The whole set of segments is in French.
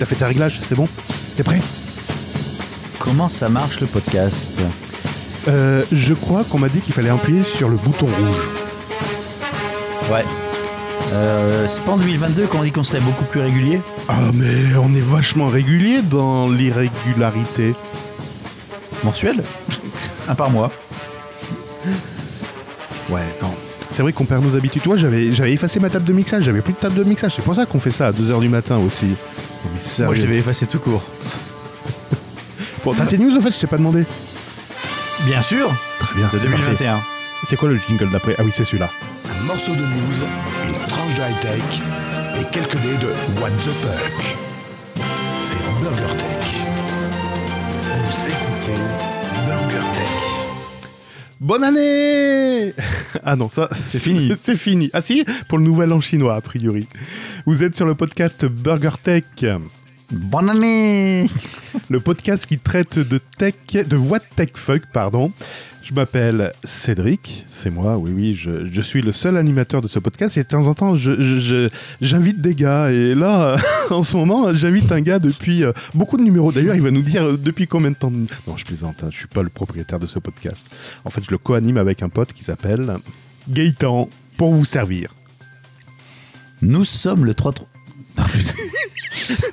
T'as fait tes réglages, c'est bon T'es prêt Comment ça marche le podcast euh, Je crois qu'on m'a dit qu'il fallait appuyer sur le bouton rouge. Ouais. Euh, c'est pas en 2022 qu'on dit qu'on serait beaucoup plus régulier Ah mais on est vachement régulier dans l'irrégularité. Mensuel Un par mois. Ouais, non. C'est vrai qu'on perd nos habitudes. Toi, j'avais, j'avais effacé ma table de mixage, j'avais plus de table de mixage. C'est pour ça qu'on fait ça à 2h du matin aussi. Mais Moi je l'avais effacé tout court. Bon, t'as tes news en fait, je t'ai pas demandé. Bien sûr Très bien. De c'est parfait. 2021. C'est quoi le jingle d'après? Ah oui, c'est celui-là. Un morceau de news, une tranche de high-tech et quelques dés de What the fuck. C'est Burger Tech. Vous écoutez Burger Tech. Bonne année Ah non, ça, c'est fini. c'est fini. Ah si, pour le nouvel an chinois, a priori. Vous êtes sur le podcast Burger Tech, Bonne année le podcast qui traite de tech, de what tech fuck, pardon. Je m'appelle Cédric, c'est moi, oui, oui, je, je suis le seul animateur de ce podcast et de temps en temps, je- je- je- j'invite des gars. Et là, en ce moment, j'invite un gars depuis euh, beaucoup de numéros. D'ailleurs, il va nous dire euh, depuis combien de temps. Non, je plaisante, hein, je suis pas le propriétaire de ce podcast. En fait, je le co-anime avec un pote qui s'appelle Gaëtan, pour vous servir. Nous sommes le 3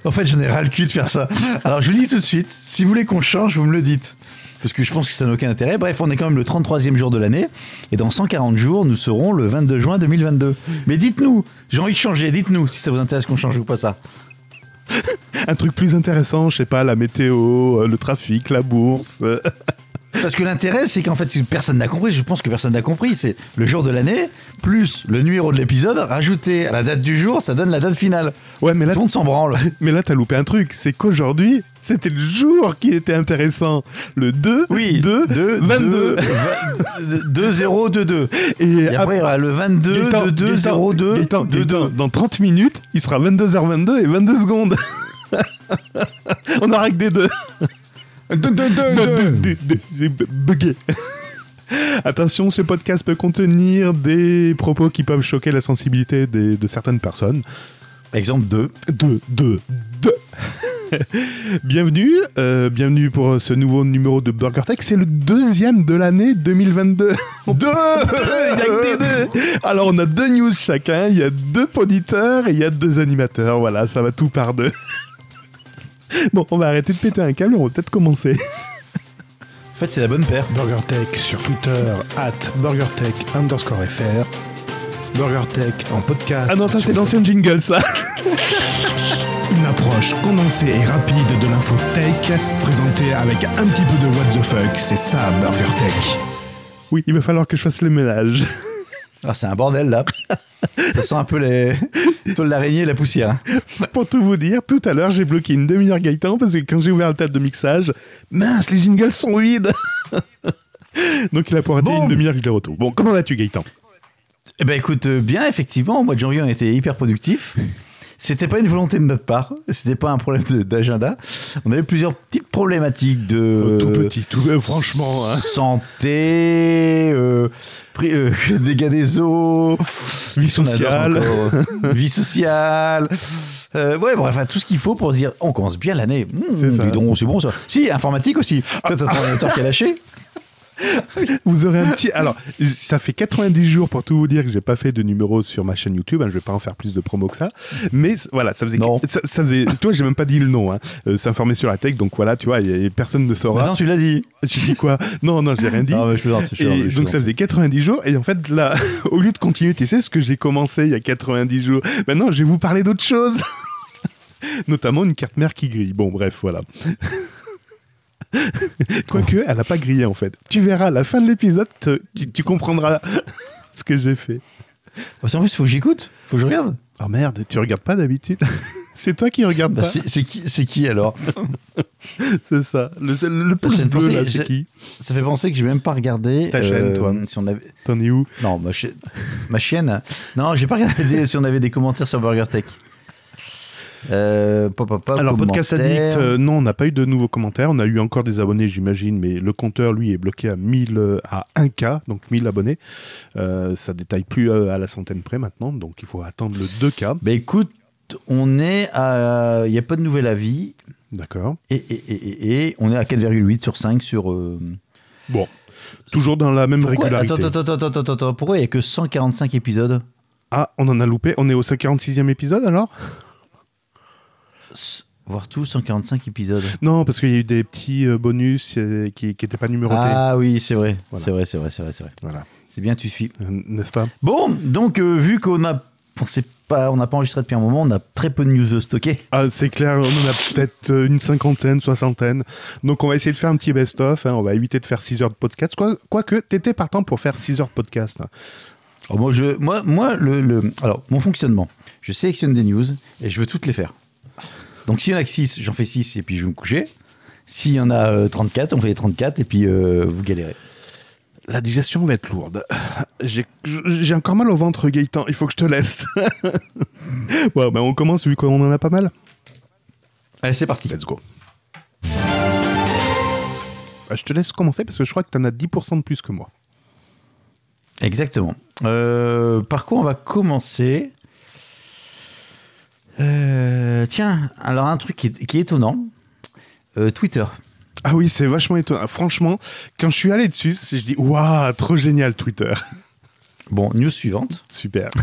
En fait, j'en ai ras le cul de faire ça. Alors, je vous le dis tout de suite, si vous voulez qu'on change, vous me le dites. Parce que je pense que ça n'a aucun intérêt. Bref, on est quand même le 33e jour de l'année. Et dans 140 jours, nous serons le 22 juin 2022. Mais dites-nous, j'ai envie de changer, dites-nous si ça vous intéresse qu'on change ou pas ça. Un truc plus intéressant, je sais pas, la météo, euh, le trafic, la bourse. Parce que l'intérêt, c'est qu'en fait, personne n'a compris, je pense que personne n'a compris, c'est le jour de l'année, plus le numéro de l'épisode, rajouté à la date du jour, ça donne la date finale. Ouais, mais Tout là, le monde s'en branle. mais là, t'as loupé un truc. C'est qu'aujourd'hui, c'était le jour qui était intéressant. Le 2, Oui, 2, 2, 22. 2, 0, 2, 2. Et, Et après, aura le 22, Gaëtan, 2, 2, Gaëtan, 0, 2, Gaëtan, 2, 2. Gaëtan, Dans 30 minutes, il sera 22h22 et 22 secondes. On aura que des deux. J'ai bugué. Attention, ce podcast peut contenir des propos qui peuvent choquer la sensibilité des- de certaines personnes. Exemple 2. Deux, deux, deux. bienvenue, euh, bienvenue pour ce nouveau numéro de Burger Tech. C'est le deuxième de l'année 2022. Deux Il y a que des deux Alors on a deux news chacun, il y a deux auditeurs et il y a deux animateurs. Voilà, ça va tout par deux. bon, on va arrêter de péter un câble, on va peut-être commencer. En fait, c'est la bonne paire. Burger Tech sur Twitter, at BurgerTech underscore FR. Burger Tech en podcast. Ah non, ça c'est l'ancien jingle, ça. Une approche condensée et rapide de l'info tech, présentée avec un petit peu de what the fuck, c'est ça Burger Tech. Oui, il va falloir que je fasse le ménage. Ah, c'est un bordel là. ça sent un peu les tôles d'araignée et la poussière. Pour tout vous dire, tout à l'heure, j'ai bloqué une demi-heure Gaëtan parce que quand j'ai ouvert la table de mixage, mince, les jingles sont vides. Donc il a pour Bon. une demi-heure que je les retrouve. Bon, comment vas-tu Gaëtan? Eh ben écoute, euh, bien, effectivement, au mois de janvier, on était hyper productif. C'était pas une volonté de notre part, c'était pas un problème d'agenda. On avait plusieurs petites problématiques de Euh, Tout petit, tout euh, franchement. hein. santé, euh, euh, dégâts des eaux, Vie sociale. vie sociale. Euh, ouais, bref, enfin, tout ce qu'il faut pour se dire on commence bien l'année. Mmh, C'est ça. dis donc, c'est bon ça. Si, informatique aussi. Toi, t'as ton ordinateur qui a lâché. Vous aurez un petit. Alors, ça fait 90 jours pour tout vous dire que j'ai pas fait de numéro sur ma chaîne YouTube. hein, je vais pas en faire plus de promo que ça. Mais voilà, ça faisait. Non. Ça, ça faisait. Toi, j'ai même pas dit le nom. Hein. Euh, c'est informé sur la tech, donc voilà, tu vois, y a- personne ne saura. Maintenant, tu l'as dit. J'ai dit quoi? Non, non, j'ai rien dit. Non, mais je plaisante, je plaisante, Et je donc ça faisait 90 jours et en fait là, au lieu de continuer, tu sais ce que j'ai commencé il y a 90 jours? Maintenant, je vais vous parler d'autre chose. Notamment une carte mère qui grille. Bon, bref, voilà. Quoique, elle n'a pas grillé en fait. Tu verras à la fin de l'épisode, tu, tu comprendras ce que j'ai fait. Parce qu'en plus, faut que j'écoute. Faut que je regarde. Oh merde, tu regardes pas d'habitude C'est toi qui regardes Bah, pas c'est qui, c'est qui alors C'est ça. Le, le pouce j'ai une bleu là, c'est qui Ça fait penser que j'ai même pas regardé. Ta chaîne, toi. Si on avait... T'en es où Non, ma, chi- ma chienne. Non, j'ai pas regardé si on avait des commentaires sur Burger Tech. Euh, pop, pop, pop, Alors, Podcast. Addict, euh, non, on n'a pas eu de nouveaux commentaires. On a eu encore des abonnés, j'imagine, mais le compteur, lui, est bloqué à 1000, euh, à 1K, donc 1000 abonnés. Euh, ça détaille plus euh, à la centaine près maintenant, donc il faut attendre le 2K. Bah écoute, on est à. Il n'y a pas de nouvelle avis. D'accord. Et, et, et, et- on est à 4,8 sur 5 sur. Bon. Toujours dans la même Pourquoi, régularité. attends, attends, attends, attends, attends, attends. Pourquoi il n'y a que 145 épisodes? Ah, on en a loupé. On est au 46e épisode alors? Voire tout 145 épisodes. Non, parce qu'il y a eu des petits euh, bonus euh, qui n'étaient pas numérotés. Ah oui, c'est vrai. Voilà. C'est vrai, c'est vrai, c'est vrai, c'est vrai. Voilà. C'est bien, tu suis. Euh, N'est-ce pas? Bon, donc vu qu'on a. On sait pas, on n'a pas enregistré depuis un moment, on a très peu de news stockées. Ah, c'est clair, on en a peut-être une cinquantaine, soixantaine. Donc on va essayer de faire un petit best-of. hein. On va éviter de faire 6 heures de podcast. Quoi- Quoique, t'étais partant pour faire 6 heures de podcast. hein. Alors, moi, je, moi, moi le, le- alors, mon fonctionnement, je sélectionne des news et je veux toutes les faire. Donc, s'il y en a que 6, j'en fais 6 et puis je vais me coucher. S'il y en a euh, 34, on fait les 34 et puis euh, vous galérez. La digestion va être lourde. J'ai j'ai encore mal au ventre, Gaëtan. Il faut que je te laisse. ouais, ben on commence vu qu'on en a pas mal. Allez, c'est parti. Let's go. Ah, Je te laisse commencer parce que je crois que t'en as 10% de plus que moi. Exactement. Euh, par quoi on va commencer? Euh, Tiens, alors un truc qui est, qui est étonnant. Euh, Twitter. Ah oui, c'est vachement étonnant. Franchement, quand je suis allé dessus, je dis Waouh, trop génial Twitter. Bon, news suivante. Super.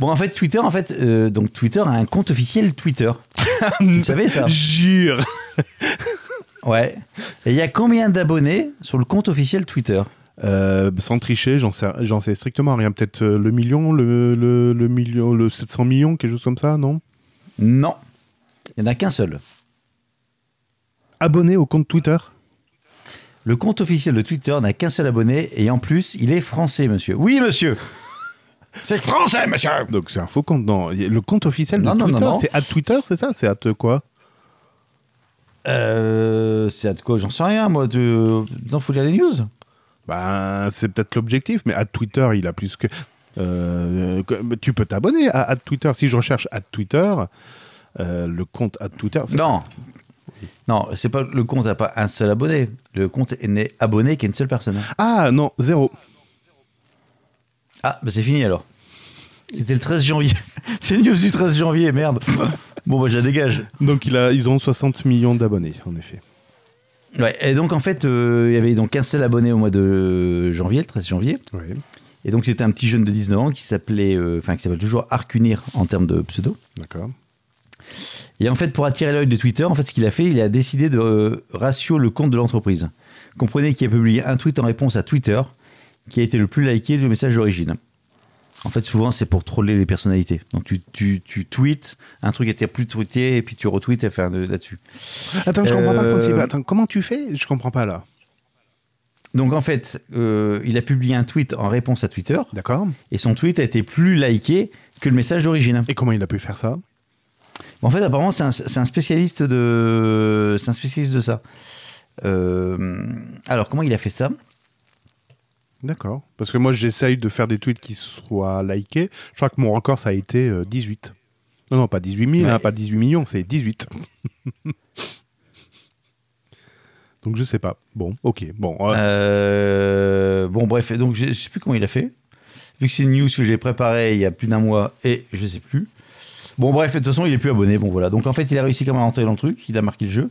Bon, en fait, Twitter, en fait, euh, donc Twitter a un compte officiel Twitter. Vous savez ça Jure. Ouais. Et il y a combien d'abonnés sur le compte officiel Twitter? Euh, sans tricher, j'en sais, strictement rien. Peut-être euh, le million, le, le, le million, le 700 millions, quelque chose comme ça, non? Non. Il n'y en a qu'un seul. Abonné au compte Twitter? Le compte officiel de Twitter n'a qu'un seul abonné et en plus, il est français, monsieur. Oui, monsieur C'est français, monsieur Donc c'est un faux compte. Non, le compte officiel de Non, non, non, Twitter, c'est à Twitter, c'est ça? C'est à quoi? Euh. C'est à de quoi? J'en sais rien, moi. De... Non, faut lire les news. Ben, c'est peut-être l'objectif, mais à Twitter, il a plus que. Euh, tu peux t'abonner à, à Twitter. Si je recherche à Twitter, euh, le compte à Twitter. Non. Non, c'est pas le compte n'a pas un seul abonné. Le compte n'est abonné qu'à une seule personne. Ah non, zéro. Ah, bah c'est fini alors. C'était le 13 janvier. c'est news du 13 janvier, merde. Bon, bah je la dégage. Donc il a, ils ont 60 millions d'abonnés, en effet. Ouais, et donc en fait, euh, il y avait donc un seul abonné au mois de janvier, le 13 janvier. Oui. Et donc c'était un petit jeune de 19 ans qui s'appelait, euh, enfin qui s'appelle toujours Arcunir en termes de pseudo. D'accord. Et en fait, pour attirer l'œil de Twitter, en fait, ce qu'il a fait, il a décidé de euh, ratio le compte de l'entreprise. Comprenez qu'il a publié un tweet en réponse à Twitter qui a été le plus liké du message d'origine. En fait, souvent, c'est pour troller les personnalités. Donc, tu, tu, tu tweets, un truc était plus tweeté, et puis tu retweets et faire de- là-dessus. Attends, je comprends pas le Euh, principe. Attends, comment tu fais? Je comprends pas là. Donc, en fait, euh, il a publié un tweet en réponse à Twitter, D'accord. et son tweet a été plus liké que le message d'origine. Et comment il a pu faire ça? En fait, apparemment, c'est un, spécialiste de, c'est un spécialiste de ça. Euh, alors, comment il a fait ça? D'accord. Parce que moi, j'essaye de faire des tweets qui soient likés. Je crois que mon record, ça a été euh, 18. Non, non, pas 18 000, Ouais. hein, pas 18 millions, c'est 18. Donc je sais pas. Bon, ok. Bon, euh, Euh, bon, bref, donc je je sais plus comment il a fait. Vu que c'est une news que j'ai préparée il y a plus d'un mois et je sais plus. Bon, bref, de toute façon, il est plus abonné. Bon, voilà. Donc en fait, il a réussi quand même à rentrer dans le truc. Il a marqué le jeu.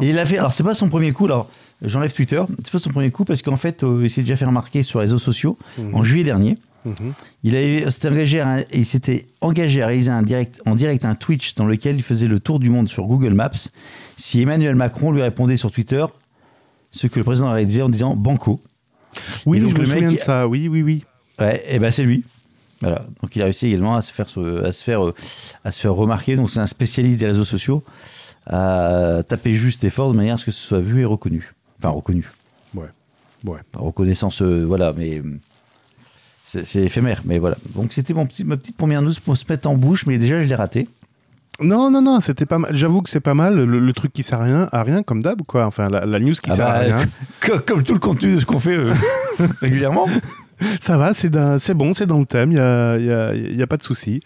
Et il a fait. Alors, c'est pas son premier coup. Alors, j'enlève Twitter. C'est pas son premier coup parce qu'en fait, euh, il s'est déjà fait remarquer sur les réseaux sociaux Mhm. en juillet dernier. Mhm. Il, avait- s'était engagé à, il s'était engagé à réaliser un direct, en direct un Twitch dans lequel il faisait le tour du monde sur Google Maps si Emmanuel Macron lui répondait sur Twitter ce que le président a réalisé en disant Banco. Oui, donc, je me le mec, souviens de il- ça. Oui, oui, oui. Ouais, et ben c'est lui. Voilà. Donc il a réussi également à se faire, à se faire, euh, à se faire remarquer. Donc c'est un spécialiste des réseaux sociaux à taper juste et fort de manière à ce que ce soit vu et reconnu. Enfin reconnu. Ouais. Ouais. Reconnaissance, euh, voilà, mais euh, c'est éphémère. Mais voilà. Donc c'était mon petit, ma petite première news pour se mettre en bouche, mais déjà je l'ai raté. Non, non, non, c'était pas mal. J'avoue que c'est pas mal. Le, le truc qui sert à rien, à rien comme d'hab, quoi. Enfin, la, la news qui Ah sert bah, à rien. co- comme tout le contenu de ce qu'on fait euh, régulièrement. Ça va, c'est bon, c'est dans le thème, il n'y a, y y a pas de souci.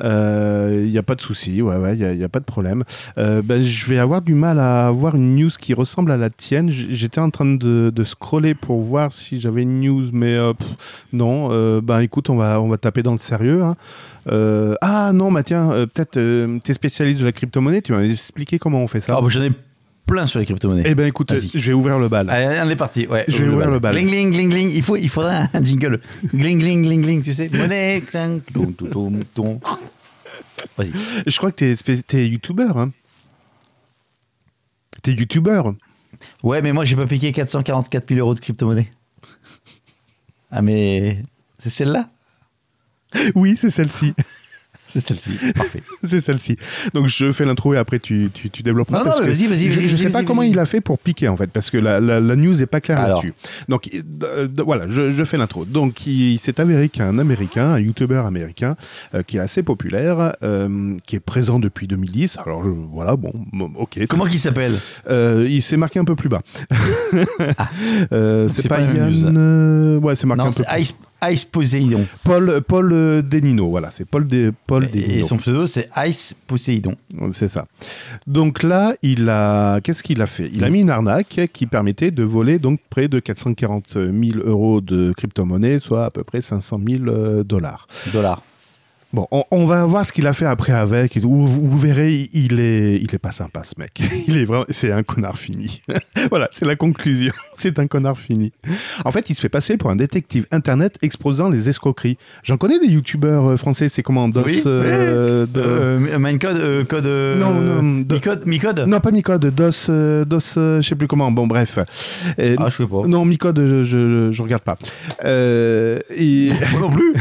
Il n'y a pas de souci, ouais, ouais, il n'y a, pas de problème. Euh, ben, je vais avoir du mal à avoir une news qui ressemble à la tienne. J'étais en train de, scroller pour voir si j'avais une news, mais euh, non. Euh, ben écoute, on va, on va taper dans le sérieux. hein. Euh, ah non, bah tiens, euh, peut-être euh, t'es spécialiste de la crypto-monnaie, tu m'as expliqué comment on fait ça. Ah, bah, plein sur les crypto-monnaies. Eh ben écoute, je vais ouvrir le bal. Allez, on est parti. Ouais, Je vais ouvrir le bal. Gling, gling, gling, gling. Il, faut, il faudrait un jingle. Gling, gling, gling, gling, tu sais. Monnaie, clang, toum, toum. Vas-y. Je crois que t'es, t'es youtubeur. Hein. T'es youtubeur. Ouais, mais moi, j'ai pas piqué 444 000 euros de crypto-monnaie. Ah, mais c'est celle-là? Oui, c'est celle-ci. C'est celle-ci. Parfait. c'est celle-ci. Donc je fais l'intro et après tu, tu, tu développeras. Non, parce non, vas-y, vas-y, Je, je sais pas comment il a fait pour piquer en fait, parce que la, la, la news est pas claire là-dessus. Donc euh, voilà, je, je fais l'intro. Donc il, il s'est avéré qu'un américain, un youtubeur américain, euh, qui est assez populaire, euh, qui est présent depuis 2010. Alors je- voilà, bon, ok. Comment qu'il s'appelle? Euh, il s'est marqué un peu plus bas. Donc c'est pas pas Yann. ouais, c'est marqué Non, un peu. Ice, Ice Poséidon. Paul Paul Denino. Voilà, c'est Paul De, Paul Et son pseudo, c'est Ice Poséidon. C'est ça. Donc là, il a, qu'est-ce qu'il a fait? Il a mis une arnaque qui permettait de voler donc près de 440 000 euros de crypto-monnaie, soit à peu près 500 000 euh, dollars. Dollars. Bon, on, on va voir ce qu'il a fait après avec. et. Vous, vous verrez, il est, il est pas sympa ce mec. Il est vraiment, c'est un connard fini. voilà, c'est la conclusion. C'est un connard fini. En fait, il se fait passer pour un détective internet exposant les escroqueries. J'en connais des youtubeurs euh, français. C'est comment Dos Oui, euh, de- Euh, Minecode, euh, code. Non, non, de- Micode, Micode Non, pas Micode, DOS, DOS, je sais plus comment. Bon, bref. Ah, je sais pas. non, Micode, je, je, je regarde pas. Et Moi non plus.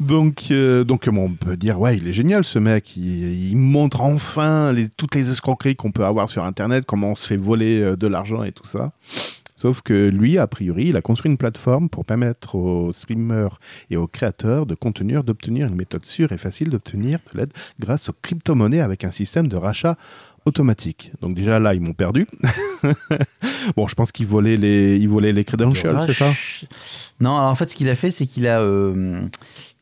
Donc, euh, donc, on peut dire, ouais, il est génial ce mec. Il, montre enfin toutes les escroqueries qu'on peut avoir sur Internet, comment on se fait voler euh, de l'argent et tout ça. Sauf que lui, a priori, il a construit une plateforme pour permettre aux streamers et aux créateurs de contenu d'obtenir une méthode sûre et facile d'obtenir de l'aide grâce aux crypto-monnaies avec un système de rachat automatique. Donc déjà là, ils m'ont perdu. bon, je pense qu'ils volaient les, ils volaient les credentials, c'est ça Non, alors en fait, ce qu'il a fait, c'est qu'il a, euh,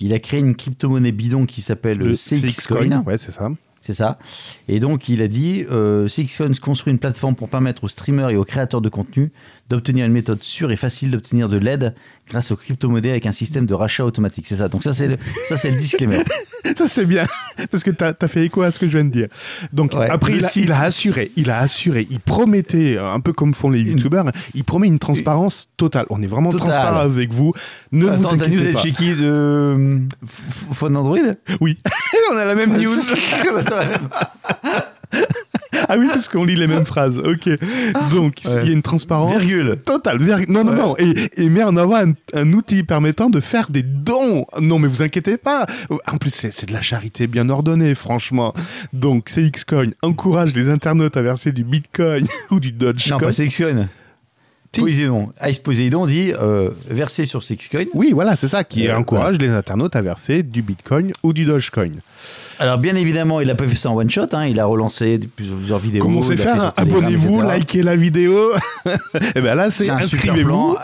il a créé une crypto-monnaie bidon qui s'appelle le CX Coin. Ouais, c'est ça. C'est ça. Et donc, il a dit euh, CXCoins construit une plateforme pour permettre aux streamers et aux créateurs de contenu d'obtenir une méthode sûre et facile d'obtenir de l'aide grâce aux crypto-monnaies avec un système de rachat automatique. C'est ça. Donc, ça, c'est le, ça, c'est le disclaimer. Ça c'est bien parce que t'as as fait écho à ce que je viens de dire. Donc Ouais. après il a, site- il a assuré, il a assuré, il promettait un peu comme font les youtubeurs, il promet une transparence totale. On est vraiment Totale. transparent avec vous. Ne vous Attends, news inquiétez pas. chez qui de euh, Phone Android? Oui, on a la même news. ah oui parce qu'on lit les mêmes phrases. Ok. Donc il y a une transparence Virgule. totale. Non non Ouais. non. Et, et met en avant un, un outil permettant de faire des dons. Non mais vous inquiétez pas. En plus c'est de la charité bien ordonnée franchement. Donc CXCoin encourage les internautes à verser du Bitcoin ou du Dogecoin. Non, pas CXCoin. Poséidon. Ice Poséidon dit euh, verser sur CXCoin. Oui, voilà, c'est ça, qui Euh, encourage les internautes à verser du Bitcoin ou du Dogecoin. Alors, bien évidemment, il a pas fait ça en one shot. hein. Il a relancé plusieurs vidéos. Comment c'est faire? Abonnez-vous, likez la vidéo. Et ben là, c'est inscrivez-vous,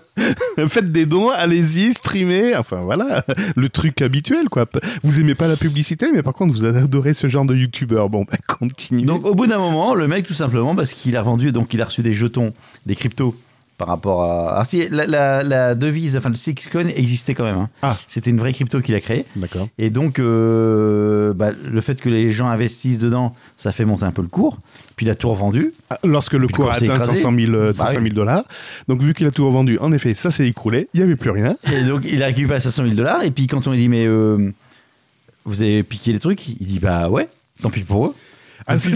faites des dons, allez-y, streamez. Enfin voilà, le truc habituel quoi. Vous aimez pas la publicité, mais par contre vous adorez ce genre de youtubeur. Bon, ben continue. Donc, au bout d'un moment, le mec, tout simplement, parce qu'il a vendu, donc il a reçu des jetons, des cryptos par rapport à. Alors, si, la, la- la devise, enfin, le CXCoin existait quand même. hein. Ah. C'était une vraie crypto qu'il a créée. D'accord. Et donc, euh, bah, le fait que les gens investissent dedans, ça fait monter un peu le cours. Puis il a tout revendu. Ah, Lorsque le cours a atteint écrasé, 500 000, euh, bah 500 000 oui. dollars, donc vu qu'il a tout revendu, en effet, ça s'est écroulé, il n'y avait plus rien. Et donc, il a récupéré 500 000 dollars. Et puis, quand on lui dit, mais euh, vous avez piqué les trucs Il dit, bah ouais, tant pis pour eux. Ah, c'est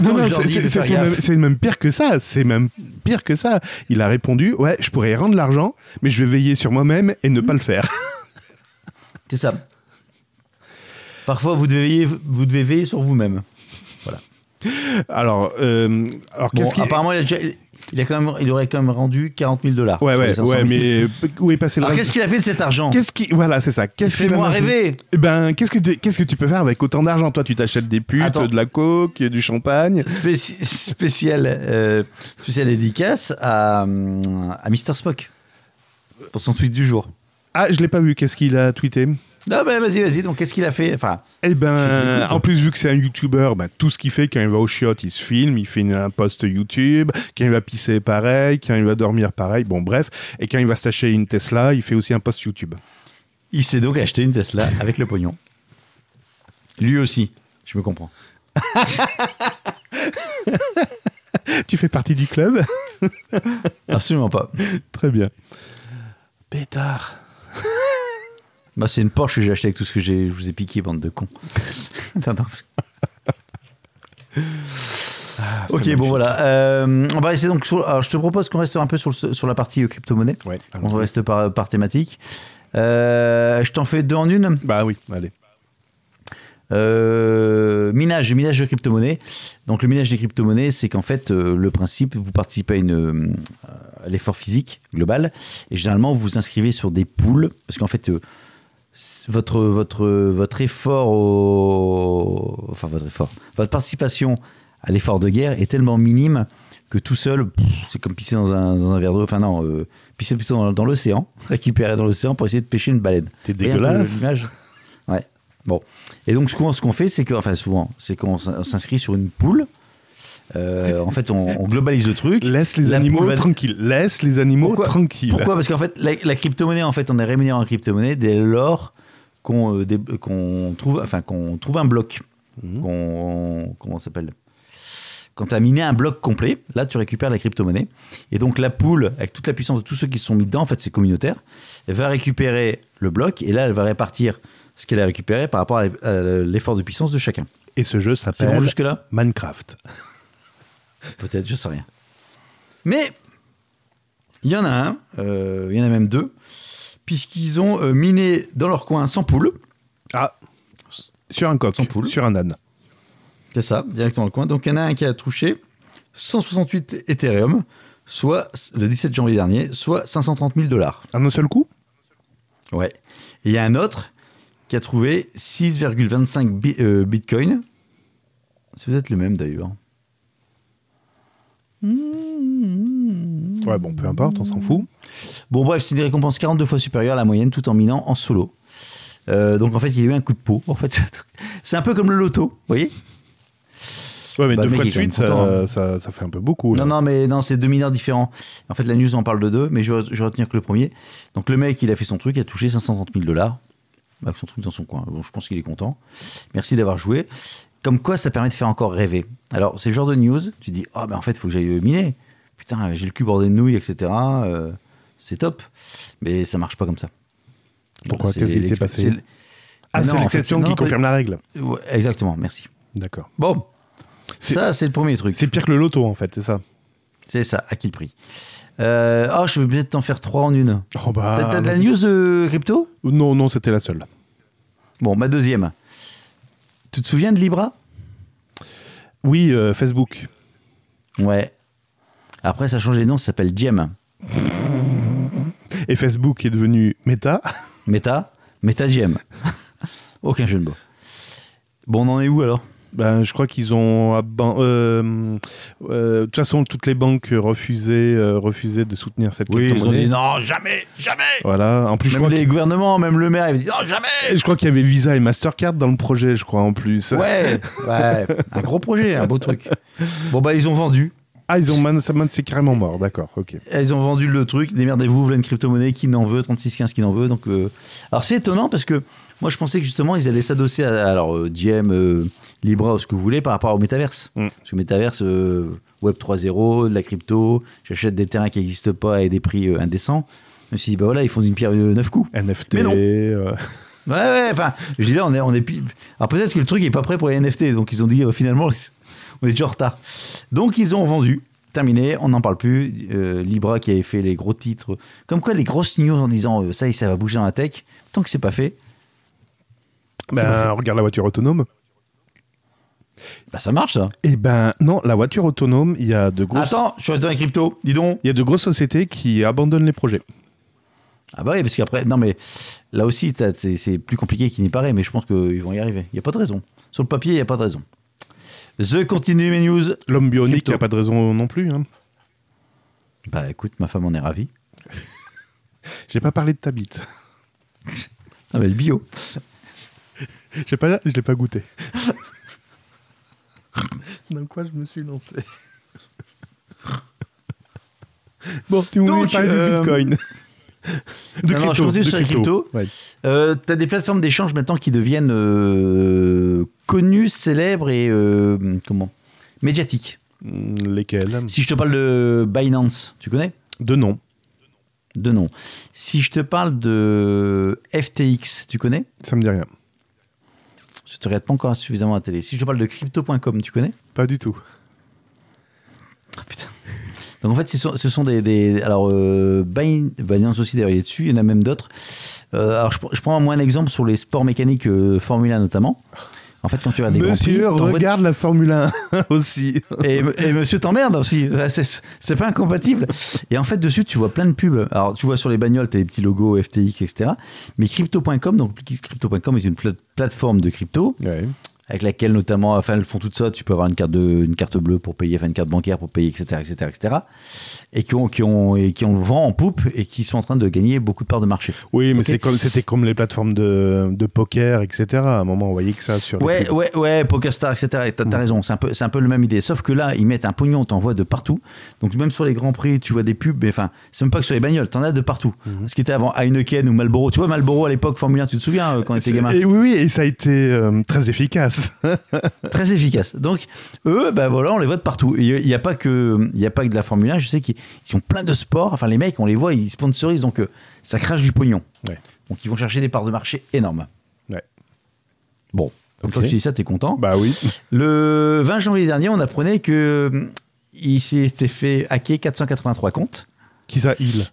même, pire que ça. C'est même pire que ça. Il a répondu Ouais, je pourrais rendre l'argent, mais je vais veiller sur moi-même et ne pas le faire. C'est ça. Parfois, vous devez veiller, vous devez veiller sur vous-même. Alors, euh, alors Bon, qu'est-ce qui. apparemment, il, a déjà- il a quand même, il aurait quand même rendu 40 000 dollars. Ouais, ouais, 500 000. ouais, mais où est passé le Alors, qu'est-ce qu'il a fait de cet argent Qu'est-ce qui. Voilà, c'est ça. Qu'est-ce qu'il fait rêver Eh ben, qu'est-ce que, tu, qu'est-ce que tu peux faire avec autant d'argent? Toi, tu t'achètes des putes, Attends. de la coke, du champagne. Spéci- spécial, euh, spécial dédicace à, hum, à Mr. Spock. pour son tweet du jour. Ah, je l'ai pas vu. Qu'est-ce qu'il a tweeté? Non, bah vas-y, vas-y. Donc, qu'est-ce qu'il a fait? Enfin, Eh ben, en plus, vu que c'est un YouTuber, bah, tout ce qu'il fait, quand il va au chiottes, il se filme, il fait une- un post YouTube. Quand il va pisser, pareil. Quand il va dormir, pareil. Bon, bref. Et quand il va se tâcher une Tesla, il fait aussi un post YouTube. il s'est donc acheté une Tesla avec le pognon. Lui aussi, je me comprends. Tu fais partie du club? Absolument pas. Très bien. Pétard. Bah, c'est une Porsche que j'ai acheté avec tout ce que j'ai, je vous ai piqué, bande de cons. Non, non. Ah, Ok, bon voilà. Euh, on va rester donc sur. Alors, je te propose qu'on reste un peu sur, sur la partie euh, crypto-monnaie. Ouais, On reste par, par thématique. Euh, je t'en fais deux en une. Bah oui, allez. Euh, minage, minage de crypto-monnaie. Donc le minage des crypto-monnaies, c'est qu'en fait, le principe, vous participez à, une, à l'effort physique global, et généralement, vous vous inscrivez sur des pools, parce qu'en fait, votre, votre, votre effort, au, enfin votre effort, votre participation à l'effort de guerre est tellement minime que tout seul, c'est comme pisser dans un, dans un verre d'eau. Enfin non, euh, pisser plutôt dans, dans l'océan, récupérer dans l'océan pour essayer de pêcher une baleine. T'es dégueulasse. Ouais. Bon. Et donc, souvent, ce qu'on fait, c'est que, enfin, souvent, c'est qu'on s'inscrit sur une poule. Euh, en fait, on, on globalise le truc. Laisse les La animaux va- tranquilles. Laisse les animaux Pourquoi- tranquilles. Pourquoi? Parce qu'en fait, la, la crypto-monnaie, en fait, on est rémunéré en crypto-monnaie dès lors qu'on euh, qu'on trouve, enfin, qu'on trouve un bloc. Mhm. Qu'on, comment s'appelle? Quand tu as miné un bloc complet, là, tu récupères la crypto-monnaie. Et donc, la poule, avec toute la puissance de tous ceux qui se sont mis dedans, en fait, c'est communautaire, elle va récupérer le bloc et là, elle va répartir ce qu'elle a récupéré par rapport à l'effort de puissance de chacun. Et ce jeu s'appelle bon jusque-là? Minecraft. Peut-être, je sais rien. Mais il y en a un, euh, il y en a même deux, puisqu'ils ont euh, miné dans leur coin sans poule. Ah, sur un coq, Sans poule. sur un âne. C'est ça, directement dans le coin. Donc il y en a un qui a touché 168 Ethereum, soit le 17 janvier dernier, soit 530 000 dollars. Un seul coup Ouais. Et il y a un autre qui a trouvé 6,25 bi- euh, Bitcoin. C'est peut-être le même d'ailleurs. Ouais, bon, peu importe, on s'en fout. Bon, bref, c'est des récompenses 42 fois supérieures à la moyenne tout en minant en solo. Euh, donc en fait, il y a eu un coup de peau. En fait, c'est un peu comme le loto, vous voyez? Ouais, mais Bah, deux fois de suite, content, ça, ça, ça fait un peu beaucoup. là. Non, non, mais non, c'est deux mineurs différents. En fait, la news en parle de deux, mais je vais, je vais retenir que le premier. Donc le mec, il a fait son truc, il a touché 530 000 dollars avec son truc dans son coin. Bon, je pense qu'il est content. Merci d'avoir joué. Comme quoi, ça permet de faire encore rêver. Alors, c'est le genre de news, tu dis, ah, ben en fait, il faut que j'aille miner. Putain, j'ai le cul bordé de nouilles, etc. Euh, c'est top. Mais ça marche pas comme ça. Pourquoi C'est Qu'est-ce qui s'est passé c'est l- Ah, c'est Non, en fait, l'exception qui confirme la règle. Ouais, exactement, merci. D'accord. Bon, C'est- ça, c'est le premier truc. C'est pire que le loto, en fait, c'est ça C'est ça, à quel prix euh, Oh, je vais peut-être t'en faire trois en une. Oh bah. T'as de la news de crypto? Non, non, c'était la seule. Bon, ma deuxième. Tu te souviens de Libra? Oui, euh, Facebook. Ouais. Après, ça a changé de nom, ça s'appelle Diem. Et Facebook est devenu Meta. Meta Meta Diem. Aucun jeu de mots. Bon, on en est où alors? Ben, je crois qu'ils ont aban- euh, euh, de toute façon toutes les banques refusaient, euh, refusaient de soutenir cette Oui, ils ont dit non, jamais, jamais Voilà. En plus, je Même crois, les gouvernements, même le maire, il dit non, jamais je crois qu'il y avait Visa et Mastercard dans le projet, je crois en plus. Ouais, ouais, un gros projet, un beau truc. Bon, bah, ils ont vendu. Ah, ils ont man- c'est carrément mort, d'accord. Ok. Ils ont vendu le truc, démerdez-vous, voilà une crypto-monnaie qui n'en veut, 3615 qui n'en veut. Donc, euh, Alors c'est étonnant parce que moi je pensais que justement ils allaient s'adosser à, alors, euh, Diem, euh, Libra ou ce que vous voulez par rapport au métaverse. Mm. Parce que métaverse, euh, Web 3.0, de la crypto, j'achète des terrains qui n'existent pas et des prix indécents. Je me suis dit, bah voilà, ils font une pierre neuf coups. NFT. Mais non. Ouais, ouais, enfin, je dis là, on est, on est. Alors peut-être que le truc est pas prêt pour les NFT, donc ils ont dit euh, finalement, on est déjà en retard. Donc ils ont vendu, terminé, on n'en parle plus. Euh, Libra qui avait fait les gros titres, comme quoi les grosses news en disant euh, ça ça va bouger dans la tech, tant que c'est pas fait, Ben, regarde la voiture autonome. bah ça marche ça. Eh ben, non, la voiture autonome, il y a de grosses, Attends, je suis dans les crypto, dis donc. il y a de grosses sociétés qui abandonnent les projets. Ah bah oui, parce qu'après, non mais là aussi, c'est plus compliqué qu'il n'y paraît, mais je pense qu'ils vont y arriver. Il n'y a pas de raison. Sur le papier, il n'y a pas de raison. The continue mes news. L'homme bionique, il n'y a pas de raison non plus. hein. Bah écoute, ma femme en est ravie. J'ai pas parlé de ta bite. Ah, mais le bio. J'ai pas, je l'ai pas goûté. Dans quoi je me suis lancé Bon, tu voulais Donc, parler euh, du Bitcoin. De Non, non, je continue de sur la crypto. Ouais. Euh, T'as des plateformes d'échange maintenant qui deviennent euh, connues, célèbres et euh, comment? Médiatiques. Hmm, Lesquels Si je te parle de Binance, tu connais? De nom. De nom. Si je te parle de FTX, tu connais? Ça me dit rien. Je te regarde pas encore suffisamment à la télé. Si je te parle de crypto.com, tu connais? Pas du tout. Ah putain. Donc en fait, ce sont, ce sont des, des- alors euh, Bin- Binance aussi d'ailleurs il est dessus, il y en a même d'autres. Euh, alors je, je prends moi un exemple sur les sports mécaniques euh, Formule 1 notamment. En fait, quand tu as des grands prix, Monsieur, regarde la Formule 1 aussi. et, et monsieur t'emmerde aussi. C'est pas incompatible. Et en fait, dessus, tu vois plein de pubs. Alors, tu vois sur les bagnoles, tu as des petits logos FTX, etc. Mais crypto.com, donc crypto.com est une pla- plateforme de crypto Ouais. Avec laquelle notamment, enfin elles font tout ça, tu peux avoir une carte, de, une carte bleue pour payer, enfin une carte bancaire pour payer, etc. etc., etc. et, qui ont, qui, ont, et qui ont le vent en poupe et qui sont en train de gagner beaucoup de parts de marché. Oui, mais Ok. c'est comme c'était comme les plateformes de, de poker, etc. À un moment, on voyait que ça sur. Ouais, ouais, ouais, PokerStar, etc. Et T'as Mm. raison, c'est un, peu, c'est un peu la même idée. Sauf que là, ils mettent un pognon, t'en vois de partout. Donc même sur les grands prix, tu vois des pubs, mais enfin, c'est même pas que sur les bagnoles, t'en as de partout. Mhm. Ce qui était avant Heineken ou Marlboro. Tu vois, Marlboro à l'époque, Formule 1, tu te souviens euh, quand C'est- gamin? Et oui, oui, et ça a été euh, très efficace. Très efficace. Donc, eux, ben voilà, on les voit de partout. Il n'y a, pas que- y a pas que de la Formule 1, je sais qu'ils ils ont plein de sports. Enfin, les mecs, on les voit, ils sponsorisent, donc euh, ça crache du pognon. Ouais. Donc, ils vont chercher des parts de marché énormes. Ouais. Bon, une Ok. fois que je dis ça, t'es content. bah oui. Le 20 janvier dernier, on apprenait que euh, il s'était fait hacker 483 comptes, Qui ça, il?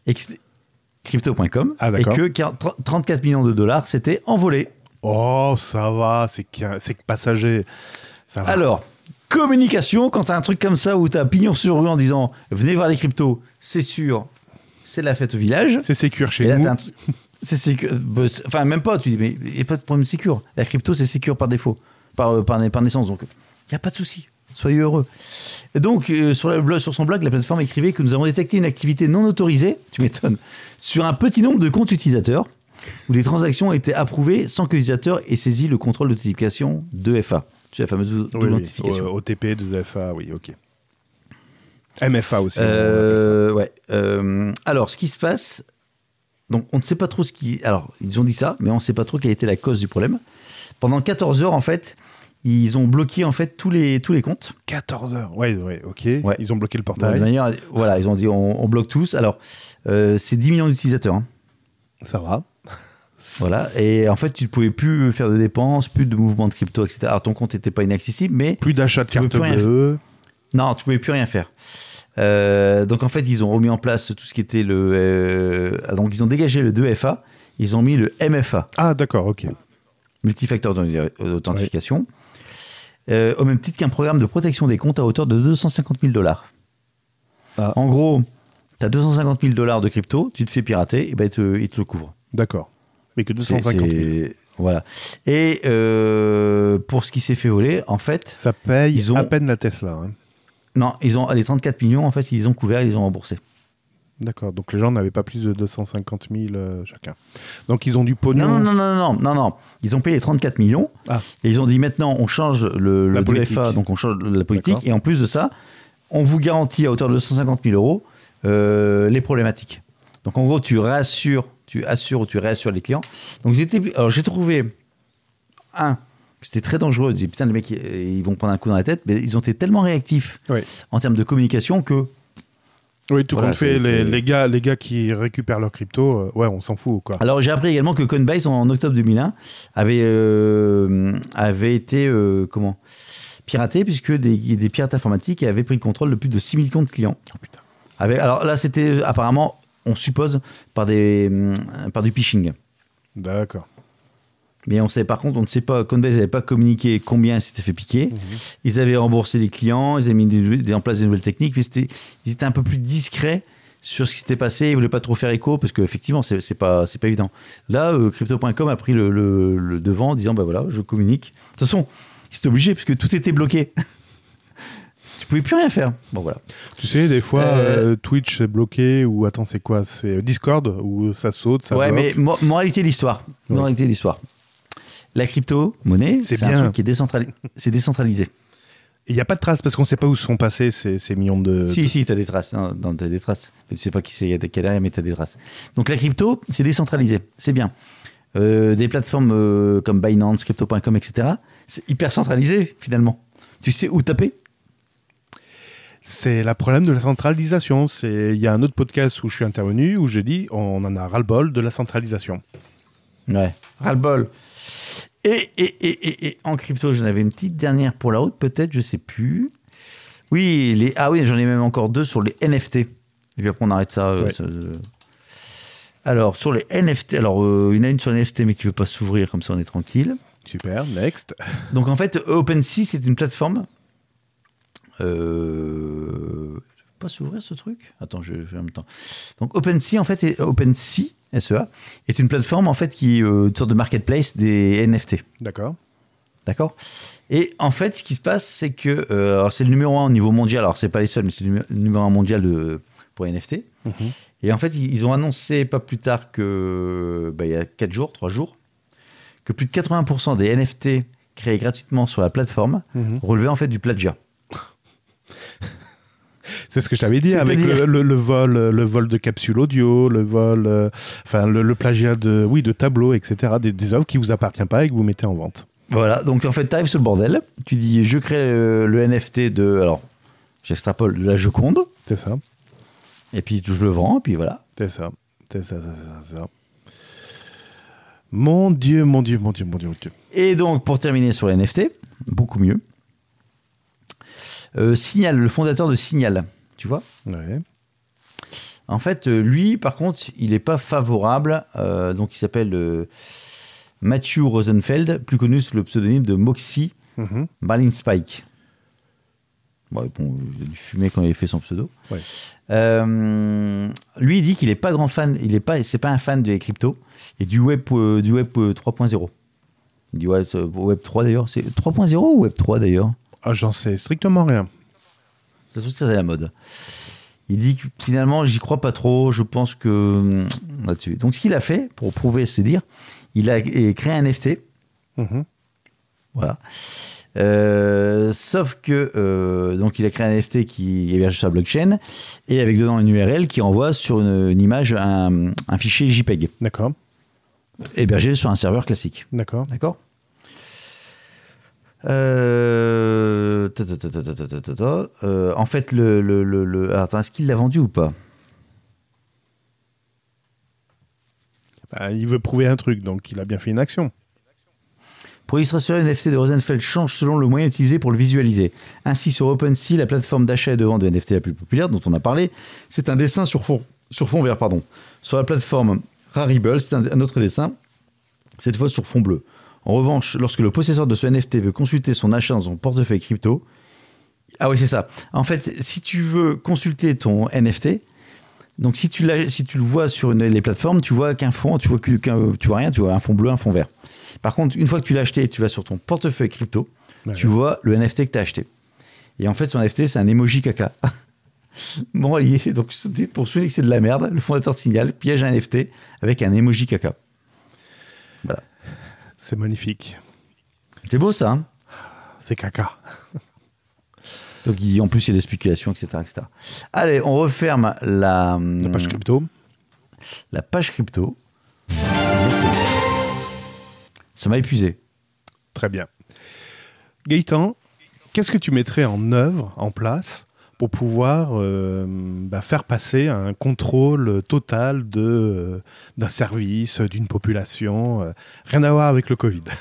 Crypto.com, Ah, et que 40 34 millions de dollars s'étaient envolés. Oh, ça va, c'est que passager. Ça va. Alors, communication, quand t'as un truc comme ça où t'as pignon sur rue en disant venez voir les cryptos, c'est sûr, c'est la fête au village. c'est sécure chez nous. c'est sécure. bah, Enfin, même pas, tu dis, mais il n'y a pas de problème sécure. La crypto, c'est sécure par défaut, par, euh, par, par naissance. Donc, il n'y a pas de souci. Soyez heureux. Et donc, euh, sur, le blog- sur son blog, la plateforme écrivait que nous avons détecté une activité non autorisée, tu m'étonnes, sur un petit nombre de comptes utilisateurs où les transactions ont été approuvées sans que l'utilisateur ait saisi le contrôle d'authentification de FA. Sais, la fameuse Oui, double oui. authentification. O- OTP, 2FA, oui, ok. MFA aussi. Euh, ouais. euh, alors, ce qui se passe, donc on ne sait pas trop ce qui. Alors, ils ont dit ça, mais on ne sait pas trop quelle était la cause du problème. Pendant 14 heures, en fait, ils ont bloqué en fait tous les tous les comptes. ça. 14 heures. Ouais, ouais, ok. Ouais. Ils ont bloqué le De portail. manière, voilà, ils ont dit on, on bloque tous. Alors, euh, c'est 10 millions d'utilisateurs. hein. Ça va. Voilà. Et en fait, tu ne pouvais plus faire de dépenses, plus de mouvements de crypto, etc. Alors, ton compte n'était pas inaccessible, mais Plus d'achat de carte bleue. Non, tu pouvais plus rien faire. Euh, donc en fait, ils ont remis en place tout ce qui était le. euh, donc ils ont dégagé le 2FA, ils ont mis le MFA, Ah, d'accord, ok. multifacteur d'authentification, euh, au même titre qu'un programme de protection des comptes à hauteur de 250 000 dollars. Ah. En gros, tu as 250 000 dollars de crypto, tu te fais pirater, et ben ils te, ils te le couvrent. D'accord. Mais que C'est- 250 000. c'est- Voilà. Et euh, pour ce qui s'est fait voler, en fait, Ça paye Ils ont- à peine la Tesla. hein. non, ils ont les 34 millions, en fait, ils ont couvert, ils ont remboursé. D'accord. Donc les gens n'avaient pas plus de 250 000 euh, chacun. Donc ils ont du pognon. Non, non, non, non, non, non, non. Ils ont payé 34 millions. Ah. Et ils ont dit maintenant, on change le, La le politique. 2FA, donc on change la politique. Et en plus de ça, on vous garantit à hauteur de 250 000 euros euh, les problématiques. Donc en gros, tu réassures, tu assures ou tu réassures les clients. Donc j'étais, alors j'ai trouvé un. C'était très dangereux. Je dis, putain, les mecs, ils vont prendre un coup dans la tête. Mais ils ont été tellement réactifs Oui. en termes de communication que Oui, tout Voilà, compte fait, les, gars, les gars qui récupèrent leur crypto, euh, ouais, on s'en fout, quoi. Alors j'ai appris également que Coinbase en octobre 2001 avait, euh, avait été euh, comment piraté puisque des, des pirates informatiques avaient pris le contrôle de plus de 6000 comptes clients. Oh, putain. Avec, alors là c'était apparemment, on suppose, par, des, hum, par du phishing. D'accord. Mais on sait par contre, on ne sait pas, Coinbase n'avait pas communiqué combien s'était fait piquer. Mhm. Ils avaient remboursé les clients, ils avaient mis des- des- en place des nouvelles techniques, mais c'était- ils étaient un peu plus discrets sur ce qui s'était passé. Ils voulaient pas trop faire écho parce qu'effectivement, c'est c'est pas, pas évident. Là, euh, Crypto.com a pris le, le- le devant en disant bah voilà, je communique. De toute façon, ils étaient obligés parce que tout était bloqué. Tu pouvais plus rien faire. Bon voilà. Tu sais, des fois, Euh, euh, Twitch est bloqué ou attends, c'est quoi? C'est Discord où ça saute, ça ouais, mais mo- moralité de l'histoire. Ouais. Moralité de l'histoire. La crypto-monnaie, C'est c'est un bien. truc qui est décentralisé. c'est décentralisé. Il n'y a pas de traces parce qu'on ne sait pas où sont passés ces, ces millions de. Si, si, tu as des traces. Non, non, t'as des traces. Mais tu sais pas qui c'est, a derrière, mais tu as des traces. Donc la crypto, c'est décentralisé. C'est bien. Euh, des plateformes euh, comme Binance, Crypto.com, etc., c'est hyper centralisé finalement. Tu sais où taper? C'est le problème de la centralisation. C'est il y a un autre podcast où je suis intervenu où je dis on en a ras le bol de la centralisation. Ouais. Ras-le-bol. Et, et, et, et, et en crypto, j'en avais une petite dernière pour la route, peut-être, je sais plus. Oui, les, ah oui, j'en ai même encore deux sur les NFT. Et puis après, on arrête ça. euh, Ouais. ça, euh. Alors, sur les NFT, alors, euh, il y en a une sur les NFT, mais qui ne veut pas s'ouvrir, comme ça, on est tranquille. Super, next. Donc, en fait, OpenSea, c'est une plateforme. Euh... Pas s'ouvrir ce truc Attends, je fais en même temps. Donc OpenSea en fait, est, OpenSea SEA est une plateforme en fait qui est euh, une sorte de marketplace des NFT. D'accord. D'accord? Et en fait, ce qui se passe, c'est que euh, alors c'est le numéro un au niveau mondial. Alors, c'est pas les seuls, mais c'est le numé- le numéro un mondial de, pour les NFT. Mhm. Et en fait, ils ont annoncé pas plus tard que bah, il y a 4 jours, 3 jours, que plus de 80% des NFT créés gratuitement sur la plateforme Mhm. relevaient en fait du plagiat. C'est ce que je t'avais dit avec le, le- le vol, le vol de capsules audio, le vol, euh, enfin le, le plagiat de, oui, de tableaux, etc. Des, des œuvres qui vous appartiennent pas et que vous mettez en vente. Voilà, donc en fait, tu arrives sur le bordel, tu dis je crée euh, le NFT de. Alors, j'extrapole de la Joconde, C'est ça. et puis je le vends, et puis voilà. C'est ça. C'est ça, c'est ça, c'est ça. Mon Dieu, mon Dieu, mon Dieu, mon Dieu, mon Dieu. Et donc, pour terminer sur les NFT, beaucoup mieux. Euh, Signal, le fondateur de Signal, tu vois Ouais. En fait, euh, lui, par contre, il n'est pas favorable. euh, donc, il s'appelle euh, Matthew Rosenfeld, plus connu sous le pseudonyme de Moxie. Marlin Spike. Bon, il a dû fumer quand il a fait son pseudo. Ouais. Euh, lui, il dit qu'il n'est pas grand fan, il n'est pas, c'est pas un fan des cryptos et du web, du web euh, 3.0. Il dit ouais, web 3 d'ailleurs, c'est 3.0 ou web 3 d'ailleurs? Ah, j'en sais strictement rien. C'est tout ça, c'est la mode. Il dit que finalement, j'y crois pas trop. Je pense que hum, là-dessus. Donc, ce qu'il a fait pour prouver ses dires, il a créé un NFT. Mhm. Voilà. Euh, sauf que euh, donc il a créé un NFT qui est hébergé sur la blockchain et avec dedans une URL qui envoie sur une, une image un, un fichier JPEG D'accord, hébergé sur un serveur classique. d'accord. D'accord? Euh... En fait, le, le, le, attends, est-ce qu'il l'a vendu ou pas? Bah, il veut prouver un truc, donc il a bien fait une action. Pour illustration, le NFT de Rosenfeld change selon le moyen utilisé pour le visualiser. Ainsi, sur OpenSea, la plateforme d'achat et de vente de NFT la plus populaire dont on a parlé, c'est un dessin sur fond, sur fond vert. Pardon. Sur la plateforme Rarible, c'est un, un autre dessin, cette fois sur fond bleu. En revanche, lorsque le possesseur de ce NFT veut consulter son achat dans son portefeuille crypto, ah oui, c'est ça. En fait, si tu veux consulter ton NFT, donc si tu, si tu le vois sur une- les plateformes, tu vois qu'un fond, tu vois, qu'un- tu vois rien, tu vois un fond bleu, un fond vert. Par contre, une fois que tu l'as acheté, tu vas sur ton portefeuille crypto, Ouais. tu vois le NFT que tu as acheté. Et en fait, son NFT, c'est un emoji caca. bon, est- donc pour souligner que c'est de la merde, le fondateur de Signal piège un NFT avec un emoji caca. C'est magnifique. C'est beau ça, hein C'est caca. Donc il dit en plus il y a des spéculations, etc. etc. Allez, on referme la, La page crypto. la page crypto. Ça m'a épuisé. Très bien. Gaëtan, qu'est-ce que tu mettrais en œuvre, en place, pour pouvoir euh, bah, faire passer un contrôle total de, euh, d'un service, d'une population euh, Rien à voir avec le Covid.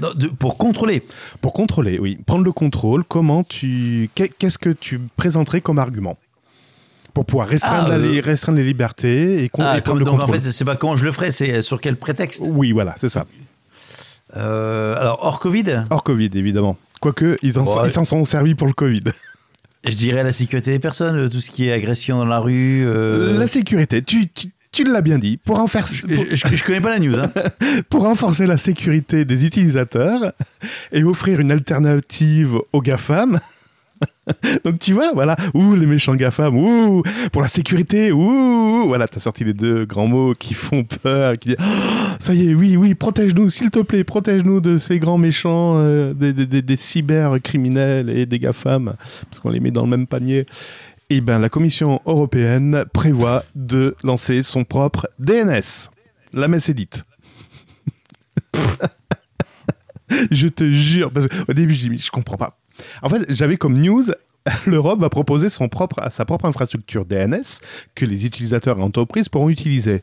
Non, de- pour contrôler. Pour contrôler, oui. Prendre le contrôle, comment tu. qu'est- Qu'est-ce que tu présenterais comme argument Pour pouvoir restreindre, Ah, la restreindre les libertés et, con- Ah, comme- le donc en contrôle. fait, c'est pas comment je le ferai, c'est sur quel prétexte? Oui, voilà, c'est ça. Alors hors Covid, Hors Covid, évidemment. Quoique, ils en sont- ils s'en sont servis pour le Covid. je dirais la sécurité des personnes, euh, tout ce qui est agression dans la rue. euh, La sécurité, tu, tu, tu l'as bien dit. Pour, je- je connais pas la news. hein. pour renforcer la sécurité des utilisateurs et offrir une alternative aux GAFAM, Donc tu vois, voilà, ouh, les méchants GAFAM, ouh, pour la sécurité, ouh, voilà, t'as sorti les deux grands mots qui font peur, qui disent, Oh, ça y est, oui, oui, protège-nous, s'il te plaît, protège-nous de ces grands méchants, euh, des, des, cybercriminels et des GAFAM, parce qu'on les met dans le même panier. Et ben, la Commission européenne prévoit de lancer son propre DNS. La messe est dite. je te jure, parce qu'au début, je dis, mais je comprends pas. En fait, j'avais comme news, l'Europe va proposer son propre, sa propre infrastructure DNS que les utilisateurs et entreprises pourront utiliser.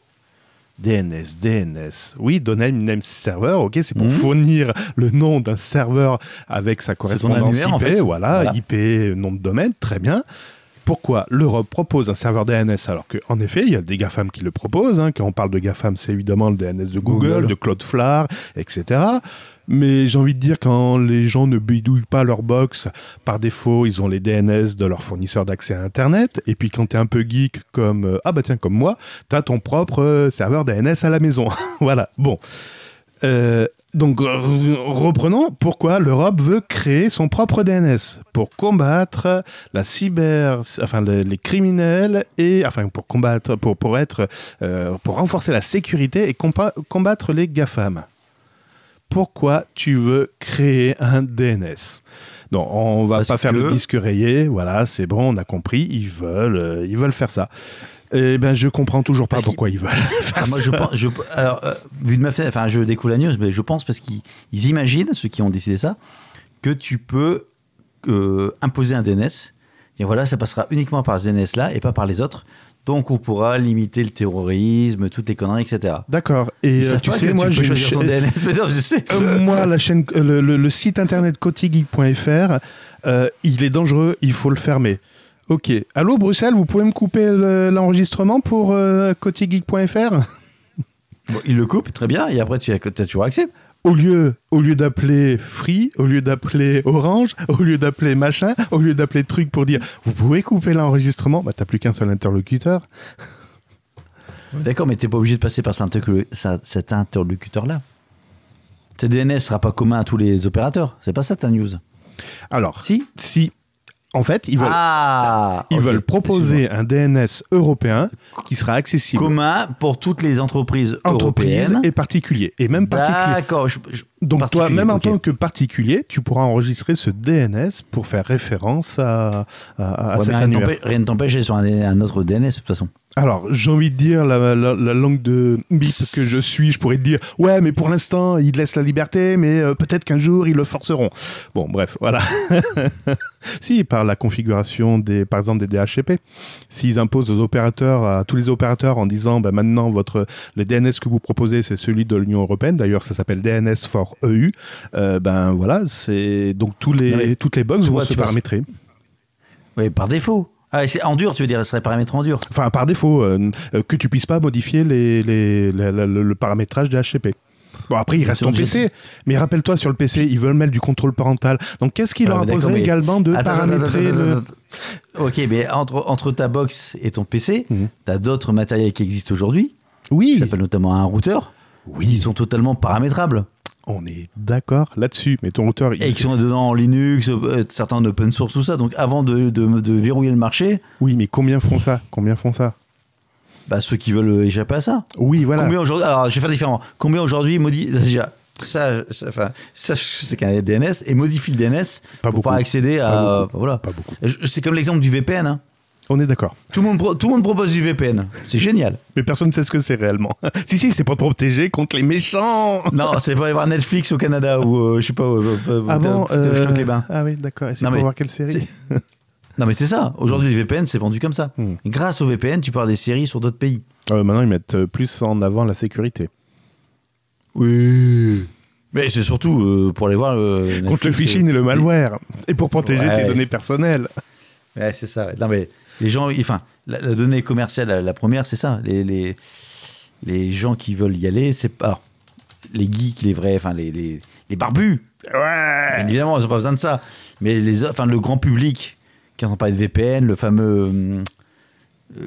DNS, DNS. Oui, Domain Name Server, ok, c'est pour Mhm. fournir le nom d'un serveur avec sa correspondance annuaire, IP, en fait. voilà, Voilà. IP, nom de domaine, très bien. Pourquoi l'Europe propose un serveur DNS alors qu'en effet, il y a des GAFAM qui le proposent. hein. Quand on parle de GAFAM, c'est évidemment le DNS de Google, Google. de Cloudflare, etc. Mais j'ai envie de dire, quand les gens ne bidouillent pas leur box, par défaut, ils ont les DNS de leur fournisseur d'accès à Internet. Et puis quand tu es un peu geek comme, euh, ah bah tiens, comme moi, tu as ton propre euh, serveur DNS à la maison. voilà, bon. Euh, donc, euh, reprenons pourquoi l'Europe veut créer son propre DNS pour combattre la cyber, enfin les, criminels et enfin pour combattre, pour pour être, pour renforcer la sécurité et combattre les gafam. Pourquoi tu veux créer un DNS Non, on va Parce pas faire que- le disque rayé. Voilà, c'est bon, on a compris. Ils veulent, euh, ils veulent faire ça. Eh ben, je comprends toujours pas Parce pourquoi ils veulent faire Ah, moi, ça. je pense, je, alors, euh, vu de ma fenêtre, enfin, je découvre la news, mais je pense parce qu'ils ils imaginent, ceux qui ont décidé ça, que tu peux euh, imposer un DNS. Et voilà, ça passera uniquement par ce DNS-là et pas par les autres. Donc, on pourra limiter le terrorisme, toutes les conneries, etc. D'accord. Et euh, tu sais, moi, tu peux ton DNS. Je sais. Euh, moi, la chaîne, euh, le, le- le site internet cotigeek.fr, euh, il est dangereux, il faut le fermer. Ok. Allô, Bruxelles, vous pouvez me couper le- l'enregistrement pour euh, cotigeek.fr Bon, il le coupe, très bien, et après, tu as, as toujours accès. Au lieu, au lieu d'appeler Free, au lieu d'appeler Orange, au lieu d'appeler machin, au lieu d'appeler truc pour dire vous pouvez couper l'enregistrement, bah t'as plus qu'un seul interlocuteur. D'accord, mais t'es pas obligé de passer par cet interlocuteur-là. Ce DNS sera pas commun à tous les opérateurs. C'est pas ça ta news? Alors, Si? si, en fait, ils veulent, Ah ils ok, veulent proposer un DNS européen qui sera accessible commun pour toutes les entreprises, entreprises européennes. et particuliers, et même particuliers. D'accord. je- je- Donc toi, même en tant que particulier, tu pourras enregistrer ce DNS pour faire référence à, à, à Ouais, cet mais rien ne t'empêche- sur un, un autre DNS de toute façon. Alors, j'ai envie de dire, la, la- la langue de bip que je suis, je pourrais te dire, ouais, mais pour l'instant, ils laissent la liberté, mais euh, peut-être qu'un jour, ils le forceront. Bon, bref, voilà. si, par la configuration, des, par exemple, des DHCP, s'ils imposent aux opérateurs, à tous les opérateurs, en disant, bah, maintenant, votre, les DNS que vous proposez, c'est celui de l'Union Européenne, d'ailleurs, ça s'appelle DNS for EU, euh, ben voilà, c'est donc tous les, toutes les box vont se paramétrer. Oui, par défaut. Ah, en dur, tu veux dire, ce serait paramètre en dur. Enfin, par défaut, euh, euh, que tu puisses pas modifier les, les- le, paramétrage des HCP. Bon, après, il reste ton PC, mais rappelle-toi, sur le PC, ils veulent mettre du contrôle parental. Donc, qu'est-ce qui Ah, leur imposerait mais- également de Attends, paramétrer attends, le... attends. Ok, mais entre, entre ta box et ton PC, Mhm. tu as d'autres matériels qui existent aujourd'hui, qui Oui, s'appellent notamment un routeur, Oui. qui sont totalement paramétrables. On est d'accord là-dessus. Mais ton routeur, il Et qui sont dedans en Linux, euh, certains en open source, tout ça. Donc avant de, de- de verrouiller le marché, oui, mais combien font ça? Combien font ça? Bah, ceux qui veulent échapper à ça. Oui, voilà. Combien aujourd'hui Alors, je vais faire différemment. Combien aujourd'hui modifie déjà ça, ça, enfin, ça, c'est qu'un DNS et modifie le DNS Pas pour beaucoup. pas accéder Pas à beaucoup. voilà. Pas beaucoup. C'est comme l'exemple du VPN. hein. On est d'accord. Tout le monde pro- tout le monde propose du VPN. C'est génial. Mais personne ne sait ce que c'est réellement. si, si, c'est pour te protéger contre les méchants. Non, c'est pour aller voir Netflix au Canada ou euh, je sais pas. Euh, euh, Putain, les bains. Ah oui, d'accord. C'est pour mais- voir quelle série Non mais c'est ça. Aujourd'hui, le VPN c'est vendu comme ça. Hmm. Et grâce au VPN, tu avoir des séries sur d'autres pays. Maintenant, ils mettent plus en avant la sécurité. Oui. Mais c'est surtout pour aller voir le Contre le phishing et le malware. Et pour protéger Ouais. tes données personnelles. Ouais, c'est ça. Non, mais les gens, enfin, la, la donnée commerciale, la, la première, c'est ça. Les, les, les gens qui veulent y aller, c'est pas. les geeks, les vrais, enfin, les, les, les barbus, Ouais bien évidemment, ils n'ont pas besoin de ça. Mais les, enfin, le grand public, qui entend parler de VPN, le fameux. euh,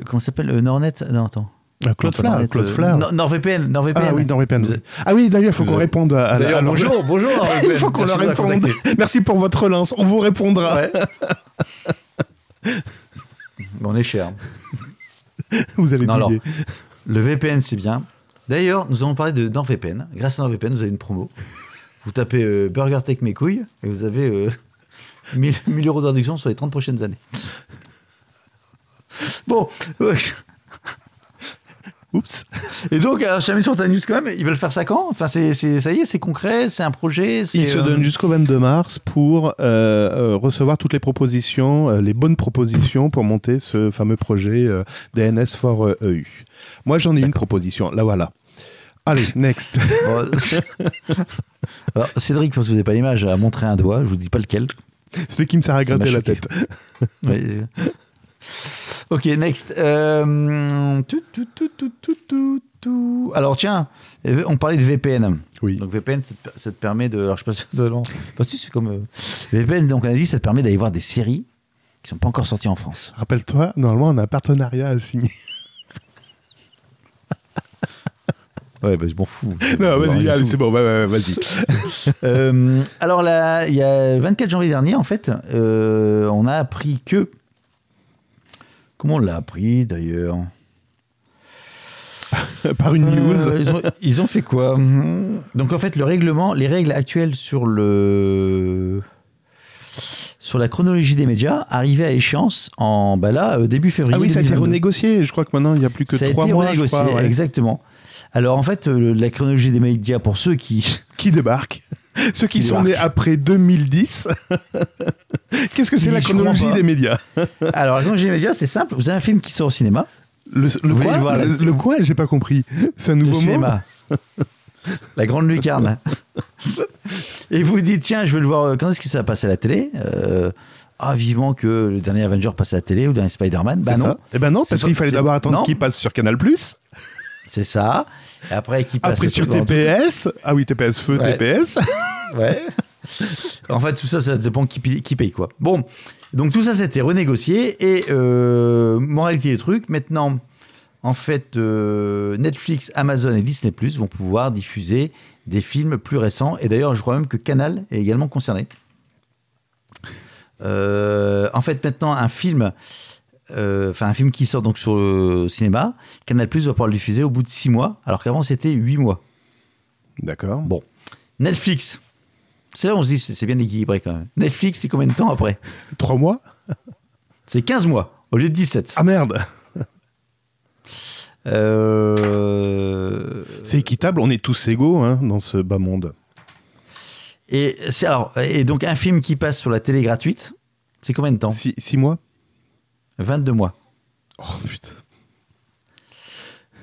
comment ça s'appelle Le Nordnet Non, attends. Euh, Claude Non, pas Flare, Nordnet, Claude euh, Flare. Nord- NordVPN, NordVPN. Ah oui, NordVPN. Vous. Ah oui, d'ailleurs, il faut qu'on réponde à, la- à leur- bonjour, bonjour. Il faut qu'on leur réponde. Merci pour votre relance. On vous répondra. Ouais. Mais on est cher. Vous allez Non, alors. Le VPN, c'est bien. D'ailleurs, nous allons parler de NordVPN. Grâce à NordVPN, vous avez une promo. Vous tapez euh, Burger Tech mes couilles et vous avez euh, 1000, 1000 euros de réduction sur les 30 prochaines années. Bon, ouais. Oups. et donc, alors, je t'amène sur ta news quand même. Ils veulent faire ça quand? Enfin, c'est, c'est- ça y est, c'est concret, c'est un projet. c'est, Il se euh, donne jusqu'au 22 mars pour euh, euh, recevoir toutes les propositions, euh, les bonnes propositions pour monter ce fameux projet euh, DNS for euh, EU. Moi, j'en ai une proposition. La voilà. Allez, next. alors, Cédric, parce que vous n'avez pas l'image, a montré un doigt. Je vous dis pas lequel. Celui qui me sert à gratter la tête. Ouais. Ok, next. Euh. Alors tiens, on parlait de VPN. Oui. Donc VPN, ça te, permet de. Alors je je sais pas si c'est comme. euh, VPN, donc on a dit, ça te permet d'aller voir des séries qui sont pas encore sorties en France. Rappelle-toi, normalement, on a un partenariat à signer. Ouais, bah je m'en fous. Non, vas-y, allez, c'est bon, vas-y. Euh, alors là, il y a le 24 janvier dernier, en fait, euh, on a appris que. Comment on l'a appris d'ailleurs Par une news. Euh, ils, ont, ils ont fait quoi Donc en fait, le règlement, les règles actuelles sur le sur la chronologie des médias arrivaient à échéance en bah là euh, début février. Ah oui, ça a été 2022. renégocié. Je crois que maintenant, il n'y a plus que Ça a trois été mois, je renégocié, crois. ouais. exactement. Alors en fait, euh, la chronologie des médias pour ceux qui Qui débarque Ceux qui, sont nés après 2010. Qu'est-ce que c'est la chronologie des médias Alors la chronologie des médias, c'est simple. Vous avez un film qui sort au cinéma. Le, le quoi voir le, le quoi J'ai pas compris. C'est un Le nouveau mot cinéma. la grande lucarne. Et vous dites, tiens, je veux le voir. euh, Quand est-ce que ça va passer à la télé Euh, Ah, vivement que le dernier Avenger passe à la télé ou le dernier Spider-Man. Bah non. ça Eh ben non, parce qu'il fallait d'abord attendre qu'il passe sur Canal+. C'est ça. Et après, qui passe Après sur TPS. Ah oui, TPS feu, Ouais. TPS. Ouais. en fait, tout ça, ça dépend qui, paye- qui paye quoi. Bon, donc tout ça, c'était renégocié. Et euh, moralité des trucs, maintenant, en fait, euh, Netflix, Amazon et Disney Plus vont pouvoir diffuser des films plus récents. Et d'ailleurs, je crois même que Canal est également concerné. Euh, en fait, maintenant, un film, enfin un film qui sort donc sur le cinéma, Canal Plus va pouvoir le diffuser au bout de six mois, alors qu'avant c'était huit mois. D'accord. Bon. Netflix. C'est là où on se dit, c'est bien équilibré quand même. Netflix, c'est combien de temps après? Trois mois C'est 15 mois au lieu de 17. Ah merde Euh, C'est équitable, on est tous égaux hein, dans ce bas monde. Et, c'est- alors, et donc un film qui passe sur la télé gratuite, c'est combien de temps? Six, six mois 22 mois. Oh putain.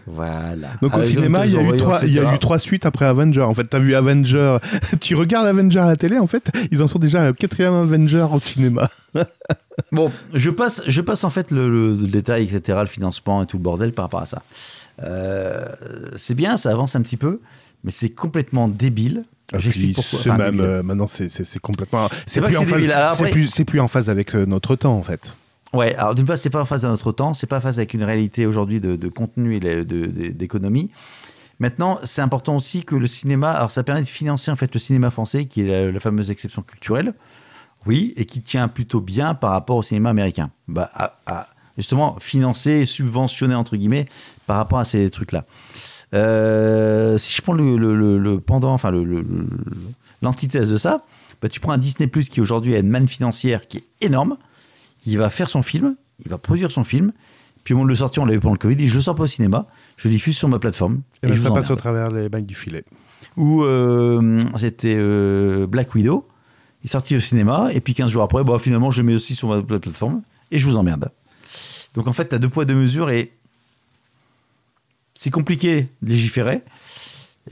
Voilà. Donc au Avec cinéma, il y, a eu trois, il y a eu trois suites après Avenger. En fait, t'as vu Avenger? tu regardes Avenger à la télé, en fait, ils en sont déjà au quatrième Avenger au cinéma. Bon, je passe, je passe en fait le, le- le détail, etc., le financement et tout le bordel par rapport à ça. Euh, c'est bien, ça avance un petit peu, mais c'est complètement débile. J'explique Puis, pourquoi. c'est Enfin, même, euh, maintenant, c'est- complètement. Plus, en phase- après- plus, c'est plus en phase avec euh, notre temps, en fait. Ouais, alors d'une part, c'est pas en phase à notre temps, c'est pas phase avec une réalité aujourd'hui de, contenu et d'économie. Maintenant, c'est important aussi que le cinéma, alors ça permet de financer en fait le cinéma français, qui est la, fameuse exception culturelle, oui, et qui tient plutôt bien par rapport au cinéma américain. Bah, justement, financer, subventionner entre guillemets par rapport à ces trucs-là. Euh, si je prends le, le- le- le pendant, enfin l'antithèse de ça, bah, tu prends un Disney Plus qui aujourd'hui a une manne financière qui est énorme. Il va faire son film, il va produire son film, puis au moment de le sortir, on l'avait pendant le Covid, il dit je le sors pas au cinéma, je le diffuse sur ma plateforme. Et, et ben, je ça passe au travers les bagues du filet. Ou euh, c'était euh, Black Widow, il est sorti au cinéma, et puis 15 jours après, bah, finalement, je le mets aussi sur ma pla- plateforme, et je vous emmerde. Donc en fait, tu as deux poids, deux mesures, et c'est compliqué de légiférer,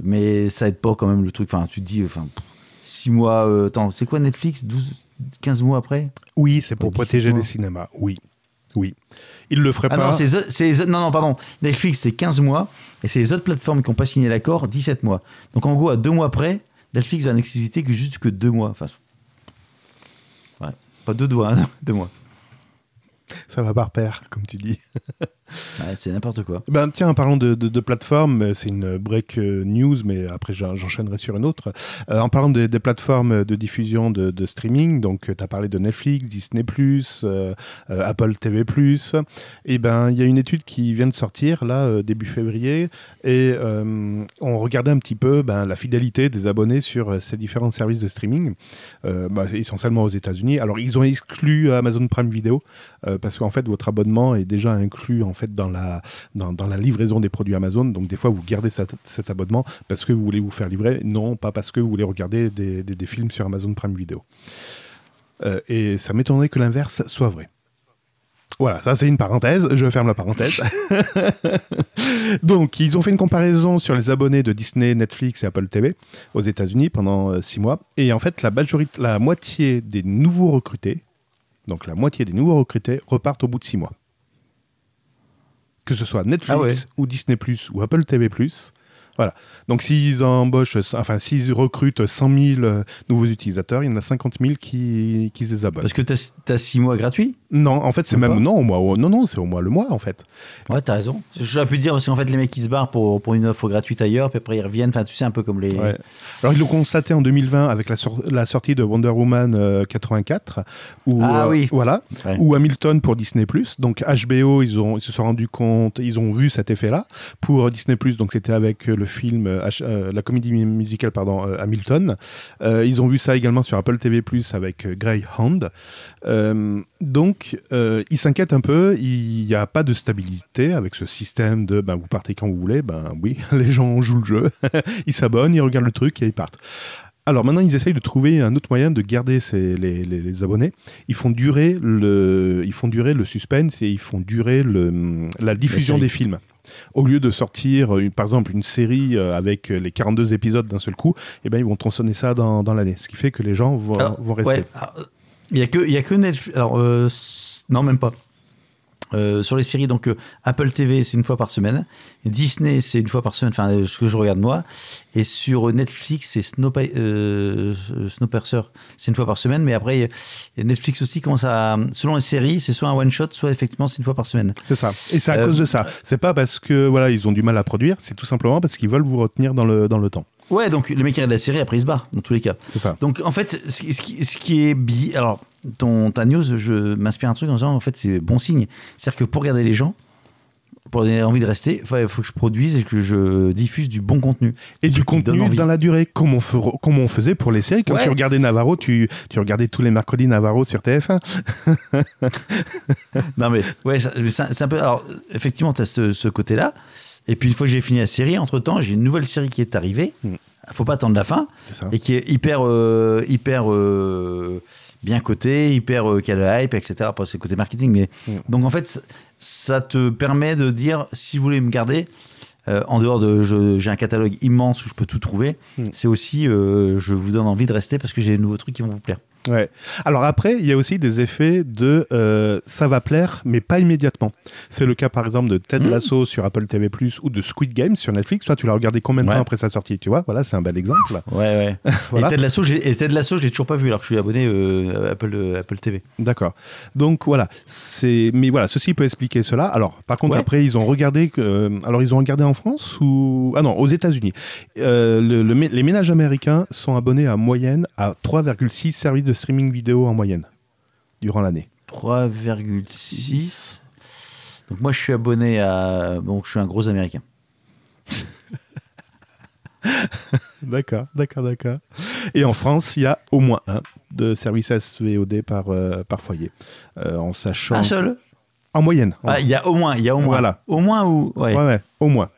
mais ça aide pas quand même le truc. Enfin, tu te dis, enfin, 6 mois, euh, attends, c'est quoi Netflix? 12, 15 mois après Oui, c'est pour Ouais, 17 protéger mois. les cinémas. Oui. Oui. Il le ferait Ah pas. non, c'est non, non, pardon. Netflix, c'est 15 mois. Et c'est les autres plateformes qui n'ont pas signé l'accord, 17 mois. Donc en gros, à deux mois près, Netflix a une exclusivité que juste que deux mois. Enfin, ouais, pas deux doigts, hein, deux mois. Ça va par paire, comme tu dis. C'est n'importe quoi. Ben tiens, en parlant de, plateformes, euh, c'est une break euh, news, mais après j'en- j'enchaînerai sur une autre. Euh, en parlant des, plateformes de diffusion de, streaming, donc tu as parlé de Netflix, Disney+, euh, euh, Apple TV+, et ben il y a une étude qui vient de sortir là euh, début février, et euh, on regardait un petit peu ben, la fidélité des abonnés sur euh, ces différents services de streaming, euh, bah, essentiellement aux États-Unis. Alors ils ont exclu Amazon Prime Video euh, parce qu'en fait votre abonnement est déjà inclus en fait dans la livraison des produits Amazon. Donc des fois vous gardez cet, abonnement parce que vous voulez vous faire livrer, non pas parce que vous voulez regarder des, films sur Amazon Prime Video. Euh, et ça m'étonnerait que l'inverse soit vrai. Voilà, ça c'est une parenthèse, je ferme la parenthèse. Donc, ils ont fait une comparaison sur les abonnés de Disney, Netflix et Apple TV aux États-Unis pendant euh, six mois. Et en fait, la, la moitié des nouveaux recrutés, donc la moitié des nouveaux recrutés, repartent au bout de six mois. Que ce soit Netflix Ah ouais. ou Disney ou Apple TV voilà. Donc s'ils embauchent, enfin s'ils recrutent 100 000 euh, nouveaux utilisateurs, il y en a 50 000 qui, qui se désabonnent. Parce que t'as as six mois gratuits? Non, en fait c'est Même non au mois, non non c'est au mois le mois en fait. Ouais, t'as raison. J'aurais pu dire parce qu'en fait, les mecs ils se barrent pour, pour une offre gratuite ailleurs, puis après ils reviennent. Enfin, tu sais, un peu comme les. Ouais. Alors ils l'ont constaté en 2020 avec la, la sortie de Wonder Woman euh, 84, où, Ah oui. voilà, Ouais. ou Hamilton pour Disney+. Donc HBO, ils, ont, ils se sont rendus compte, ils ont vu cet effet-là. Pour Disney+, donc c'était avec euh, le film, euh, euh, la comédie musicale, pardon, euh, Hamilton. Euh, ils ont vu ça également sur Apple TV+, avec euh, Greyhound. Euh, donc, euh, ils s'inquiètent un peu. Il n'y a pas de stabilité avec ce système de ben, vous partez quand vous voulez. Ben oui, les gens jouent le jeu, ils s'abonnent, ils regardent le truc et ils partent. Alors maintenant, ils essayent de trouver un autre moyen de garder les, les- les abonnés. Ils font durer le, ils font durer le suspense et ils font durer le, la diffusion des films. Au lieu de sortir, une- par exemple, une série euh, avec les 42 épisodes d'un seul coup, eh ben, ils vont tronçonner ça dans, dans l'année. Ce qui fait que les gens vont, Alors, vont rester. ouais, alors, Il y a que, y que Netflix. Alors, euh, non, même pas. Euh, sur les séries, donc euh, Apple TV, c'est une fois par semaine. Disney, c'est une fois par semaine, enfin, euh, ce que je regarde moi. Et sur Netflix, c'est euh, Snowpiercer, c'est une fois par semaine. Mais après, il Netflix aussi commence à. Selon les séries, c'est soit un one-shot, soit effectivement, c'est une fois par semaine. C'est ça. Et c'est à Euh, cause de ça. C'est pas parce que voilà, ils ont du mal à produire, c'est tout simplement parce qu'ils veulent vous retenir dans le, dans le temps. Ouais, donc les mecs qui regardent la série, après ils se barrent, dans tous les cas. C'est ça. Donc en fait, ce ce qui est bi, alors ton ta news, je m'inspire un truc en disant en fait c'est bon signe, c'est-à-dire que pour garder les gens, pour donner envie de rester, il faut que je produise et que je diffuse du bon contenu. Et du contenu dans la durée, comme on, fer- comme on faisait pour les séries. Quand Ouais. tu regardais Navarro, tu, tu regardais tous les mercredis Navarro sur TF1. Non mais ouais, c'est un peu. Alors effectivement, tu as ce, ce côté-là. Et puis une fois que j'ai fini la série, entre temps, j'ai une nouvelle série qui est arrivée. Mm. Faut pas attendre la fin. Et qui est hyper euh, hyper euh, bien coté, hyper euh, qui a le hype, etc. Après, c'est le côté marketing, mais Mm. donc en fait, ça- te permet de dire si vous voulez me garder. euh, en dehors de, je- j'ai un catalogue immense où je peux tout trouver. Mm. C'est aussi, euh, je vous donne envie de rester parce que j'ai de nouveaux trucs qui vont vous plaire. Ouais. Alors après, il y a aussi des effets de euh, ça va plaire, mais pas immédiatement. C'est le cas par exemple de Ted Mhm. Lasso sur Apple TV ou de Squid Game sur Netflix. Toi, tu l'as regardé combien de Ouais. temps après sa sortie Tu vois, voilà, c'est un bel exemple. Ouais, ouais. Voilà. Et Ted Lasso, j'ai, Ted Lasso, je l'ai toujours pas vu alors que je suis abonné euh, à Apple, euh, Apple TV. D'accord. Donc voilà, c'est. Mais voilà, ceci peut expliquer cela. Alors, par contre, Ouais. après, ils ont regardé. Alors, ils ont regardé en France ou ah non, aux États-Unis. Le- le mé- les ménages américains sont abonnés en moyenne à 3,6 services de streaming vidéo en moyenne durant l'année. 3,6. Donc moi, je suis abonné à. Donc je suis un gros américain. D'accord, d'accord, d'accord. Et en France, il y a au moins un de services SVOD par, euh, par foyer. Euh, en sachant. Un seul? En moyenne. En- Ah, il y a au moins, il y a au moins. Voilà. Au moins ou. Ouais. ouais, ouais, au moins.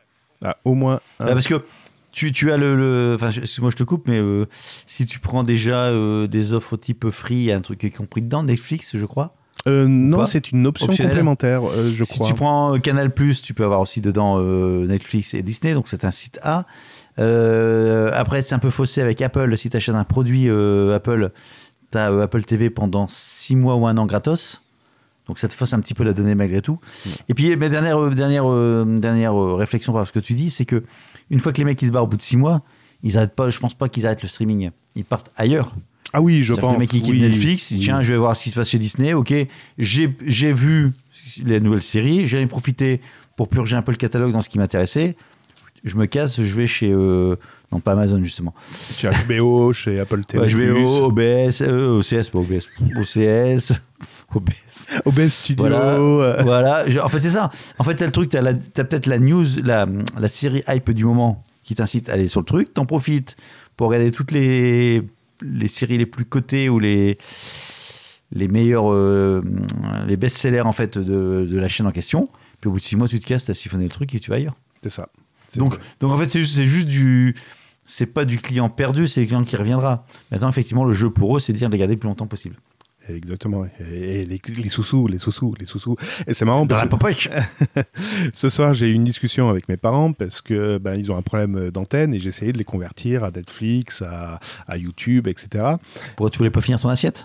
Ah, au moins un. Bah, parce que tu, tu as le. le- Enfin, excuse-moi, je te coupe, mais euh, si tu prends déjà euh, des offres type free, il y a un truc qui est compris dedans, Netflix, je crois? Euh, non, c'est une option complémentaire, euh, je si crois. tu prends euh, Canal, tu peux avoir aussi dedans Netflix et Disney, donc c'est un site A. Après, c'est un peu faussé avec Apple. Si tu achètes un produit Apple, tu as Apple TV pendant 6 mois ou un an gratos. Donc ça te fausse un petit peu la donnée malgré tout. Et puis, ma dernière, dernière, dernière réflexion par ce que tu dis, c'est que une fois que les mecs ils se barrent au bout de 6 mois, ils arrêtent pas, je pense pas qu'ils arrêtent le streaming. Ils partent ailleurs. Ah oui, je C'est-à-dire que pense. Le mec qui quitte oui, Netflix, oui. tiens, je vais voir ce qui se passe chez Disney. Ok, j'ai vu les nouvelles séries, j'allais profiter pour purger un peu le catalogue dans ce qui m'intéressait, je me casse, je vais chez. euh, non, pas Amazon, justement. Chez HBO, chez Apple TV. Ouais, au OBS, euh, OCS, pas OBS, OCS, OBS. OBS Studio. Voilà. euh, Voilà. Je- en fait, c'est ça. En fait, t'as le truc, t'as, la- t'as peut-être la news, la, la série hype du moment qui t'incite à aller sur le truc. T'en profites pour regarder toutes les, les séries les plus cotées ou les, les meilleurs, euh, les best-sellers en fait de, de la chaîne en question. Puis au bout de six mois, tu te casses, t'as siphonné le truc et tu vas ailleurs. C'est ça. C'est Donc, vrai. donc en fait, c'est juste, c'est juste du. C'est pas du client perdu, c'est le client qui reviendra. Maintenant, effectivement, le jeu pour eux, c'est de dire de les garder le plus longtemps possible. Exactement. Et, et les, les sous-sous, les sous-sous, les sous-sous. Et c'est marrant Dans parce la que ce soir, j'ai eu une discussion avec mes parents parce que ben, ils ont un problème d'antenne et j'ai essayé de les convertir à Netflix, à, à YouTube, etc. Pourquoi tu voulais pas finir ton assiette?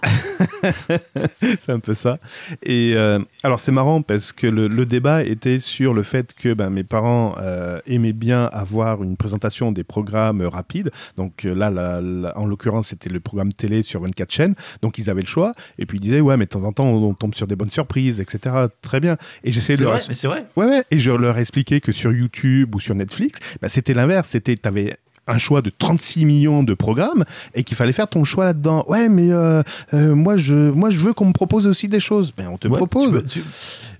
C'est un peu ça. Et euh, alors c'est marrant parce que le, le débat était sur le fait que ben, mes parents euh, aimaient bien avoir une présentation des programmes rapides. Donc euh, là, la- la- en l'occurrence, c'était le programme télé sur 24 chaînes. Donc ils avaient le choix. Et puis ils disaient ouais, mais de temps en temps, on, on tombe sur des bonnes surprises, etc. Très bien. Et j'essayais de leur vrai, mais c'est vrai. Ouais, ouais. Et je leur expliquais que sur YouTube ou sur Netflix, bah, c'était l'inverse. C'était, t'avais un choix de 36 millions de programmes et qu'il fallait faire ton choix là-dedans. Ouais, mais euh, euh, moi, je, moi, je veux qu'on me propose aussi des choses. Ben, on te Ouais, propose. tu peux- tu-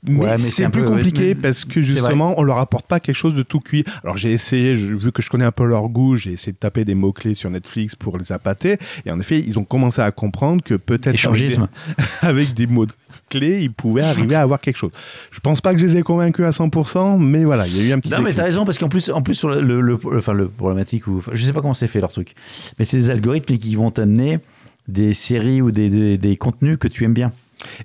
Mais, Ouais, mais c'est plus peu- compliqué mais- parce que justement, on leur apporte pas quelque chose de tout cuit. Alors j'ai essayé, je- vu que je connais un peu leur goût, j'ai essayé de taper des mots-clés sur Netflix pour les appâter. Et en effet, ils ont commencé à comprendre que peut-être avec des, avec des mots-clés, ils pouvaient arriver à avoir quelque chose. Je pense pas que je les ai convaincus à 100%, mais voilà, il y a eu un petit Non, mais t'as raison, parce qu'en plus, en plus sur le, le, le- enfin, le problématique, ou, je sais pas comment c'est fait leur truc, mais c'est des algorithmes qui vont t'amener des séries ou des, des, des contenus que tu aimes bien.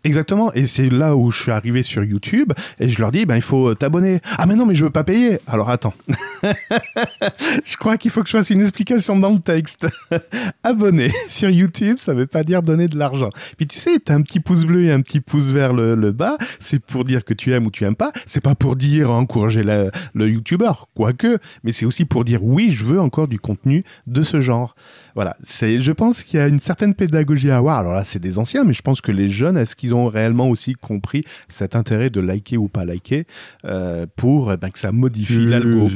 Exactement, et c'est là où je suis arrivé sur YouTube et je leur dis ben il faut t'abonner. Ah mais non mais je veux pas payer. Alors attends. je crois qu'il faut que je fasse une explication dans le texte. Abonner sur YouTube, ça veut pas dire donner de l'argent. Puis tu sais, t'as un petit pouce bleu et un petit pouce vers le, le bas, c'est pour dire que tu aimes ou tu aimes pas. C'est pas pour dire encourager le YouTuber, quoique, mais c'est aussi pour dire oui, je veux encore du contenu de ce genre. Voilà, c'est, je pense qu'il y a une certaine pédagogie à avoir. Alors là, c'est des anciens, mais je pense que les jeunes, est-ce qu'ils ont réellement aussi compris cet intérêt de liker ou pas liker euh, pour eh ben, que ça modifie l'algo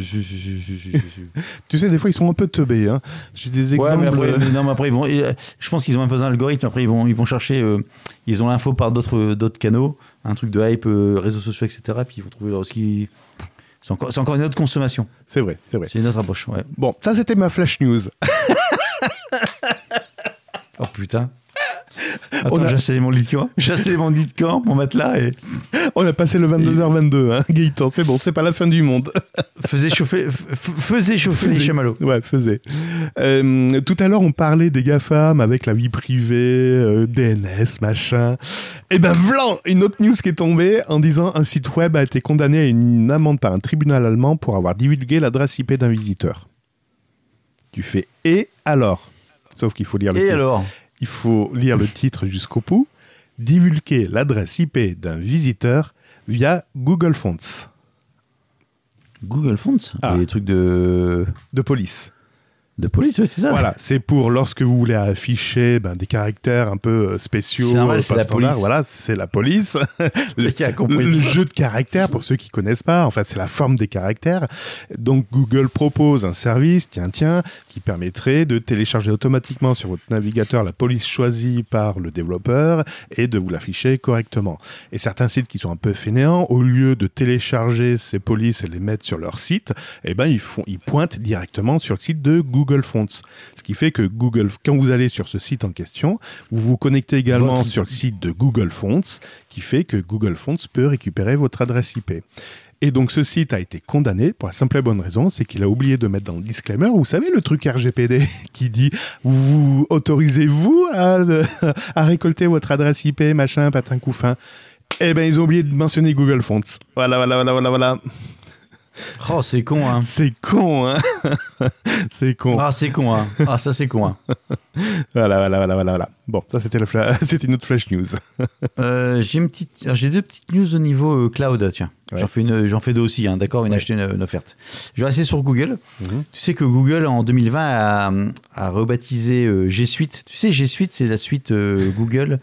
Tu sais, des fois, ils sont un peu teubés. Hein. J'ai des Ouais, exemples. mais après, mais non, mais après ils vont, euh, je pense qu'ils ont un peu besoin d'algorithme. Après, ils vont, ils vont chercher, euh, ils ont l'info par d'autres, canaux, un truc de hype, euh, réseaux sociaux, etc. Puis ils vont trouver ce qui. C'est encore, une autre consommation. C'est vrai, c'est vrai. C'est une autre approche. Ouais. Bon, ça, c'était ma flash news. Oh putain. Attends, On a- j'ai mon lit de camp. J'ai mon lit de camp, mon matelas et On a passé le 22h22, hein, Gaëtan. C'est bon, c'est pas la fin du monde. faisait chauffer, faisait chauffer les chamallows. Ouais, faisait. Euh, tout à l'heure, on parlait des GAFAM avec la vie privée, euh, DNS, machin. Et ben, vlan Une autre news qui est tombée en disant un site web a été condamné à une amende par un tribunal allemand pour avoir divulgué l'adresse IP d'un visiteur. Tu fais et alors? Sauf qu'il faut lire le Et titre. alors? Il faut lire le titre jusqu'au bout. Divulguer l'adresse IP d'un visiteur via Google Fonts Google Fonts Ah. Les trucs de, de police. de police, ouais, c'est ça. Voilà, c'est pour lorsque vous voulez afficher ben, des caractères un peu euh, spéciaux, C'est normal, pas la police. Voilà, c'est la police. le, qui a compris. le- le jeu de caractères, pour ceux qui connaissent pas, en fait, c'est la forme des caractères. Donc, Google propose un service, tiens, tiens, qui permettrait de télécharger automatiquement sur votre navigateur la police choisie par le développeur et de vous l'afficher correctement. Et certains sites qui sont un peu fainéants, au lieu de télécharger ces polices et les mettre sur leur site, eh ben, ils font, ils pointent directement sur le site de Google Fonts. Ce qui fait que Google, quand vous allez sur ce site en question, vous vous connectez également Votre- sur le site de Google Fonts, qui fait que Google Fonts peut récupérer votre adresse IP. Et donc ce site a été condamné pour la simple et bonne raison, c'est qu'il a oublié de mettre dans le disclaimer, vous savez le truc RGPD qui dit vous autorisez-vous à, récolter votre adresse IP, machin, patin couffin? Eh ben ils ont oublié de mentionner Google Fonts. Voilà, voilà, voilà, voilà, voilà. Oh, c'est con, hein. C'est con, hein C'est con. Ah, c'est con, hein. Ah, ça, c'est con, hein. Voilà, voilà, voilà, voilà, voilà. Bon, ça c'était le fla- c'était une autre flash news. Euh, j'ai une petite, alors, j'ai deux petites news au niveau euh, cloud. Tiens, Ouais. j'en fais une, j'en fais deux aussi. Hein, D'accord, une Ouais. achetée, une, une offerte. Je vais rester sur Google. Mhm. Tu sais que Google en 2020 a, a rebaptisé euh, G Suite. Tu sais, G Suite, c'est la suite Google.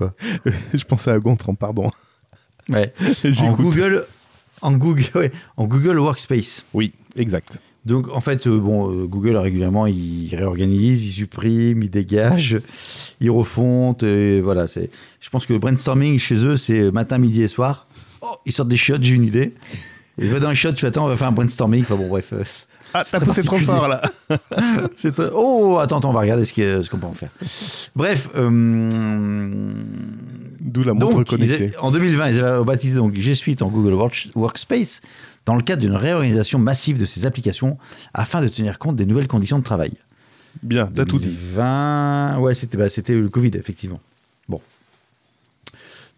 Je pensais à Gontran, pardon. Ouais. En. Google, En Google, ouais, en Google Workspace. Oui, exact. Donc en fait, euh, bon, euh, Google régulièrement, il réorganise, il supprime, il dégage, il refonte. Et voilà, c'est. Je pense que le brainstorming chez eux, c'est matin, midi et soir. Oh, ils sortent des shots, j'ai une idée. Et va dans les shots, tu attends, on va faire un brainstorming. Enfin bon, bref. euh, Ah, t'as poussé trop fort là. très- Oh, attends, attends, on va regarder ce qu'on peut en faire. Bref. euh, D'où la montre donc, connectée. a- en 2020, ils avaient baptisé donc G Suite en Google Work- Workspace dans le cadre d'une réorganisation massive de ses applications afin de tenir compte des nouvelles conditions de travail. Bien, t'as tout dit. 20, ouais, c'était bah, c'était le Covid, effectivement. Bon.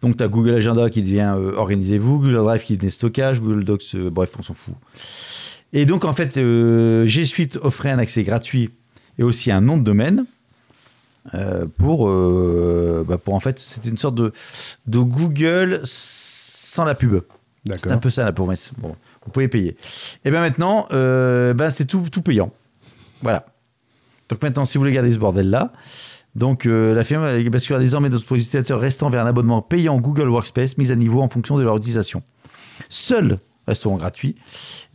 Donc, tu as Google Agenda qui devient euh, Organisez-vous, Google Drive qui devient stockage, Google Docs, euh, bref, on s'en fout. Et donc, en fait, euh, G Suite offrait un accès gratuit et aussi un nom de domaine euh, pour, euh, bah, pour, en fait, c'était une sorte de, de Google sans la pub. C'est un peu ça la promesse. Bon, vous pouvez payer. Et bien maintenant, euh, ben, c'est tout, tout payant. Voilà. Donc maintenant, si vous voulez garder ce bordel-là, donc la firme basculera désormais d'autres utilisateurs restant vers un abonnement payant Google Workspace mis à niveau en fonction de leur utilisation. Seuls resteront gratuits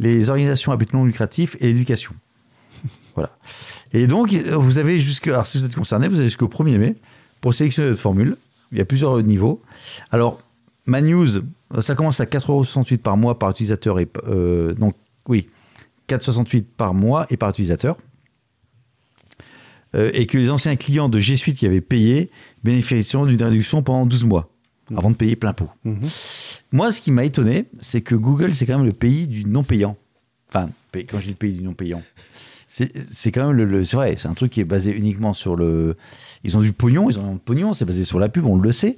les organisations à but non lucratif et l'éducation. Voilà. Et donc, vous avez jusque. Alors, si vous êtes concerné, vous avez jusqu'au 1er mai pour sélectionner votre formule. Il y a plusieurs niveaux. Alors, ma news, ça commence à 4,68€ par mois par utilisateur. Et, euh, donc, oui, 4,68€ par mois et par utilisateur. Euh, et que les anciens clients de G Suite qui avaient payé bénéficieront d'une réduction pendant 12 mois avant de payer plein pot. Mhm. Moi, ce qui m'a étonné, c'est que Google, c'est quand même le pays du non payant. Enfin, quand je dis le pays du non payant, c'est quand même le. le- c'est vrai, c'est un truc qui est basé uniquement sur le. Ils ont du pognon, ils ont du pognon, c'est basé sur la pub, on le sait.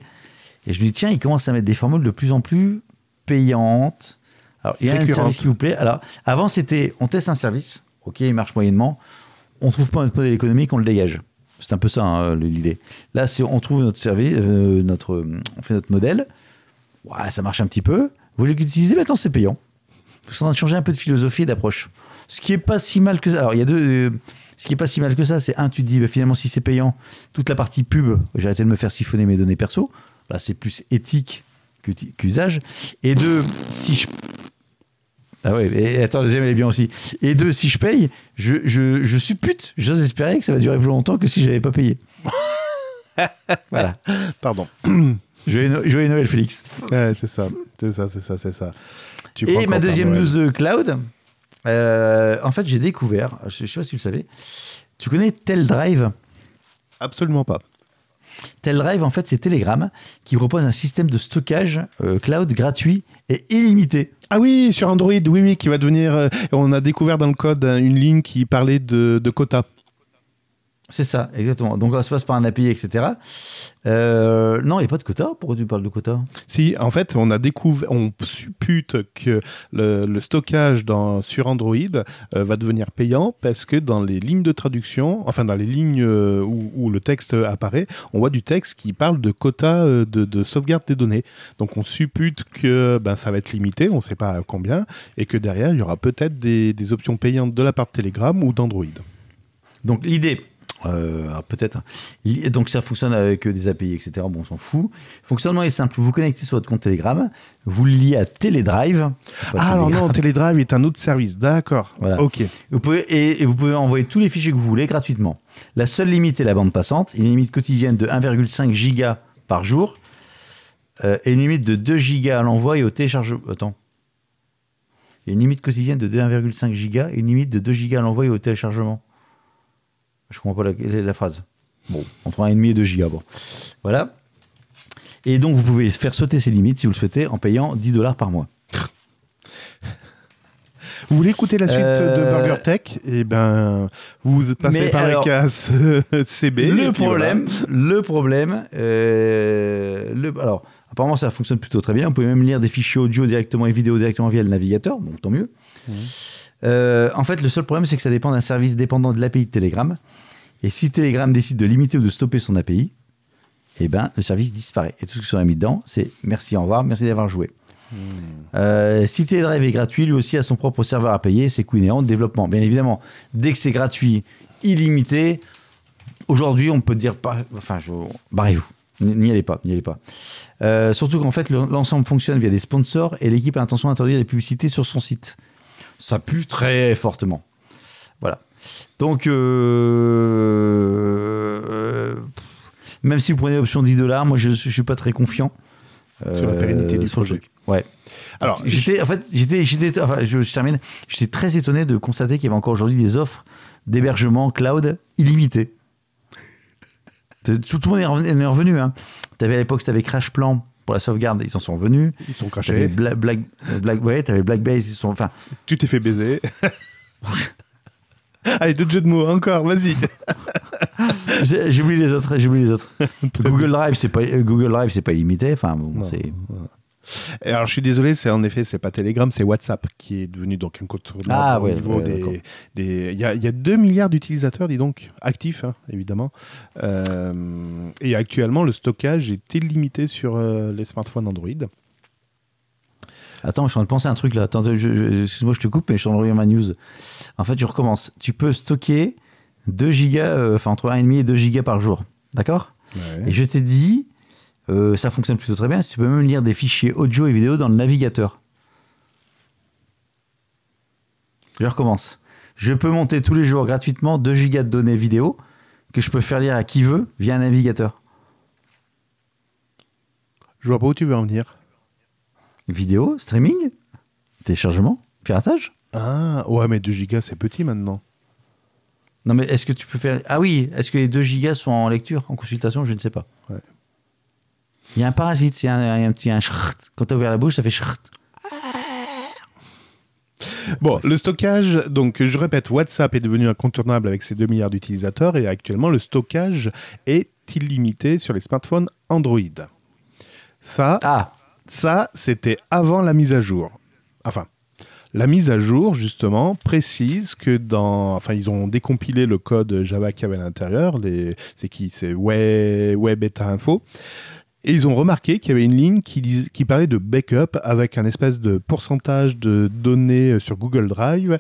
Et je me dis, tiens, ils commencent à mettre des formules de plus en plus payantes. Alors, il y a un service qui vous plaît. Alors, avant, c'était on teste un service, ok, il marche moyennement, on trouve pas notre modèle économique, on le dégage. C'est un peu ça hein, l'idée. Là, c'est on trouve notre service, euh, notre, on fait notre modèle. Ouais, ça marche un petit peu. Vous voulez l'utiliser? Maintenant, c'est payant. Vous êtes en train de changer un peu de philosophie et d'approche. Ce qui est pas si mal que ça. Alors, il y a deux. euh, ce qui est pas si mal que ça, c'est un, tu te dis, bah, finalement, si c'est payant, toute la partie pub, j'ai arrêté de me faire siphonner mes données perso. Là, c'est plus éthique qu'usage. Et deux, si je. Ah ouais, et attends, deuxième, elle est bien aussi. Et deux, si je paye, je, je, je suppute, j'ose espérer que ça va durer plus longtemps que si j'avais pas payé. voilà. Pardon. Joyeux, No- joyeux Noël, Félix. Ouais, c'est ça. C'est ça, c'est ça, c'est ça. Tu Et ma deuxième news euh, cloud, euh, en fait, j'ai découvert, je, je sais pas si vous le savez, tu connais Teldrive? Absolument pas. Teldrive, en fait, c'est Telegram qui propose un système de stockage euh, cloud gratuit et illimité. Ah oui, sur Android, oui, oui, qui va devenir. euh, on a découvert dans le code une ligne qui parlait de, de quotas. C'est ça, exactement. Donc, ça se passe par un API, etc. Euh, non, il n'y a pas de quota. Pourquoi tu parles de quota? Si, en fait, on a découvert, on suppute que le, le stockage dans, sur Android euh, va devenir payant parce que dans les lignes de traduction, enfin dans les lignes euh, où, où le texte apparaît, on voit du texte qui parle de quotas euh, de, de sauvegarde des données. Donc on suppute que ben, ça va être limité, on ne sait pas à combien, et que derrière, il y aura peut-être des, des options payantes de la part de Telegram ou d'Android. Donc, l'idée, euh, alors peut-être, li- donc ça fonctionne avec euh, des API, etc. Bon, on s'en fout. Le fonctionnement est simple. Vous vous connectez sur votre compte Telegram, vous le liez à Teledrive. Ah Telegram. non, Teledrive est un autre service, d'accord. Voilà. Ok. Vous pouvez, et, et vous pouvez envoyer tous les fichiers que vous voulez gratuitement. La seule limite est la bande passante, une limite quotidienne de 1,5 giga par jour euh, et une limite de 2 gigas à l'envoi et au téléchargement. Attends. Il y a une limite quotidienne de 1,5 giga et une limite de 2 gigas à l'envoi et au téléchargement. Je comprends pas la, la phrase. Bon, entre 1,5 et 2 gigas. Bon. Voilà. Et donc, vous pouvez faire sauter ces limites si vous le souhaitez en payant 10 dollars par mois. Vous voulez écouter la suite Euh, de Burger Tech? Eh ben, vous passez Mais par alors- la case euh, CB. le problème, le problème, euh, le, alors apparemment ça fonctionne plutôt très bien. Vous pouvez même lire des fichiers audio directement et vidéo directement via le navigateur, donc tant mieux. Euh, en fait, le seul problème c'est que ça dépend d'un service dépendant de l'API de Telegram. Et si Telegram décide de limiter ou de stopper son API, eh ben le service disparaît. Et tout ce qui sera mis dedans, c'est merci, au revoir, merci d'avoir joué. Euh, si Teledrive est gratuit, lui aussi a son propre serveur à payer, c'est coût inhérent de développement. Bien évidemment, dès que c'est gratuit, illimité, aujourd'hui on peut dire, pas, enfin, je- barrez-vous. N'y allez pas, n'y allez pas. Euh, surtout qu'en fait, le- l'ensemble fonctionne via des sponsors et l'équipe a l'intention d'introduire des publicités sur son site. Ça pue très fortement. Voilà. Donc, euh, euh, même si vous prenez l'option 10 dollars, moi je ne suis pas très confiant. Sur la pérennité du projet. Ouais. Alors, J'étais, en fait, j'étais, j'étais, enfin, je, je termine. J'étais très étonné de constater qu'il y avait encore aujourd'hui des offres d'hébergement cloud illimité. Tout, tout le monde est revenu. est revenu hein. T'avais à l'époque, t'avais Crash Plan pour la sauvegarde, ils en sont revenus. ils sont T'avais cachés. Black, Black, Black, ouais, t'avais Blackbase, ils sont, enfin, Tu t'es fait baiser. Allez, deux jeux de mots encore, vas-y. j'ai oublié les autres, j'ai oublié les autres. Google Drive, c'est pas, euh, Google Drive, c'est pas illimité. Enfin, bon, c'est. Alors, je suis désolé, c'est en effet, c'est pas Telegram, c'est WhatsApp qui est devenu donc incontournable Ah, au ouais, niveau ouais, des, des. Il y a, il y a 2 milliards d'utilisateurs, dis donc, actifs, hein, évidemment. Euh, et actuellement, le stockage est illimité sur euh, les smartphones Android. Attends, je suis en train de penser à un truc là. Attends, excuse-moi, je te coupe, mais je suis en train de ma news. En fait, je recommence. Tu peux stocker 2 gigas, euh, enfin entre 1,5 et 2 gigas par jour. D'accord? Et je t'ai dit, euh, ça fonctionne plutôt très bien. Tu peux même lire des fichiers audio et vidéo dans le navigateur. Je recommence. Je peux monter tous les jours gratuitement 2 gigas de données vidéo que je peux faire lire à qui veut via un navigateur. Je vois pas où tu veux en venir. Vidéo, streaming, téléchargement, piratage. Ah, ouais, mais 2 gigas, c'est petit maintenant. Non, mais est-ce que tu peux faire. Ah oui, est-ce que les 2 gigas sont en lecture, en consultation Je ne sais pas. Ouais. Il y a un parasite, il y a un, petit. Quand tu as ouvert la bouche, ça fait chrrt. Bon, le stockage, donc je répète, WhatsApp est devenu incontournable avec ses 2 milliards d'utilisateurs et actuellement le stockage est illimité sur les smartphones Android. Ça, Ah, ça c'était avant la mise à jour. Enfin, la mise à jour, justement, précise que dans. Enfin, ils ont décompilé le code Java qu'il y avait à l'intérieur. C'est qui? C'est Web, Web Info. Et ils ont remarqué qu'il y avait une ligne qui, qui parlait de backup avec un espèce de pourcentage de données euh, sur Google Drive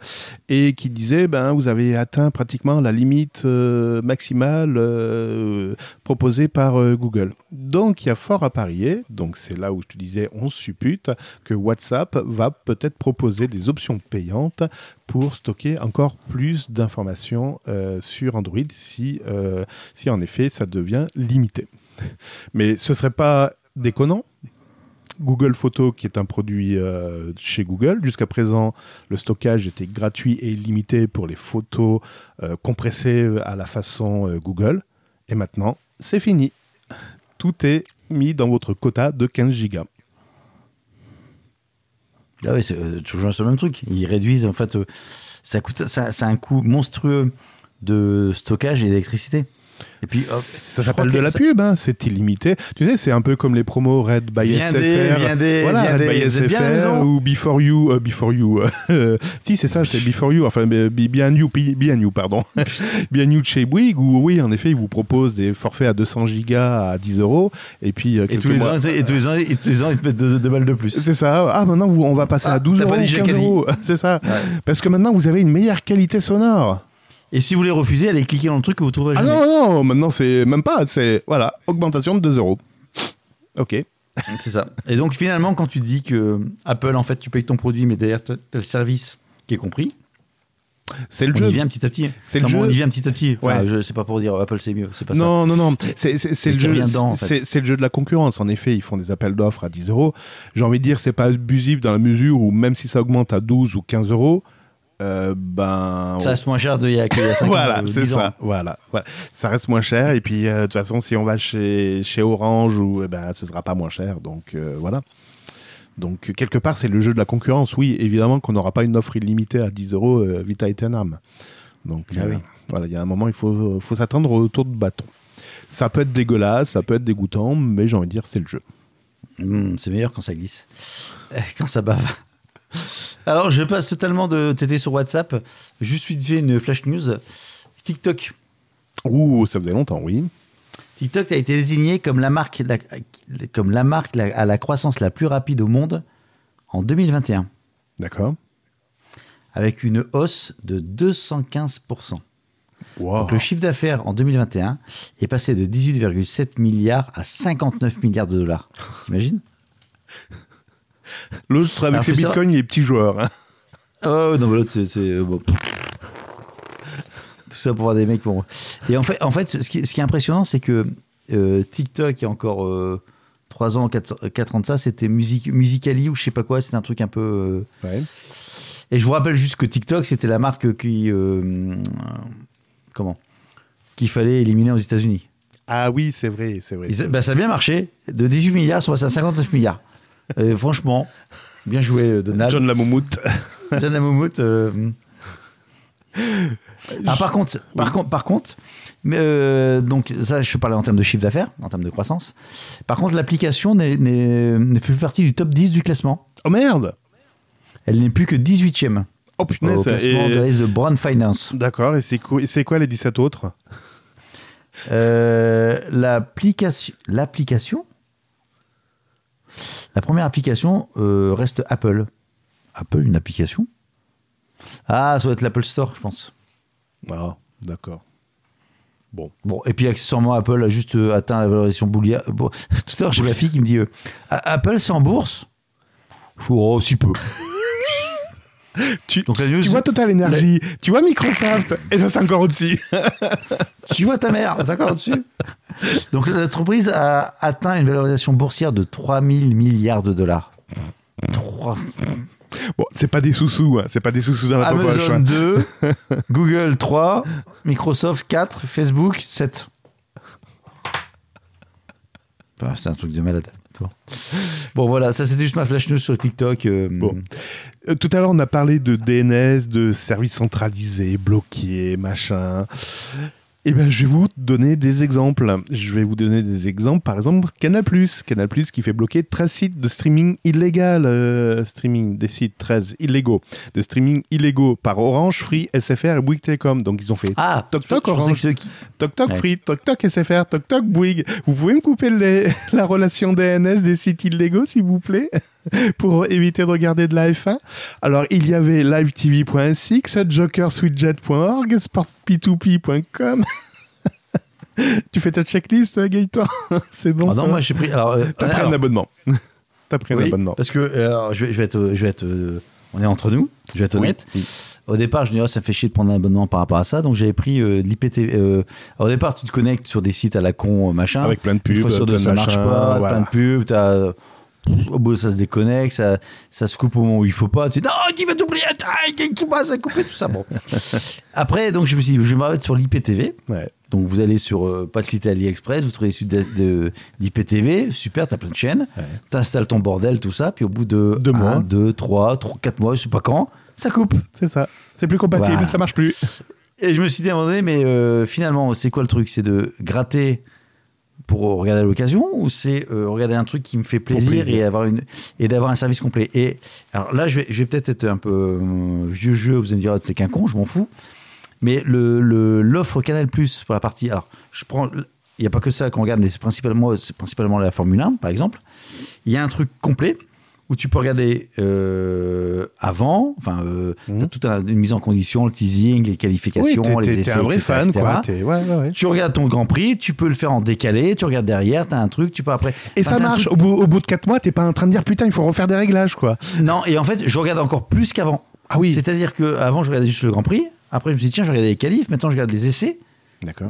et qui disait ben vous avez atteint pratiquement la limite euh, maximale euh, proposée par Google. Donc il y a fort à parier, donc c'est là où je te disais on suppute que WhatsApp va peut-être proposer des options payantes pour stocker encore plus d'informations sur Android si, si en effet ça devient limité. Mais ce serait pas déconnant. Google Photo, qui est un produit euh, chez Google, jusqu'à présent, le stockage était gratuit et illimité pour les photos euh, compressées à la façon euh, Google. Et maintenant, c'est fini. Tout est mis dans votre quota de 15 gigas. ah oui, c'est euh, toujours le même truc. Ils réduisent, en fait, euh, ça coûte, ça, ça a un coût monstrueux de stockage et d'électricité. Et puis, hop, ça s'appelle de la ça- pub, hein, c'est illimité. Tu sais, c'est un peu comme les promos Red by Viens SFR. des, viens des, voilà, viens Red des. by bien SFR ou Before You, euh, Before You. si c'est ça, c'est Before You. Enfin, Behind You, Behind You, pardon. Behind You chez Bouygues, où oui, en effet, ils vous proposent des forfaits à 200 gigas à 10 euros, et puis euh, Et tous, les mois- ans, et tous les ans, et tous les ans, ils te mettent deux, deux balles de plus. C'est ça. Ah, maintenant, on va passer Ah, à 12 t'as euros ou dit 15 Jacques euros. C'est ça. Ouais. Parce que maintenant, vous avez une meilleure qualité sonore. Et si vous les refusez, allez cliquer dans le truc que vous trouverez Ah jamais. non, non, maintenant, c'est même pas. C'est, voilà, augmentation de 2 euros. Ok. C'est ça. Et donc finalement, quand tu dis que Apple, en fait, tu payes ton produit, mais derrière, tu le service qui est compris, C'est le on jeu. y vient petit à petit. C'est le jeu. On y vient petit à petit. Enfin, Ouais. je sais pas pour dire Apple c'est mieux, c'est pas ça. Non, non, non. C'est le jeu. en fait. le jeu de la concurrence. En effet, ils font des appels d'offres à 10 euros. J'ai envie de dire, c'est pas abusif dans la mesure où même si ça augmente à 12 ou 15 euros, euh, ben. Ça reste moins cher d'il y a, qu'il y a 5 voilà, ou c'est 10 ans. ça. Voilà, voilà. Ça reste moins cher. Et puis, euh, de toute façon, si on va chez, chez Orange, ou, eh ben, ce sera pas moins cher. Donc, euh, voilà. Donc, quelque part, c'est le jeu de la concurrence. Oui, évidemment qu'on n'aura pas une offre illimitée à 10 euros euh, vita aeternam. Donc, Ah euh, oui. voilà, il y a un moment, il faut, faut s'attendre au tour de bâton. Ça peut être dégueulasse, ça peut être dégoûtant, mais j'ai envie de dire, c'est le jeu. Mmh, c'est meilleur quand ça glisse. Euh, Quand ça bave. Alors, je passe totalement de TT sur WhatsApp. Juste vite fait une flash news. TikTok. Ouh, ça faisait longtemps, oui. TikTok a été désigné comme la marque, la- comme la marque la- à la croissance la plus rapide au monde en 2021, D'accord. avec une hausse de 215%. Wow. Donc le chiffre d'affaires en 2021 est passé de 18,7 milliards à 59 milliards de dollars. T'imagines? L'autre avec Alors, ses bitcoins, il est petit joueur. hein. Oh non, mais l'autre, c'est. euh, bon. Tout ça pour voir des mecs pour. Et en fait, en fait ce, qui, ce qui est impressionnant, c'est que euh, TikTok, il y a encore euh, 3 ans, 4, 4 ans de ça, c'était music, Musicali ou je sais pas quoi, c'était un truc un peu. euh, Ouais. Et je vous rappelle juste que TikTok, c'était la marque qui. euh, comment Qu'il fallait éliminer aux États-Unis. Ah oui, c'est vrai, c'est vrai. Bah, ça a bien marché. De 18 milliards, ils sont passés à 59 milliards. Franchement, bien joué, euh, Donald. John la moumoute. John Amoumout. euh, Ah, par contre, par contre, par contre, mais, euh, donc ça, je parlais en termes de chiffre d'affaires, en termes de croissance. Par contre, l'application ne fait plus partie du top 10 du classement. Oh merde Elle n'est plus que 18e Oh au punaise. classement et- de la liste de Finance. D'accord, et c'est quoi, les 17 autres? Euh, l'application, la première application euh, reste Apple. Apple, une application? Ah, ça doit être l'Apple Store, je pense. Ah, d'accord. Bon. Bon, et puis accessoirement, Apple a juste euh, atteint la valorisation boulière. Bon, tout à l'heure, j'ai ma fille qui me dit euh, Apple, c'est en bourse? Je suis oh, si peu. Tu, Donc la news, tu vois Total Energy, tu vois Microsoft, et là c'est encore au-dessus. tu vois ta mère, c'est encore dessus. Donc l'entreprise a atteint une valorisation boursière de 3000 milliards de dollars. 3... Bon, c'est pas des sous-sous, hein, c'est pas des sous-sous dans la poche. Amazon hein. 2, Google 3, Microsoft 4, Facebook 7. Ah, c'est un truc de malade. Bon, Bon, voilà, ça c'était juste ma flash news sur TikTok. euh, Bon. Euh, Tout à l'heure, on a parlé de DNS, de services centralisés, bloqués, machin. Eh ben, je vais vous donner des exemples. Je vais vous donner des exemples. Par exemple, Canal+. Canal+, qui fait bloquer 13 sites de streaming illégal. euh, streaming, des sites 13 illégaux. De streaming illégaux par Orange, Free, SFR et Bouygues Telecom. Donc, ils ont fait Ah, Toc, toc, Orange. ceux qui... Toc Toc Ouais. Free, Toc Toc SFR, Toc Toc Bouygues. Vous pouvez me couper les- la relation DNS des sites illégaux, s'il vous plaît, pour éviter de regarder de la F1. Alors, il y avait livetv.sx, jokersweetjet.org, sportp2p.com. tu fais ta checklist, Gaëtan C'est bon Ah non, moi j'ai pris. Alors, euh, T'as pris alors, un abonnement. T'as pris un abonnement. Parce que euh, alors, je, vais, je vais être, je vais être, euh, on est entre nous. Je vais être Oui. honnête. Au départ, je me disais, oh, ça me fait chier de prendre un abonnement par rapport à ça, donc j'avais pris euh, l'IPTV. euh, au départ, tu te connectes sur des sites à la con, machin. Avec plein de Une pubs, fois sur deux, ça marche pas, voilà. plein de pubs, t'as- Au bout, ça se déconnecte, ça, ça se coupe au moment où il faut pas. Tu dis, non, qui va t'oublier? Ah, qui qui passe à couper tout ça? Bon. Après, donc, je me suis dit, je vais m'arrêter sur l'IPTV. Ouais. Donc, vous allez sur, euh, pas de site AliExpress, vous trouvez de- d'IPTV, super, t'as plein de chaînes, Ouais. t'installes ton bordel, tout ça, puis au bout de Deux mois. 1, 2, 3, 4 mois, je sais pas quand, ça coupe. C'est ça. C'est plus compatible, Voilà. ça marche plus. Et je me suis dit à un moment donné, mais euh, finalement, c'est quoi le truc? C'est de gratter pour regarder à l'occasion ou c'est euh, regarder un truc qui me fait plaisir, plaisir. et avoir une et d'avoir un service complet? Et alors là, je vais, je vais peut-être être un peu euh, vieux jeu, vous allez me dire c'est qu'un con, je m'en fous. Mais le l'offre Canal Plus pour la partie, alors je prends, il n'y a pas que ça qu'on regarde, mais c'est principalement c'est principalement la Formule 1 par exemple. Il y a un truc complet où tu peux regarder euh, avant, enfin, euh, Mhm. toute un- une mise en condition, le teasing, les qualifications, les essais, un vrai etc., fan, etc. quoi. Ouais, ouais. Tu regardes ton Grand Prix, tu peux le faire en décalé, tu regardes derrière, t'as un truc, tu peux après. Et Enfin, ça marche. truc- Au bout, au bout de 4 mois, t'es pas en train de dire putain, il faut refaire des réglages, quoi. Non, et en fait, je regarde encore plus qu'avant. Ah oui. C'est-à-dire qu'avant, je regardais juste le Grand Prix. Après, je me suis dit, tiens, je regardais les qualifs. Maintenant, je regarde les essais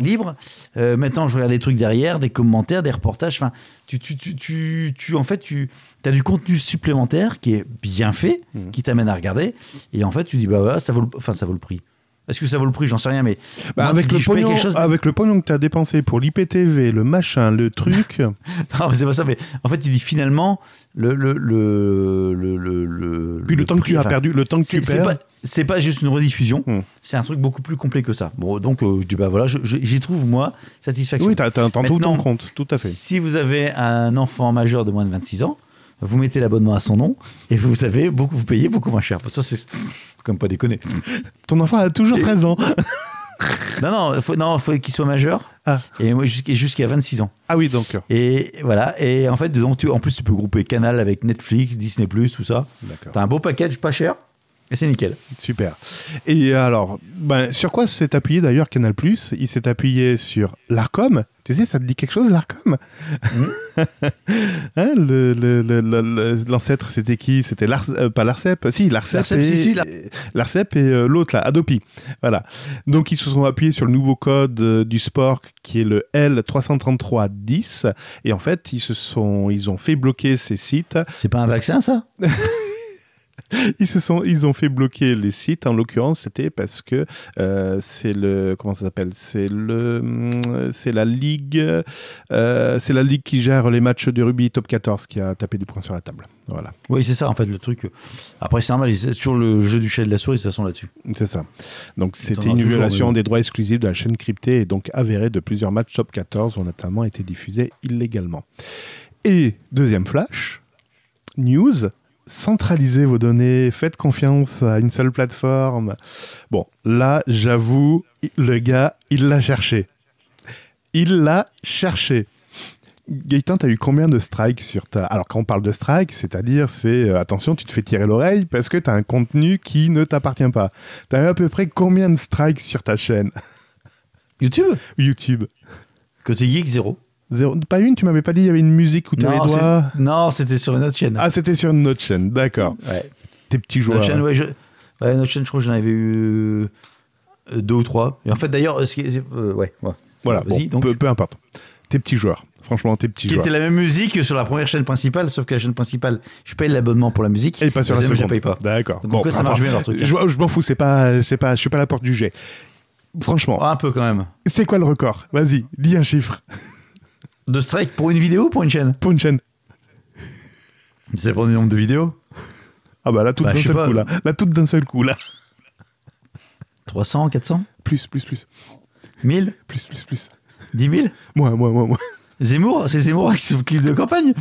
Libres. Euh, maintenant, je regarde des trucs derrière, des commentaires, des reportages. Enfin, tu, tu, tu, tu, tu- en fait, tu as du contenu supplémentaire qui est bien fait, Mhm. qui t'amène à regarder. Et en fait, tu dis, bah voilà, ça vaut le, enfin, ça vaut le prix. Est-ce que ça vaut le prix J'en sais rien, mais. Bah, moi, avec, le dis, pognon, quelque chose- avec le pognon que tu as dépensé pour l'IPTV, le machin, le truc. Non, mais c'est pas ça. Mais en fait, tu dis finalement, le. le, le, le, le, puis le, temps que tu as perdu, le temps que tu c'est perds. pas, c'est pas juste une rediffusion, Hmm. c'est un truc beaucoup plus complet que ça. Bon, donc euh, je dis bah voilà, j'y trouve moi satisfaction. Oui, t'as t'en tout ton compte, tout à fait. Si vous avez un enfant majeur de moins de 26 ans, vous mettez l'abonnement à son nom et vous savez beaucoup, vous payez beaucoup moins cher. Ça c'est même pas déconner. Ton enfant a toujours 13 ans. non non, faut, non, faut qu'il soit majeur Ah. et moi jusqu'à jusqu'à 26 ans. Ah oui, donc. Et voilà. Et en fait, dedans, tu, en plus, tu peux grouper Canal avec Netflix, Disney+, tout ça. D'accord. T'as un beau package pas cher. Et c'est nickel. Super. Et alors, ben, sur quoi s'est appuyé d'ailleurs Canal Plus? Il s'est appuyé sur l'Arcom. Tu sais, ça te dit quelque chose, l'Arcom? Hein, le- le- le- le- le- L'ancêtre, c'était qui? C'était euh, pas l'Arcep Si, l'Arcep L'Arcep, et, si, si, la- l'Arcep et euh, l'autre, là, Adopi. Voilà. Donc, ils se sont appuyés sur le nouveau code euh, du sport qui est le L33310. Et en fait, ils, se sont, ils ont fait bloquer ces sites C'est pas un vaccin, ça? ils se sont, ils ont fait bloquer les sites. En l'occurrence, c'était parce que euh, c'est le, comment ça s'appelle? C'est le, hum, c'est la ligue, euh, c'est la ligue qui gère les matchs de rugby top 14 qui a tapé du poing sur la table. Voilà, Oui, c'est ça, en fait, le truc. Après, c'est normal, c'est toujours le jeu du chat et de la souris, de toute façon, là-dessus. c'est ça. Donc c'était une violation des droits exclusifs de la chaîne cryptée et donc avérée de plusieurs matchs top 14 ont notamment été diffusés illégalement. Et deuxième flash, news. Centralisez vos données, faites confiance à une seule plateforme. Bon, là, j'avoue, le gars, il l'a cherché. Il l'a cherché. Gaëtan, t'as eu combien de strikes sur ta... Alors, quand on parle de strike, c'est-à-dire, c'est... euh, attention, tu te fais tirer l'oreille parce que t'as un contenu qui ne t'appartient pas. T'as eu à peu près combien de strikes sur ta chaîne? YouTube? YouTube Côté geek, zéro. Zéro. Pas une, tu m'avais pas dit il y avait une musique où tu Non, doigts... non, c'était sur une autre chaîne. Ah, c'était sur une autre chaîne, d'accord. ouais. Tes petits joueurs. Notre chaîne, ouais, je... ouais, notre chaîne, je crois que j'en avais eu euh, deux ou trois. Et en fait, d'ailleurs, ce qui euh, ouais, ouais. Voilà, bon, donc. peu, peu importe. Tes petits joueurs. Franchement, tes petits Qui joueurs. était la même musique que sur la première chaîne principale, sauf que la chaîne principale, je paye l'abonnement pour la musique. Et pas sur la seconde. je paye pas. D'accord. Donc, pourquoi ça marche bien, leur truc, hein. Je, je m'en fous, c'est pas, c'est pas, je suis pas la porte du jet. Franchement, Ah, un peu quand même. c'est quoi le record? Vas-y, dis un chiffre De strike pour une vidéo ou pour une chaîne pour une chaîne. C'est pour le nombre de vidéos Ah bah là, tout Bah, d'un seul pas. coup là. Là, tout d'un seul coup là. 300, 400 Plus, plus, plus, 1000 plus, plus, plus. 10 000 Moi, moi, moi, moi. Zemmour C'est Zemmour avec son clip de campagne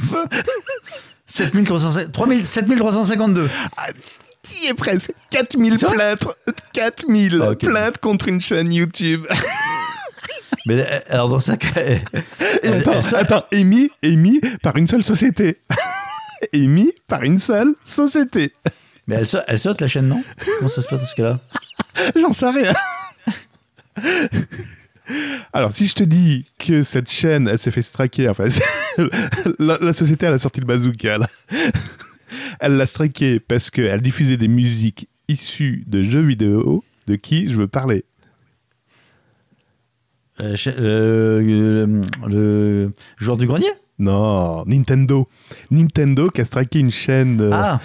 7350 3000 7352 Qui est presque 4000 C'est vrai? plaintes. 4000 Ah, ok. plaintes contre une chaîne YouTube. Mais euh, alors dans ça, Elle- attends, elle sort- attends, émis, émis par une seule société. émis par une seule société. mais elle, saute, elle saute la chaîne, non? Comment ça se passe dans ce cas-là? J'en sais rien. Alors, si je te dis que cette chaîne, elle s'est fait striker, enfin, la, la société, elle a sorti le bazooka, là. Elle l'a striké parce qu'elle diffusait des musiques issues de jeux vidéo de qui? Je veux parler. Euh, euh, euh, Le joueur du grenier? Non, Nintendo. Nintendo qui a striké une chaîne euh, Ah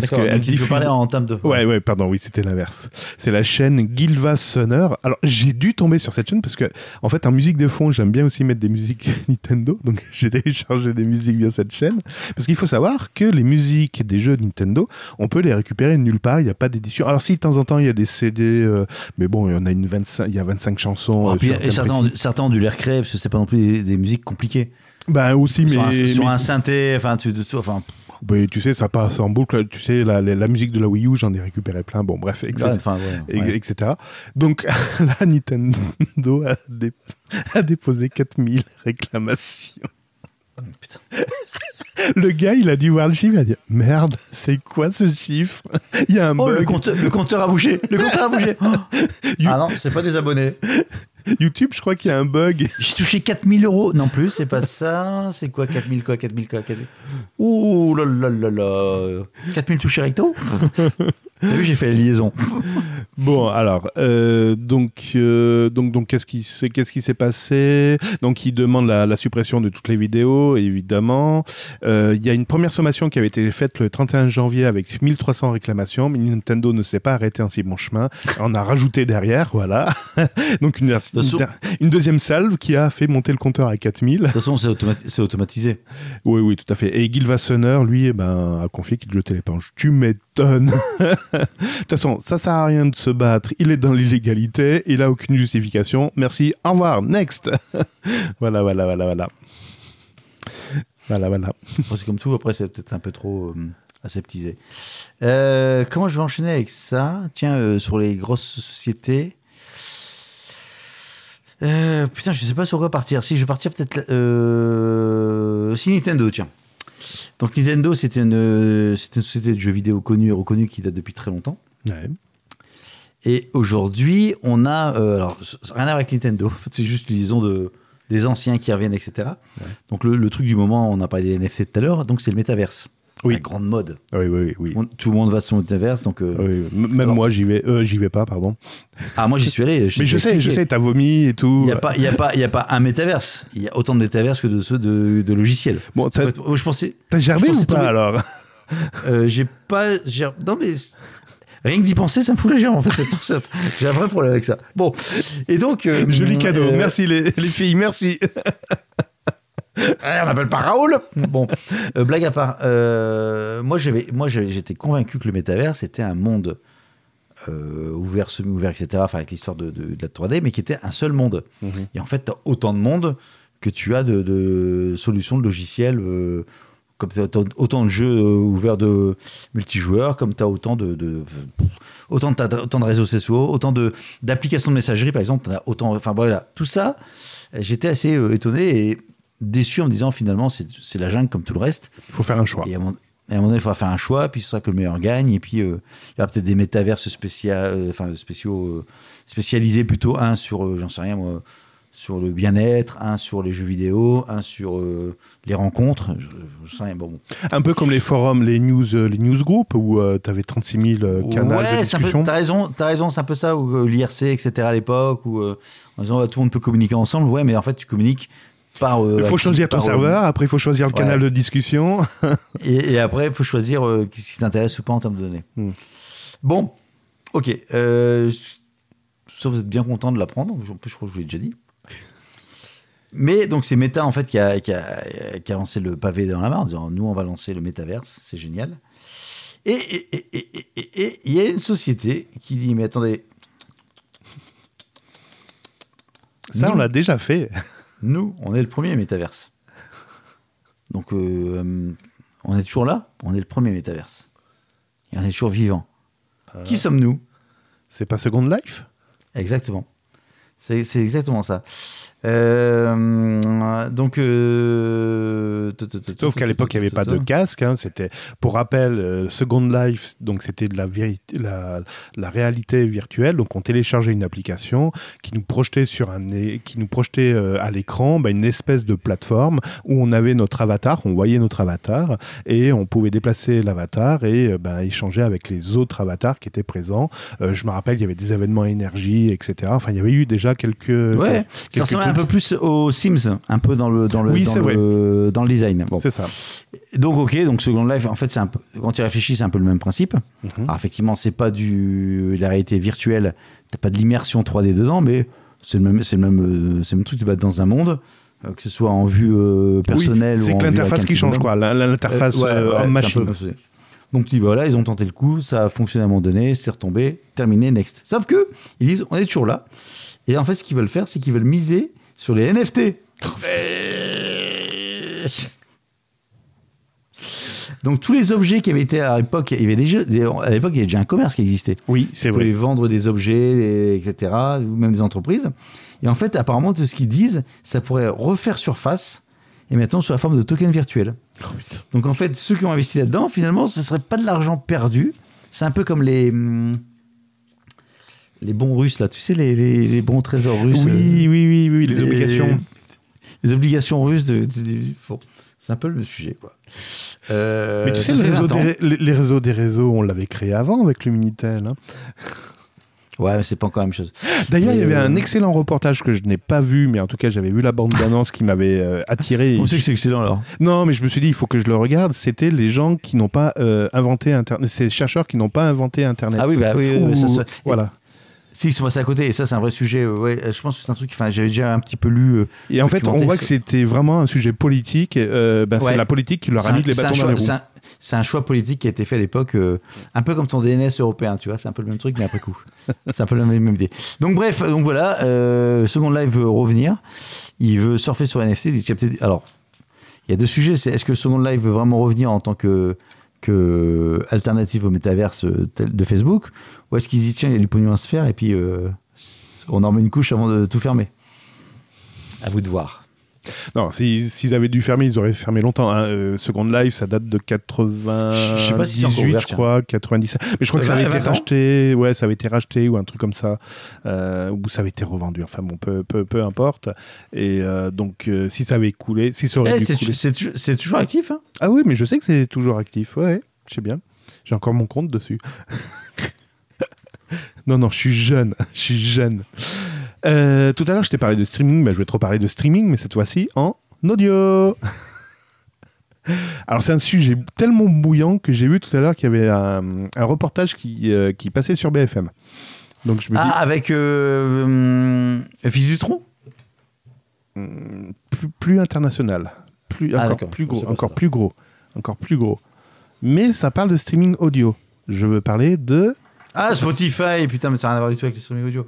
parce il faut diffuse... parler en termes de... Ouais, ouais, pardon, oui, c'était l'inverse. C'est la chaîne Gilva Sonner. Alors, j'ai dû tomber sur cette chaîne parce que, en fait, en musique de fond, j'aime bien aussi mettre des musiques Nintendo. Donc, j'ai téléchargé des musiques via cette chaîne. Parce qu'il faut savoir que les musiques des jeux Nintendo, on peut les récupérer nulle part. Il n'y a pas d'édition. Alors, si, de temps en temps, il y a des CD, euh, mais bon, il y en a une 25, il y a 25 chansons. Euh, puis, et certains, certains ont dû les recréer parce que c'est pas non plus des, des musiques compliquées. Ben, aussi, mais. sur un, sur mais- un synthé, enfin, tu, tu- enfin, ben, tu sais, ça passe en boucle. Tu sais, la, la, la musique de la Wii U, j'en ai récupéré plein. Bon, bref, etc. ouais, enfin, ouais, et- ouais. etc. Donc là, Nintendo a, dé- a déposé 4000 réclamations. Putain. Le gars, il a dû voir le chiffre, il a dit Merde, c'est quoi ce chiffre? Il y a un Oh, le, bug. compteur, le compteur a bougé Le compteur a bougé Oh. Ah non, c'est pas des abonnés. YouTube, je crois qu'il y a un bug. J'ai touché 4000 euros. Non plus, c'est pas ça. C'est quoi 4000 quoi 4000 quoi 4000 Ouh là là là là. 4000 touchés recto T'as vu, j'ai fait la liaison. Bon, alors, euh, donc, euh, donc, donc, qu'est-ce qui, s'est- qu'est-ce qui s'est passé? Donc, il demande la, la suppression de toutes les vidéos, évidemment. Euh, Il y a une première sommation qui avait été faite le 31 janvier avec 1300 réclamations, mais Nintendo ne s'est pas arrêté en si bon chemin. On a rajouté derrière, voilà. donc, une, façon- une, une deuxième salve qui a fait monter le compteur à 4000. De toute façon, c'est automati- c'est automatisé. Oui, oui, tout à fait. Et Gil Wassener, lui, eh ben, a confié qu'il jetait l'éponge. Tu m'étonnes. De toute façon, ça sert à rien de se battre. Il est dans l'illégalité. Il a aucune justification. Merci. Au revoir. Next. voilà, voilà, voilà, voilà. Voilà, voilà. C'est comme tout, après, c'est peut-être un peu trop euh, aseptisé. Euh, comment je vais enchaîner avec ça? Tiens, euh, sur les grosses sociétés. Putain, je sais pas sur quoi partir. Si je vais partir peut-être. Si Nintendo, tiens. Donc Nintendo, c'était une, euh, c'était une société de jeux vidéo connue et reconnue qui date depuis très longtemps. Ouais. Et aujourd'hui, on a. euh, alors, rien à voir avec Nintendo. C'est juste l'utilisation de, des anciens qui reviennent, etc. Donc, le, le truc du moment, on a parlé des NFT tout à l'heure, donc c'est le métaverse. Oui. La grande mode. Oui, oui, oui. On- Tout le monde va sur le métaverse. Donc, euh, Oui, Même Alors- moi, j'y vais. Euh, j'y vais pas, pardon. Ah, moi, j'y suis allé. Mais je sais, je sais, t'as vomi et tout. Il n'y a, pas- il y a, pas- il y a pas un métaverse. Il y a autant de métaverses que de ceux de, de logiciels. Bon, t'as je pensais. t'as gerbé ou pas tomber- alors euh, j'ai pas. Non, mais. Rien que d'y penser, ça me fout la gerbe en fait. J'ai un vrai problème avec ça. Bon, et donc. Joli cadeau. Merci les, les filles, merci. Eh, on n'appelle pas Raoul Bon, euh, blague à part. euh, moi, j'étais convaincu que le métavers c'était un monde euh, ouvert, semi-ouvert, etc. Enfin, avec l'histoire de, de- de la 3D, mais qui était un seul monde. Et en fait, tu as autant de monde que tu as de, de solutions de logiciels. euh, comme tu as autant de jeux ouverts de multijoueurs, comme tu as autant de, autant de, autant de réseaux sociaux, autant d'applications de messagerie, par exemple, as autant. Enfin voilà, tout ça, j'étais assez étonné et déçu en me disant finalement c'est la jungle comme tout le reste. Il faut faire un choix. Et à un moment, et à un moment donné, il faudra faire un choix, puis ce sera que le meilleur gagne. Et puis, euh, il y aura peut-être des métaverses euh, enfin, spéciaux, euh, spécialisés plutôt. Un sur, j'en sais rien moi, sur le bien-être, un sur les jeux vidéo, un sur euh, les rencontres. Je, je sais. Bon. Un peu comme les forums, les news, les newsgroups où euh, t'avais 36 000 euh, canaux de ouais, peu- discussion. t'as raison, t'as raison, c'est un peu ça, ou l'IRC, etc. à l'époque, où en disant ouais, tout le monde peut communiquer ensemble. Ouais, mais en fait, tu communiques par. euh, Il faut choisir ton euh, serveur, après il faut choisir le Ouais. canal de discussion. Et, et après, il faut choisir euh, ce qui t'intéresse ou pas en termes de données. Hmm. Bon, ok. Ça, vous êtes bien content de l'apprendre. En plus, je crois que je vous l'ai déjà dit. Mais donc, c'est Meta, en fait, qui a, qui, a, qui a lancé le pavé dans la mare en disant Nous, on va lancer le métaverse, c'est génial. Et il y a une société qui dit Mais attendez, Ça, Nous- on l'a déjà fait. Nous, on est le premier métaverse. Donc, euh, euh, on est toujours là, on est le premier métaverse. Et on est toujours vivant. Qui sommes-nous? C'est pas Second Life? Exactement. C'est exactement ça. Euh, donc, euh, Sauf qu'à l'époque, il n'y avait pas de casque. hein, C'était, pour rappel, euh, Second Life, donc c'était de la, la, la réalité virtuelle. Donc on téléchargeait une application qui nous projetait sur un, qui nous projetait à l'écran bah, une espèce de plateforme où on avait notre avatar, on voyait notre avatar et on pouvait déplacer l'avatar et bah, échanger avec les autres avatars qui étaient présents. Je me rappelle, il y avait des événements énergie, etc. Enfin, il y avait eu déjà quelques. Ouais, quelques ça ressemble un peu plus aux Sims, un peu dans le, dans le, Oui, dans le, dans le design. Bon. C'est ça. Donc ok, donc Second Life, en fait, c'est un peu, quand tu réfléchis, c'est un peu le même principe. Mhm. Alors effectivement, c'est pas du la réalité virtuelle, t'as pas de l'immersion 3D dedans, mais c'est le même, c'est le même, euh, c'est le même truc de battre dans un monde, euh, que ce soit en vue euh, personnelle Oui, c'est que l'interface qui change, quoi. L'interface Euh, ouais, euh, ouais, ça. Donc tu dis, voilà, ils ont tenté le coup, ça a fonctionné à un moment donné, c'est retombé, terminé, next. Sauf que ils disent, on est toujours là. Et en fait, ce qu'ils veulent faire, c'est qu'ils veulent miser sur les NFT. Donc tous les objets qui avaient été à l'époque, il y avait déjà, à l'époque il y avait déjà un commerce qui existait. Oui, c'est Vous pouvez vrai. vendre des objets, et- etc., ou même des entreprises. Et en fait, apparemment, de ce qu'ils disent, ça pourrait refaire surface, et maintenant sous la forme de tokens virtuels. Donc en fait, ceux qui ont investi là-dedans, finalement, ce serait pas de l'argent perdu. C'est un peu comme les hum, les bons russes là, tu sais les, les- les bons trésors russes. Oui, euh, oui, oui, oui, les obligations. Les obligations russes de. de- de- bon, c'est un peu le sujet quoi. Euh, Mais tu sais, ça le fait réseau 20 ans. des, ré- les, réseaux des réseaux, on l'avait créé avant avec le Minitel. hein. Ouais, mais c'est pas encore la même chose. D'ailleurs, il y avait Euh, un excellent reportage que je n'ai pas vu, mais en tout cas, j'avais vu la bande d'annonce qui m'avait euh, attiré. On sait que c'est excellent alors. Non, mais je me suis dit, il faut que je le regarde. C'était les gens qui n'ont pas euh, inventé Internet. Ces chercheurs qui n'ont pas inventé Internet. Ah oui, bah oui, oui, Ou- oui, ça, ça- Voilà. Si, ils sont passés à côté, et ça, c'est un vrai sujet. euh, ouais, je pense que c'est un truc. Enfin, j'avais déjà un petit peu lu. euh, Et en fait, on voit que c'était vraiment un sujet politique. euh, ben, Ouais. C'est la politique qui leur a un- mis les un bâtons dans les roues. c'est un- choix politique qui a été fait à l'époque, euh, un peu comme ton DNS européen, tu vois. C'est un peu le même truc, mais après coup. c'est un peu la même, même idée. Donc, bref, donc voilà. Second Life veut revenir. Il veut surfer sur peut-être- Alors, il y a deux sujets. C'est est-ce que Second Life veut vraiment revenir en tant que, que alternative au métaverse euh, de Facebook Ou est-ce qu'il se dit, tiens, il y a du pognon à se faire et puis euh, on en met une couche avant de tout fermer À vous de voir. Non, si- s'ils avaient dû fermer, ils auraient fermé longtemps. hein. Euh, Second Life, ça date de 98, Je sais pas si c'est encore ouvert, je tiens. crois, 97. Mais je crois que ça Euh, avait été racheté, ouais, ça avait été racheté ou un truc comme ça, euh, ou ça avait été revendu. Enfin bon, peu, peu, peu importe. Et donc, si ça avait coulé, si ça aurait Eh, dû c'est toujours- actif. hein Ah oui, mais je sais que c'est toujours actif. Ouais, je sais bien. J'ai encore mon compte dessus. non, non, je suis jeune. Je suis jeune. Euh, tout à l'heure, je t'ai parlé de streaming. Bah, je vais te reparler de streaming, mais cette fois-ci en audio. Alors, c'est un sujet tellement bouillant que j'ai vu tout à l'heure qu'il y avait un, un reportage qui, euh, qui passait sur BFM. Donc, je me Ah, avec euh, hum, Fils du Tronc dis, plus, plus international. Plus, Ah, encore plus gros. Encore plus gros. Encore plus gros. Mais ça parle de streaming audio. Je veux parler de Ah, Spotify, putain, mais ça n'a rien à voir du tout avec le streaming audio.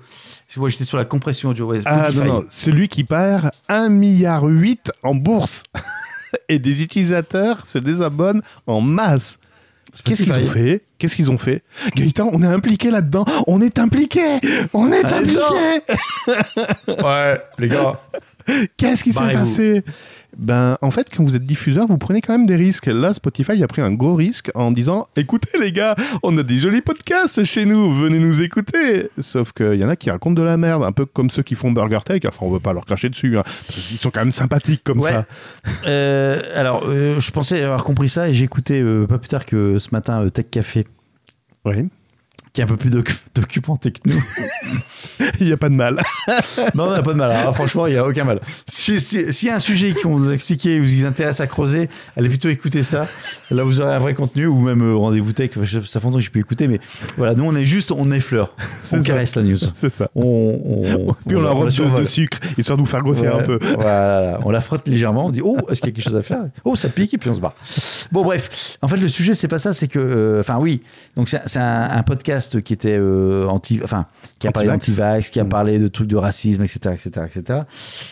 Moi, j'étais sur la compression audio. Ouais, Ah non, non, celui qui perd 1,8 milliard en bourse. Et des utilisateurs se désabonnent en masse. Qu'est-ce qu'ils ont fait? Qu'est-ce qu'ils ont fait? Gaëtan, on est impliqué là-dedans. On est impliqué On est Allez, impliqué Ouais, les gars. Qu'est-ce qui s'est passé? Ben, en fait, quand vous êtes diffuseur, vous prenez quand même des risques. Là, Spotify a pris un gros risque en disant Écoutez, les gars, on a des jolis podcasts chez nous, venez nous écouter. Sauf qu'il y en a qui racontent de la merde, un peu comme ceux qui font Burger Tech. Enfin, on veut pas leur cracher dessus. Hein, qu'ils sont quand même sympathiques comme Ouais. ça. Euh, alors, euh, je pensais avoir compris ça et j'ai écouté euh, pas plus tard que ce matin Tech Café, Oui, qui est un peu plus doc- documenté que nous. il n'y a pas de mal. non, on n'a pas de mal. Alors, franchement, il n'y a aucun mal. Si- si- S'il y a un sujet qu'on vous a expliqué ou qui vous intéresse à creuser, allez plutôt écouter ça. Là, vous aurez un vrai contenu ou même euh, rendez-vous tech. Ça fait longtemps que je peux écouter, mais voilà, nous, on est juste, on effleure. On ça. caresse la news. C'est ça. On, on, Puis on, la rote de, de sucre, histoire de nous faire grossir Ouais, un peu. Voilà, on la frotte légèrement, on dit oh, est-ce qu'il y a quelque chose à faire? Oh, ça pique et puis on se barre. Bon, bref, en fait, le sujet, c'est pas ça, c'est que, euh, enfin, oui, donc c'est un, un podcast qui était euh, anti, enfin, qui a parlé Anti-vax. Qui a Mm. parlé de trucs de racisme, etc., etc., etc.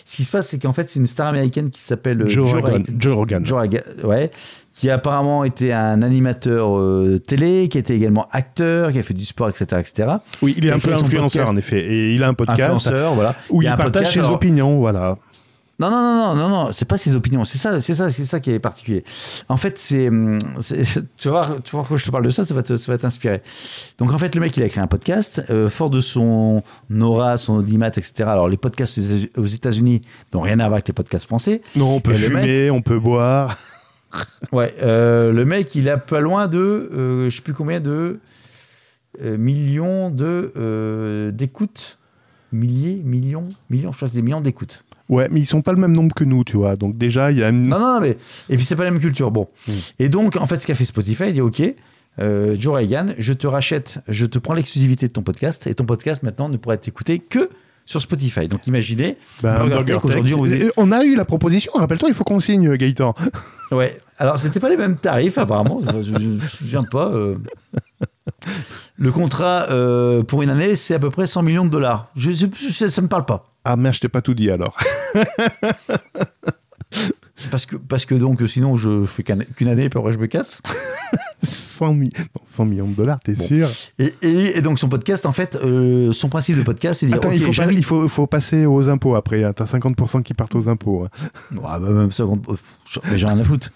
Ce qui se passe, c'est qu'en fait, c'est une star américaine qui s'appelle euh, Joe Rogan. Joe Rogan. Joe Rogan, ouais, qui a apparemment été un animateur euh, télé, qui était également acteur, qui a fait du sport, etc., etc. Oui, il est un peu influenceur podcast. en effet. Et il a un podcast Influenceur, voilà. où il, partage podcast, ses alors- opinions. Voilà. Non, non, non, non, non, non, c'est pas ses opinions, c'est ça, c'est ça, c'est ça qui est particulier. En fait, c'est, hum, tu voir, tu voir quand je te parle de ça, ça va te- ça va t'inspirer. Donc en fait, le mec, il a créé un podcast, euh, fort de son aura, son audimat, etc. Alors les podcasts aux États- aux États-Unis n'ont rien à voir avec les podcasts français. Non, on peut fumer, on peut boire. Ouais, euh, le mec, il a pas loin de, euh, je sais plus combien de euh, millions de d'écoutes, milliers, millions, millions, je crois que c'est des millions d'écoutes. Ouais, mais ils sont pas le même nombre que nous, tu vois. Donc déjà, il y a une... Non, non, mais. Et puis, c'est pas la même culture. Bon. Mm. Et donc, en fait, ce qu'a fait Spotify, il dit OK, euh, Joe Reagan, je te rachète, je te prends l'exclusivité de ton podcast, et ton podcast, maintenant, ne pourra être écouté que sur Spotify. Donc, imaginez, Ben, Burger Tech. aujourd'hui, on a eu la proposition, rappelle-toi, il faut qu'on signe, Gaëtan. ouais. Alors, c'était pas les mêmes tarifs, apparemment. Je ne me souviens pas. euh. Le contrat euh, pour une année, c'est à peu près 100 millions de dollars. Je, ça me parle pas. Ah merde, je t'ai pas tout dit alors. Parce que, parce que donc, sinon, je fais qu'un- qu'une année, puis après, je me casse. 100, mi- non, 100 millions de dollars, t'es Bon. sûr? Et, et- et donc, son podcast, en fait, euh, son principe de podcast, c'est dire Attends, OK, il, faut pas- il faut, faut passer aux impôts après. hein. T'as 50% qui partent aux impôts. hein. Ouais, bah, même ça, compte- mais j'en ai rien à foutre.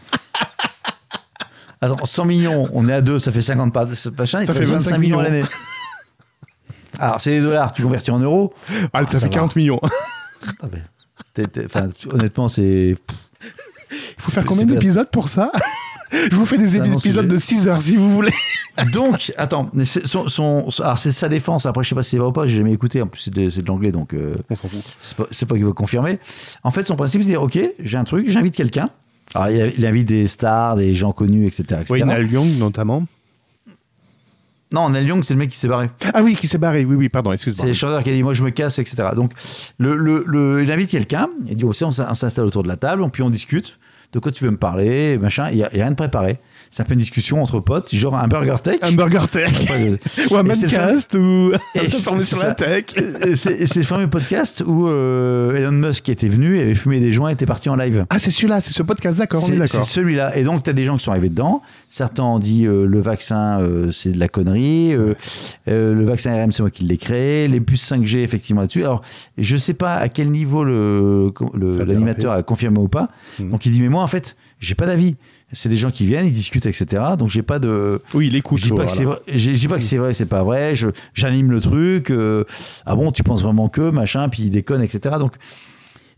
Attends, 100 millions, on est à 2, ça fait 50 par machin, il Ça fait reste 25 25 millions à millions. l'année. Alors, c'est des dollars, tu convertis en euros. Ah, Ah, ça, ça fait va. 40 millions. Ah, t'es- t'es- enfin, tu- honnêtement, c'est. Il faut faire combien d'épisodes pour ça? Je vous fais des C'est un long épisodes sujet. de 6 heures si vous voulez. Donc, attends, mais c'est- son, son- son- alors c'est sa défense. Après, je sais pas si c'est vrai ou pas, j'ai jamais écouté. En plus, c'est de, c'est de l'anglais, donc euh, On s'en fout. c'est pas, c'est pas qu'il va confirmer. En fait, son principe, c'est de dire Ok, j'ai un truc, j'invite quelqu'un. Alors, il, il invite des stars, des gens connus, etc. etc. Neil Young notamment. Non, Neil Young, c'est le mec qui s'est barré. Ah oui, qui s'est barré. Oui, oui, pardon, excuse-moi. C'est le chanteur qui a dit moi je me casse, etc. Donc le, le, le- il invite quelqu'un, il dit aussi on s'in- on s'installe autour de la table, puis on discute de quoi tu veux me parler, machin. Il n'y a rien de préparé. C'est un peu une discussion entre potes, genre un burger tech. Un burger tech. Après, ou un Mamcast ou c'est sur la tech. C'est le fameux podcast où euh, Elon Musk était venu, avait fumé des joints et était parti en live. Ah, c'est celui-là, c'est ce podcast, d'accord, on est C'est d'accord. c'est celui-là. Et donc, tu as des gens qui sont arrivés dedans. Certains ont dit euh, le vaccin, euh, c'est de la connerie. Le vaccin RM, c'est moi qui l'ai créé. Les puces 5G, effectivement, là-dessus. Alors, je sais pas à quel niveau le- le- l'animateur a confirmé ou pas. Mhm. Donc, il dit Mais moi, en fait, j'ai pas d'avis. C'est des gens qui viennent, ils discutent, etc. Donc, j'ai pas de. Oui, il écoute. Je dis pas voilà. pas que c'est vrai, c'est pas vrai. J'anime le truc. euh, ah bon, tu penses vraiment que machin, puis il déconne, etc. Donc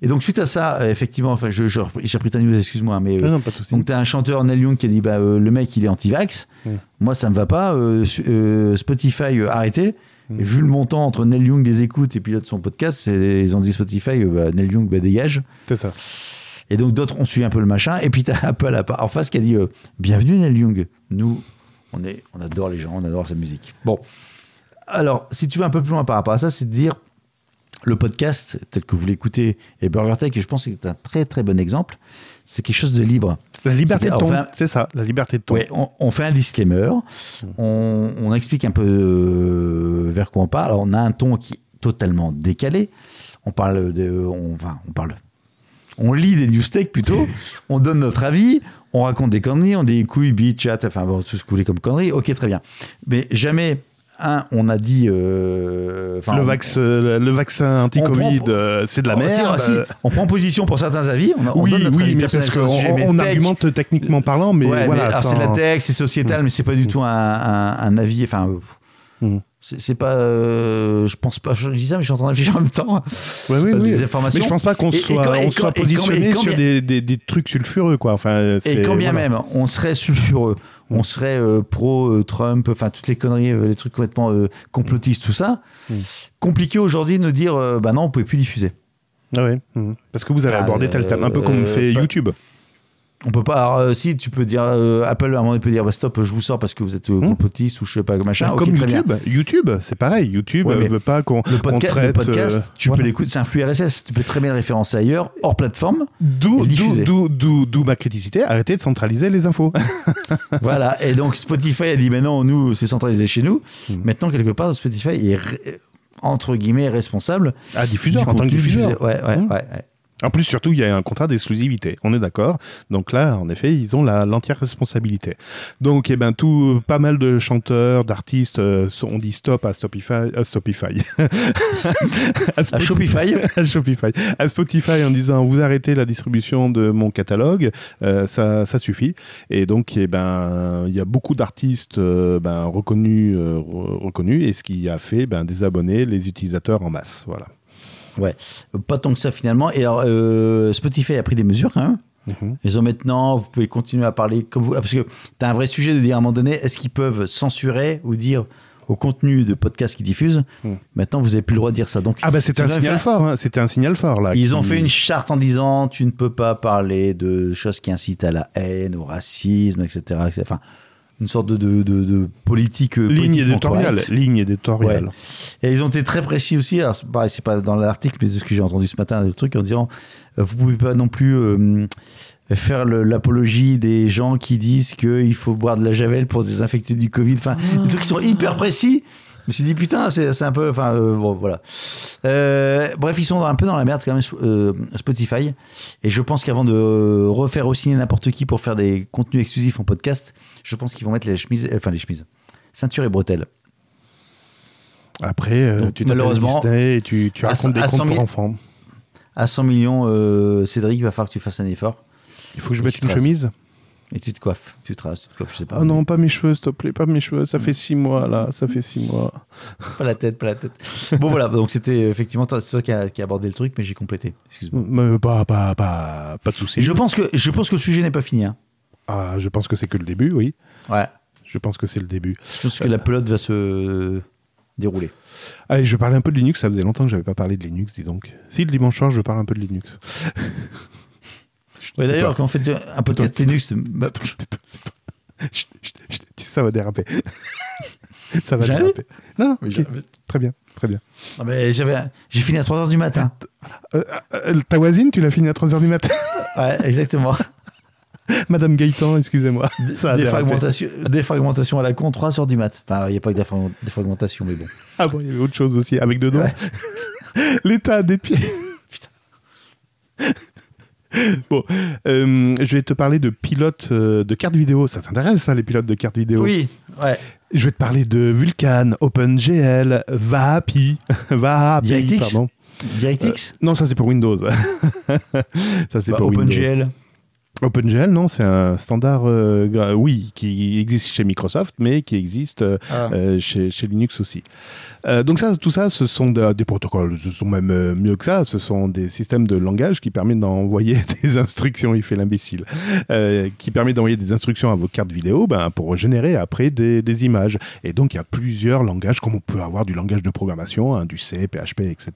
et donc suite à ça, euh, effectivement, enfin, je, j'ai repris ta news, excuse-moi, mais Ah non, pas donc t'as un chanteur Neil Young qui a dit bah euh, le mec il est anti-vax. Moi ça me va pas. euh, Spotify arrêtez. Mm. Et vu le montant entre Neil Young des écoutes et puis là de son podcast, ils ont dit Spotify, bah, Neil Young bah, dégage. C'est ça. Et donc d'autres ont suivi un peu le machin. Et puis t'as Apple à part- en face qui a dit euh, Bienvenue Neil Young. Nous, on, est, on adore les gens, on adore sa musique. Bon. Alors, si tu vas un peu plus loin par rapport à ça, c'est de dire le podcast tel que vous l'écoutez et Burger Tech, et je pense que c'est un très très bon exemple, c'est quelque chose de libre. La liberté de ton, Enfin- c'est ça, la liberté de ton. Ouais, on, on fait un disclaimer, on, on explique un peu euh, vers quoi on parle. Alors, on a un ton qui est totalement décalé. On parle de, on, enfin, on parle, on lit des news tech plutôt. on donne notre avis, on raconte des conneries, on dit couilles, bits, chat, enfin bon, tout ce que vous voulez comme conneries. Ok, très bien. Mais jamais un, on a dit, euh, on- euh, le vaccin anti-Covid, on euh, c'est de la Oh, merde. ah, si, on prend position pour certains avis. On, on oui, donne notre oui, avis mais parce qu'on on tech, argumente techniquement parlant, mais Ouais, voilà. sans- c'est la tech, c'est sociétal, mais c'est pas du tout un, un- un avis. Enfin, Mhm. C'est pas. euh, je pense pas. Je dis ça, mais je suis en train de en même temps. Ouais, oui, oui. des informations. Mais je pense pas qu'on soit, quand- on quand- soit positionné quand sur des, des, des trucs sulfureux, quoi. Enfin, Et quand bien voilà. même, on serait sulfureux, on serait euh, pro euh, Trump, enfin toutes les conneries, euh, les trucs complètement euh, complotistes, tout ça. Mhm. Compliqué aujourd'hui de nous dire, bah non, on pouvait plus diffuser. Ah ouais, mhm. Parce que vous avez Ah, abordé tel thème, un peu comme fait pas- YouTube. On peut pas. Alors, euh, si tu peux dire, euh, Apple à un moment il peut dire, bah stop, je vous sors parce que vous êtes euh, complotiste ou je sais pas machin. Ok, comme bien. YouTube. YouTube, c'est pareil. YouTube Ouais, euh, mais veut pas qu'on Le, podca- le traite. podcast, euh, tu voilà. peux l'écouter, c'est un flux RSS. Tu peux très bien le référencer ailleurs, hors plateforme. D'où, ma criticité. Arrêtez de centraliser les infos. voilà. Et donc Spotify a dit, mais non, nous, c'est centralisé chez nous. Mhm. Maintenant, quelque part, Spotify est entre guillemets responsable. Ah, diffuseur, en tant que diffuseur. Ouais, ouais, Mhm. ouais, ouais. En plus, surtout, il y a un contrat d'exclusivité. On est d'accord. Donc là, en effet, ils ont la, l'entière responsabilité. Donc, eh ben, tout, pas mal de chanteurs, d'artistes euh, ont dit stop à Stopify, à Stopify. à, À Spotify- Shopify. à Shopify, à Spotify en disant vous arrêtez la distribution de mon catalogue, euh, ça, ça suffit. Et donc, eh ben, il y a beaucoup d'artistes euh, ben, reconnus, euh, re- reconnus, et ce qui a fait ben, désabonner les utilisateurs en masse. Voilà. Ouais. Pas tant que ça finalement. Et alors, euh, Spotify a pris des mesures quand même. Mhm. Ils ont maintenant, vous pouvez continuer à parler comme vous. ah, Parce que tu as un vrai sujet de dire à un moment donné, est-ce qu'ils peuvent censurer ou dire au contenu de podcasts qu'ils diffusent, Hmm. maintenant vous n'avez plus le droit de dire ça. Donc, Ah bah c'était un signal fort, hein. c'était un signal fort là. Ils ont fait une charte en disant tu ne peux pas parler de choses qui incitent à la haine, au racisme, etc. etc. Enfin, une sorte de, de, de- de politique euh, ligne éditoriale, ligne éditoriale. Et ils ont été très précis aussi. Alors, c'est pareil, c'est pas dans l'article, mais c'est ce que j'ai entendu ce matin, le truc en disant euh, vous pouvez pas non plus euh, faire le- l'apologie des gens qui disent qu'il faut boire de la javel pour se désinfecter du Covid. Enfin, des trucs qui sont hyper précis. Je me suis dit putain, c'est un peu. Enfin, euh, bon, voilà. Euh, bref, ils sont un peu dans la merde quand même, euh, Spotify. Et je pense qu'avant de refaire aussi n'importe qui pour faire des contenus exclusifs en podcast, je pense qu'ils vont mettre les chemises, enfin les chemises, ceinture et bretelles. Après, Donc, tu malheureusement, Disney et tu, tu à racontes des contes 100 000 pour enfants. À 100 millions, Cédric, il va falloir que tu fasses un effort. Il faut que je Et mette une chemise? Et tu te coiffes. Tu te traces, tu te coiffes, je sais pas. Ah non, pas mes cheveux, s'il te plaît, pas mes cheveux. Ça fait six mois là, ça fait six mois. Pas la tête, pas la tête. bon, voilà. Donc, c'était effectivement, toi, qui a, qui a abordé le truc, mais j'ai complété. Excuse-moi. Mais pas, pas, pas, pas de souci. Je pense que, je pense que le sujet n'est pas fini. hein. Ah, je pense que c'est que le début, oui. Ouais. Je pense que c'est le début. Je pense que la pelote va se dérouler. Allez, je vais parler un peu de Linux. Ça faisait longtemps que j'avais pas parlé de Linux, dis donc. Si, le dimanche soir, je parle un peu de Linux. Ouais, D'ailleurs, quand on fait un podcast. Linux, bah, ça va déraper. ça va déraper. Non, très bien, très bien. non, mais j'avais, j'ai fini à 3h du matin. Euh, euh, ta voisine, tu l'as fini à 3h du matin Ouais, exactement. Madame Gaëtan, excusez-moi. Défragmentation, défragmentation à la con, 3 heures du mat. Enfin, il n'y a pas que défrag- défragmentation, mais bon. Ah bon, il y avait autre chose aussi, avec dedans. Ouais. L'état des pieds. bon, euh, je vais te parler de pilotes euh, de cartes vidéo. Ça t'intéresse, ça, les pilotes de cartes vidéo? Oui, ouais. Je vais te parler de Vulkan, OpenGL, Vahapi. Vahapi, DirectX? pardon. DirectX? Non, ça c'est pour Windows. ça c'est Bah, pour Windows. OpenGL. OpenGL, non, c'est un standard, euh, oui, qui existe chez Microsoft, mais qui existe euh, Ah. euh, chez, chez Linux aussi. Donc ça, tout ça, ce sont de- des protocoles, ce sont même mieux que ça, ce sont des systèmes de langage qui permettent d'envoyer des instructions, il fait l'imbécile, qui permet d'envoyer des instructions à vos cartes vidéo ben, pour générer après des, des images. Et donc il y a plusieurs langages, comme on peut avoir du langage de programmation, hein, du C, PHP, etc.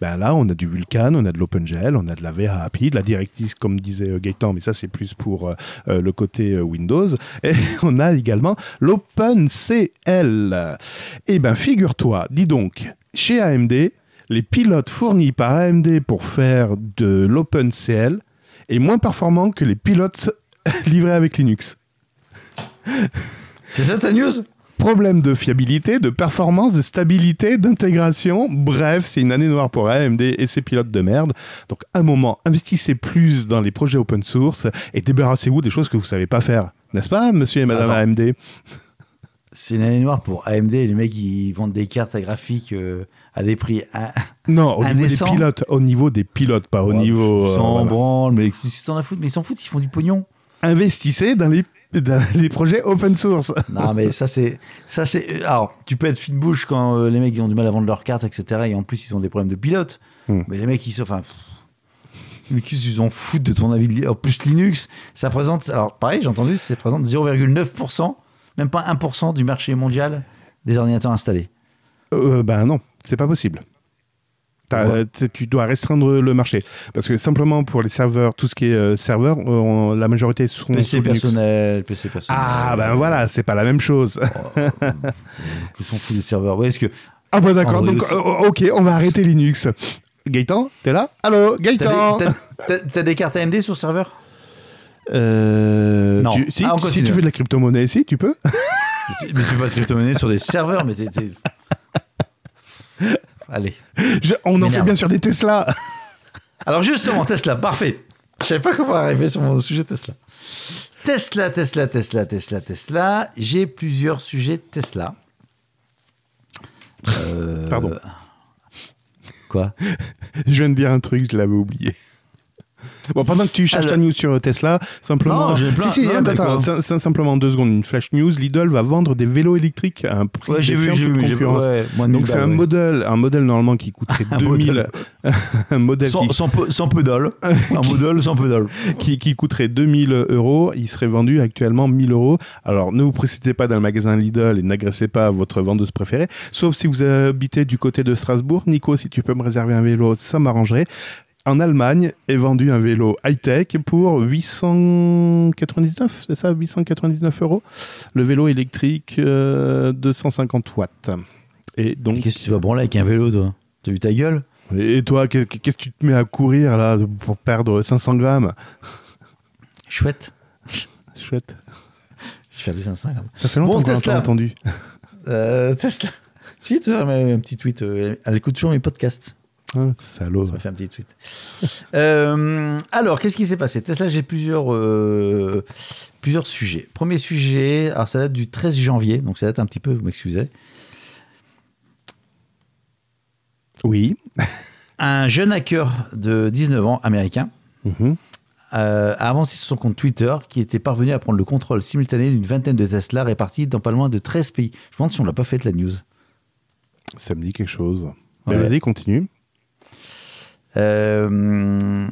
Ben là, on a du Vulkan, on a de l'OpenGL, on a de la VAPI, de la DirectX, comme disait Gaëtan, mais ça c'est plus pour euh, euh, le côté euh, Windows. Et on a également l'OpenCL. Eh ben, figure-toi, dis donc, chez AMD, les pilotes fournis par AMD pour faire de l'OpenCL est moins performant que les pilotes livrés avec Linux. C'est ça ta news? Problème de fiabilité, de performance, de stabilité, d'intégration. Bref, c'est une année noire pour AMD et ses pilotes de merde. Donc, un moment, investissez plus dans les projets open source et débarrassez-vous des choses que vous savez pas faire. N'est-ce pas, monsieur et madame Attends. AMD C'est une année noire pour AMD. Les mecs, ils vendent des cartes à graphiques euh, à des prix. à- Non, au niveau des pilotes, au niveau des pilotes, pas au Ouais, niveau. Ils euh, s'en voilà. branlent, mais ils s'en foutent. Mais ils s'en foutent, ils font du pognon. Investissez dans les, les projets open source. Non, mais ça, c'est. ça c'est. Alors, tu peux être fit bouche quand euh, les mecs ils ont du mal à vendre leurs cartes, etc. Et en plus, ils ont des problèmes de pilote. Hmm. Mais les mecs, ils sont. Enfin. pff, Mais qu'est-ce qu'ils en foutent de ton avis de En plus, Linux, ça présente. Alors, pareil, j'ai entendu, ça présente 0,9%, même pas 1% du marché mondial des ordinateurs installés. Euh, ben non, c'est pas possible. Ouais. Tu dois restreindre le marché. Parce que simplement pour les serveurs, tout ce qui est euh, serveur, on- la majorité sont PC personnel, PC personnel. Ah ben voilà, c'est pas la même chose. Ils s'en foutent des serveurs. Ouais, est-ce que. Ah bah d'accord, donc euh, ok, on va arrêter Linux. Gaëtan, t'es là? Allô, Gaëtan? t'as- des cartes AMD sur serveur? Euh, Non. tu- si, Ah, on si tu fais de la crypto-monnaie, si, tu peux. Mais c'est pas de crypto-monnaie sur des serveurs, mais t'es. Allez. Je- on en fait bien sur des Tesla. Alors justement, Tesla, parfait. Je savais pas comment arriver sur mon sujet Tesla. Tesla, Tesla, Tesla, Tesla, Tesla. J'ai plusieurs sujets Tesla. Euh, Pardon. Quoi? Je viens de dire un truc, je l'avais oublié. Bon, pendant que tu cherches Alors- ta news sur Tesla, simplement. Non, j'ai plein- Si, si, non, attends, simplement deux secondes, une flash news. Lidl va vendre des vélos électriques à un prix Ouais, j'ai vu, j'ai vu. j'ai vu, concurrence. ouais, moins de Donc 1000 c'est un ouais. modèle, un modèle normalement qui coûterait Un 2000, modèle. un modèle Sans, qui, sans, pe- sans pédale. Un modèle sans pédale. qui, qui coûterait 2000 euros, il serait vendu actuellement 1000 euros. Alors ne vous précipitez pas dans le magasin Lidl et n'agressez pas votre vendeuse préférée, sauf si vous habitez du côté de Strasbourg. Nico, si tu peux me réserver un vélo, ça m'arrangerait. En Allemagne est vendu un vélo high-tech pour 899, c'est ça 899 euros. Le vélo électrique euh, 250 watts. Et donc, Qu'est-ce que tu vas branler avec un vélo, toi? T'as vu ta gueule? Et toi, qu'est- qu'est-ce que tu te mets à courir là pour perdre 500 grammes? Chouette. Chouette. Je fais du 500 grammes. Ça fait longtemps Bon, qu'on entendu. Euh, Tesla. Si, tu as un petit tweet. euh, Elle écoute toujours mes podcasts. Ah, salaud. Ça m'a fait un petit tweet. Euh, alors, qu'est-ce qui s'est passé? Tesla, j'ai plusieurs, euh, plusieurs sujets. Premier sujet, alors ça date du 13 janvier, donc ça date un petit peu, vous m'excusez. Oui. Un jeune hacker de 19 ans, américain, Mhm. euh, a avancé sur son compte Twitter qui était parvenu à prendre le contrôle simultané d'une vingtaine de Tesla répartis dans pas loin de 13 pays. Je me demande si on l'a pas fait la news. Ça me dit quelque chose. Mais Ouais. Vas-y, continue. Euh,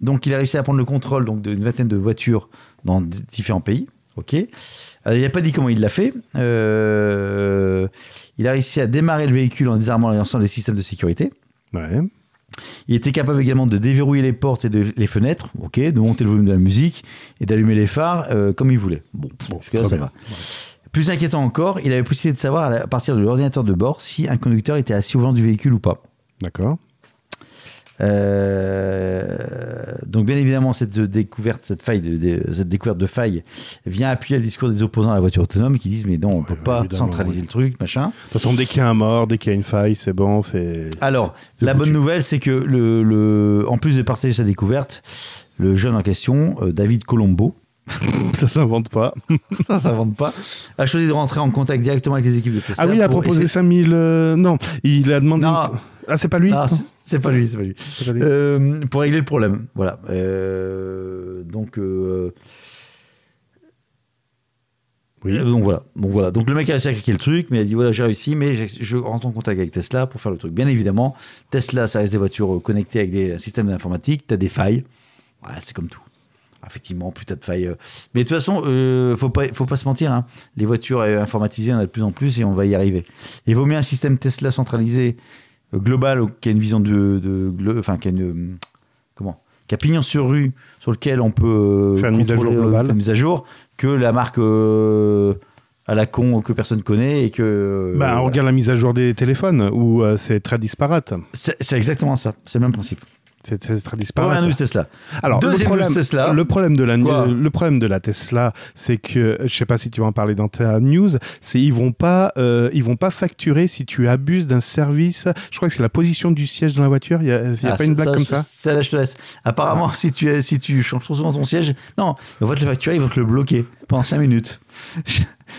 donc, il a réussi à prendre le contrôle donc d'une vingtaine de voitures dans différents pays. Ok. Euh, il n'a pas dit comment il l'a fait. Euh, il a réussi à démarrer le véhicule en désarmant l'ensemble des systèmes de sécurité. Ouais. Il était capable également de déverrouiller les portes et de- les fenêtres, ok, de monter le volume de la musique et d'allumer les phares euh, comme il voulait. Bon, ça. Plus inquiétant encore, il avait possibilité de savoir à partir de l'ordinateur de bord si un conducteur était assis au volant du véhicule ou pas. D'accord. Euh, donc bien évidemment cette découverte, cette faille, de, de- cette découverte de faille vient appuyer le discours des opposants à la voiture autonome qui disent mais non on peut Ouais, pas évidemment, centraliser le truc machin. De toute façon, dès qu'il y a un mort, dès qu'il y a une faille, c'est bon, c'est. Alors la foutu. bonne nouvelle c'est que le, le- en plus de partager sa découverte, le jeune en question, euh, David Colombo, Ça s'invente pas. ça s'invente pas, a choisi de rentrer en contact directement avec les équipes de Tesla. Ah oui, il a proposé essayer- 5000. euh, Non, il a demandé. Non. Ah, c'est pas lui Ah, c'est- pas lui, c'est pas lui. C'est pas lui. Euh, pour régler le problème. Voilà. Euh, donc, euh, Oui. donc voilà. Bon voilà. Donc le mec a réussi à craquer le truc, mais il a dit voilà j'ai réussi, mais je rentre en contact avec Tesla pour faire le truc. Bien évidemment, Tesla ça reste des voitures connectées avec des systèmes d'informatique. T'as des failles. Voilà, c'est comme tout. Effectivement, plus t'as de failles. Mais de toute façon, faut pas, faut pas se mentir. hein. Les voitures informatisées, on en a de plus en plus et on va y arriver. Il vaut mieux un système Tesla centralisé, global, qui a une vision de, enfin, qui a une, comment, qui a pignon sur rue, sur lequel on peut euh, Faire une mise à jour contrôler, euh, globale. faire une mise à jour, que la marque euh, à la con que personne connaît et que. Bah, on regarde la mise à jour des téléphones où euh, c'est très disparate. c'est exactement ça. C'est le même principe. C'est très Première disparate. news Tesla. Alors, le Deuxième problème, news Tesla. le problème de la Quoi le problème de la Tesla, c'est que je sais pas si tu vas en parler dans ta news, c'est ils vont pas euh, ils vont pas facturer si tu abuses d'un service. Je crois que c'est la position du siège dans la voiture. Il y a, il y a Ah, pas une blague ça, comme je- ça. Ça, là, je te laisse. Apparemment, si tu, si tu changes trop souvent ton siège, non, on va te le facturer, ils vont te le bloquer pendant 5 minutes.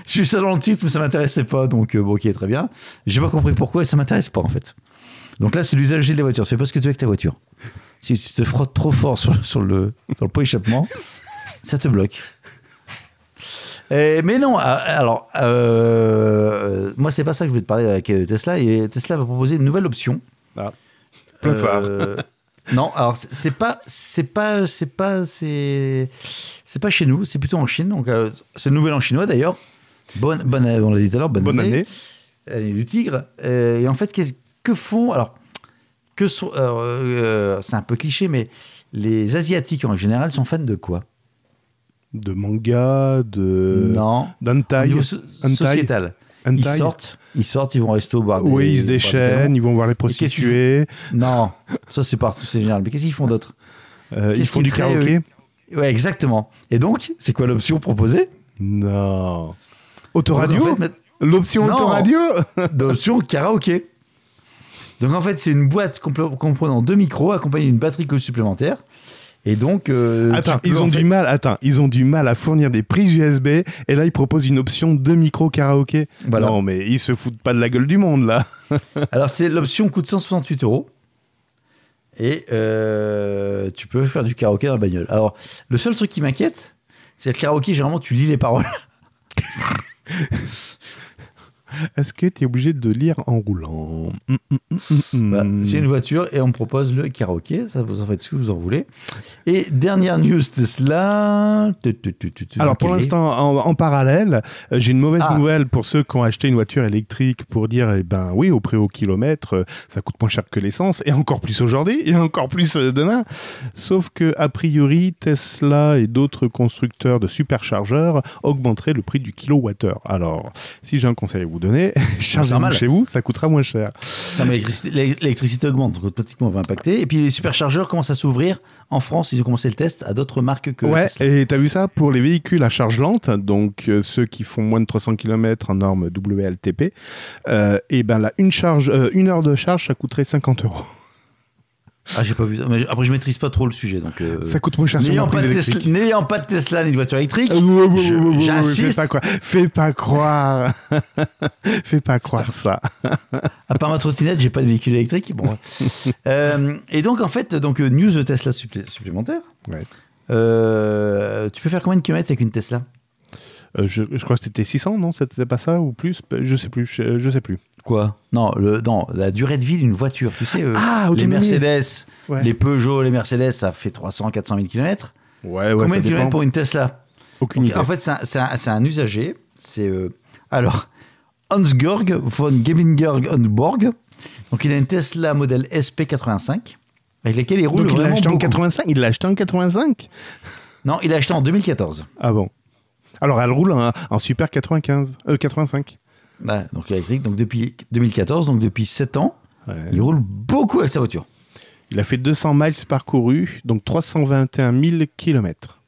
J'ai vu ça dans le titre, mais ça m'intéressait pas, donc euh, bon, ok, très bien. J'ai pas compris pourquoi et ça m'intéresse pas en fait. Donc là, c'est l'usage de la voiture. Tu fais pas ce que tu veux avec ta voiture. Si tu te frottes trop fort sur, sur le, sur le pot échappement, ça te bloque. Mais non, euh, alors, euh, moi, c'est pas ça que je voulais te parler avec euh, Tesla. Et Tesla va proposer une nouvelle option. Ah. Plein phare. Euh, non, alors c'est- pas, c'est pas, c'est pas, c'est, c'est pas chez nous. C'est plutôt en Chine. Donc euh, c'est le nouvel an chinois d'ailleurs. Bonne, bonne, on l'a dit tout à l'heure. Bonne, Bonne année. Année du tigre. Euh, et en fait, qu'est-ce que font alors que alors, euh, c'est un peu cliché, mais les asiatiques en général sont fans de quoi? De manga, de Non. D'hentai. so- sociétal. Ils sortent, ils sortent, ils vont rester au bar. des- Oui, ils se déchaînent, ils vont voir les prostituées, Non, ça c'est partout, c'est général. Mais qu'est-ce qu'ils font d'autre? Euh, ils font du karaoké. Ouais, exactement. Et donc, c'est quoi l'option proposée? Non. Autoradio? En fait, met- L'option autoradio? D'option karaoké. Donc en fait, c'est une boîte comprenant deux micros accompagnée d'une batterie supplémentaire. Et donc. euh, Attends, ils ont fait- du mal. Attends, ils ont du mal à fournir des prises USB et là ils proposent une option de micro karaoké. Voilà. Non, mais ils se foutent pas de la gueule du monde là. Alors, c'est l'option coûte 168 euros. Et euh, tu peux faire du karaoké dans la bagnole. Alors, le seul truc qui m'inquiète, c'est le karaoké, généralement, tu lis les paroles. Est-ce que tu es obligé de lire en roulant Hum, hum, hum. Bah, J'ai une voiture et on me propose le karaoké. Ça, vous en faites ce que vous en voulez. Et dernière news Tesla. Alors pour l'instant, en, en parallèle, euh, j'ai une mauvaise Ah. nouvelle pour ceux qui ont acheté une voiture électrique pour dire, eh ben oui, au prix au kilomètre, euh, ça coûte moins cher que l'essence, et encore plus aujourd'hui, et encore plus euh, demain. Sauf que a priori, Tesla et d'autres constructeurs de superchargeurs augmenteraient le prix du kilowattheure. Alors, si j'ai un conseil à vous chargez-vous normal. chez vous, ça coûtera moins cher. Non, mais l'électricité augmente, donc automatiquement on va impacter. Et puis les superchargeurs commencent à s'ouvrir en France. Ils ont commencé le test à d'autres marques que Ouais, Tesla. et t'as vu ça pour les véhicules à charge lente, donc euh, ceux qui font moins de 300 km en norme WLTP, euh, et ben là, une charge, euh, une heure de charge, ça coûterait 50 euros. Ah, j'ai pas vu ça. Mais après, je maîtrise pas trop le sujet. Donc, euh, Ça coûte moins cher n'ayant pas, de Tesla, électrique. n'ayant pas de Tesla ni de voiture électrique, ouais, j'insiste. Fais pas croire, fais pas croire, fais pas croire ça. à part ma trottinette, j'ai pas de véhicule électrique. Bon. Euh, et donc, en fait, donc, euh, news de Tesla supplé- supplémentaire. Ouais. Euh, tu peux faire combien de kilomètres avec une Tesla? Je, je crois que c'était 600, non C'était pas ça ou plus? Je sais plus, je, je sais plus. Quoi? Non, le, non, la durée de vie d'une voiture. Tu sais, euh, Ah, les. Mercedes, Ouais. les Peugeot, les Mercedes, ça fait 300, 400 000 km. Ouais, ouais, combien de kilomètres pour une Tesla? Aucune Donc, idée. En fait, c'est un, usager. C'est euh, alors Hans-Georg von Gebinger Borg. Donc, il a une Tesla modèle SP85 avec laquelle il roule Donc il l'a acheté en beaucoup. 85 Il l'a acheté en 85 Non, il l'a acheté en 2014. Ah bon Alors elle roule en, en Super 95, euh, 85. Ouais, donc électrique. Donc depuis 2014, donc depuis 7 ans, Ouais. il roule beaucoup avec sa voiture. Il a fait 200 miles parcourus, donc 321 000 kilomètres.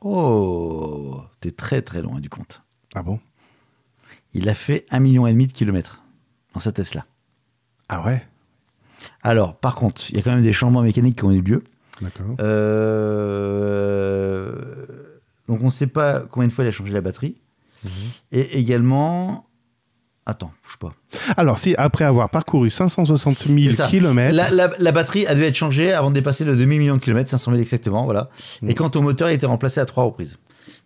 Oh, t'es très très loin du compte. Ah bon? Il a fait un million et demi de kilomètres dans sa Tesla. Ah ouais? Alors, par contre, il y a quand même des changements mécaniques qui ont eu lieu. D'accord. Euh, Donc, on ne sait pas combien de fois il a changé la batterie. Mhm. Et également. Attends, bouge pas. Alors, si après avoir parcouru 560 C'est 000 ça. kilomètres, La, la- la batterie a dû être changée avant de dépasser le demi-million de kilomètres, 500 000 exactement, voilà. Et quant au moteur, il a été remplacé à trois reprises.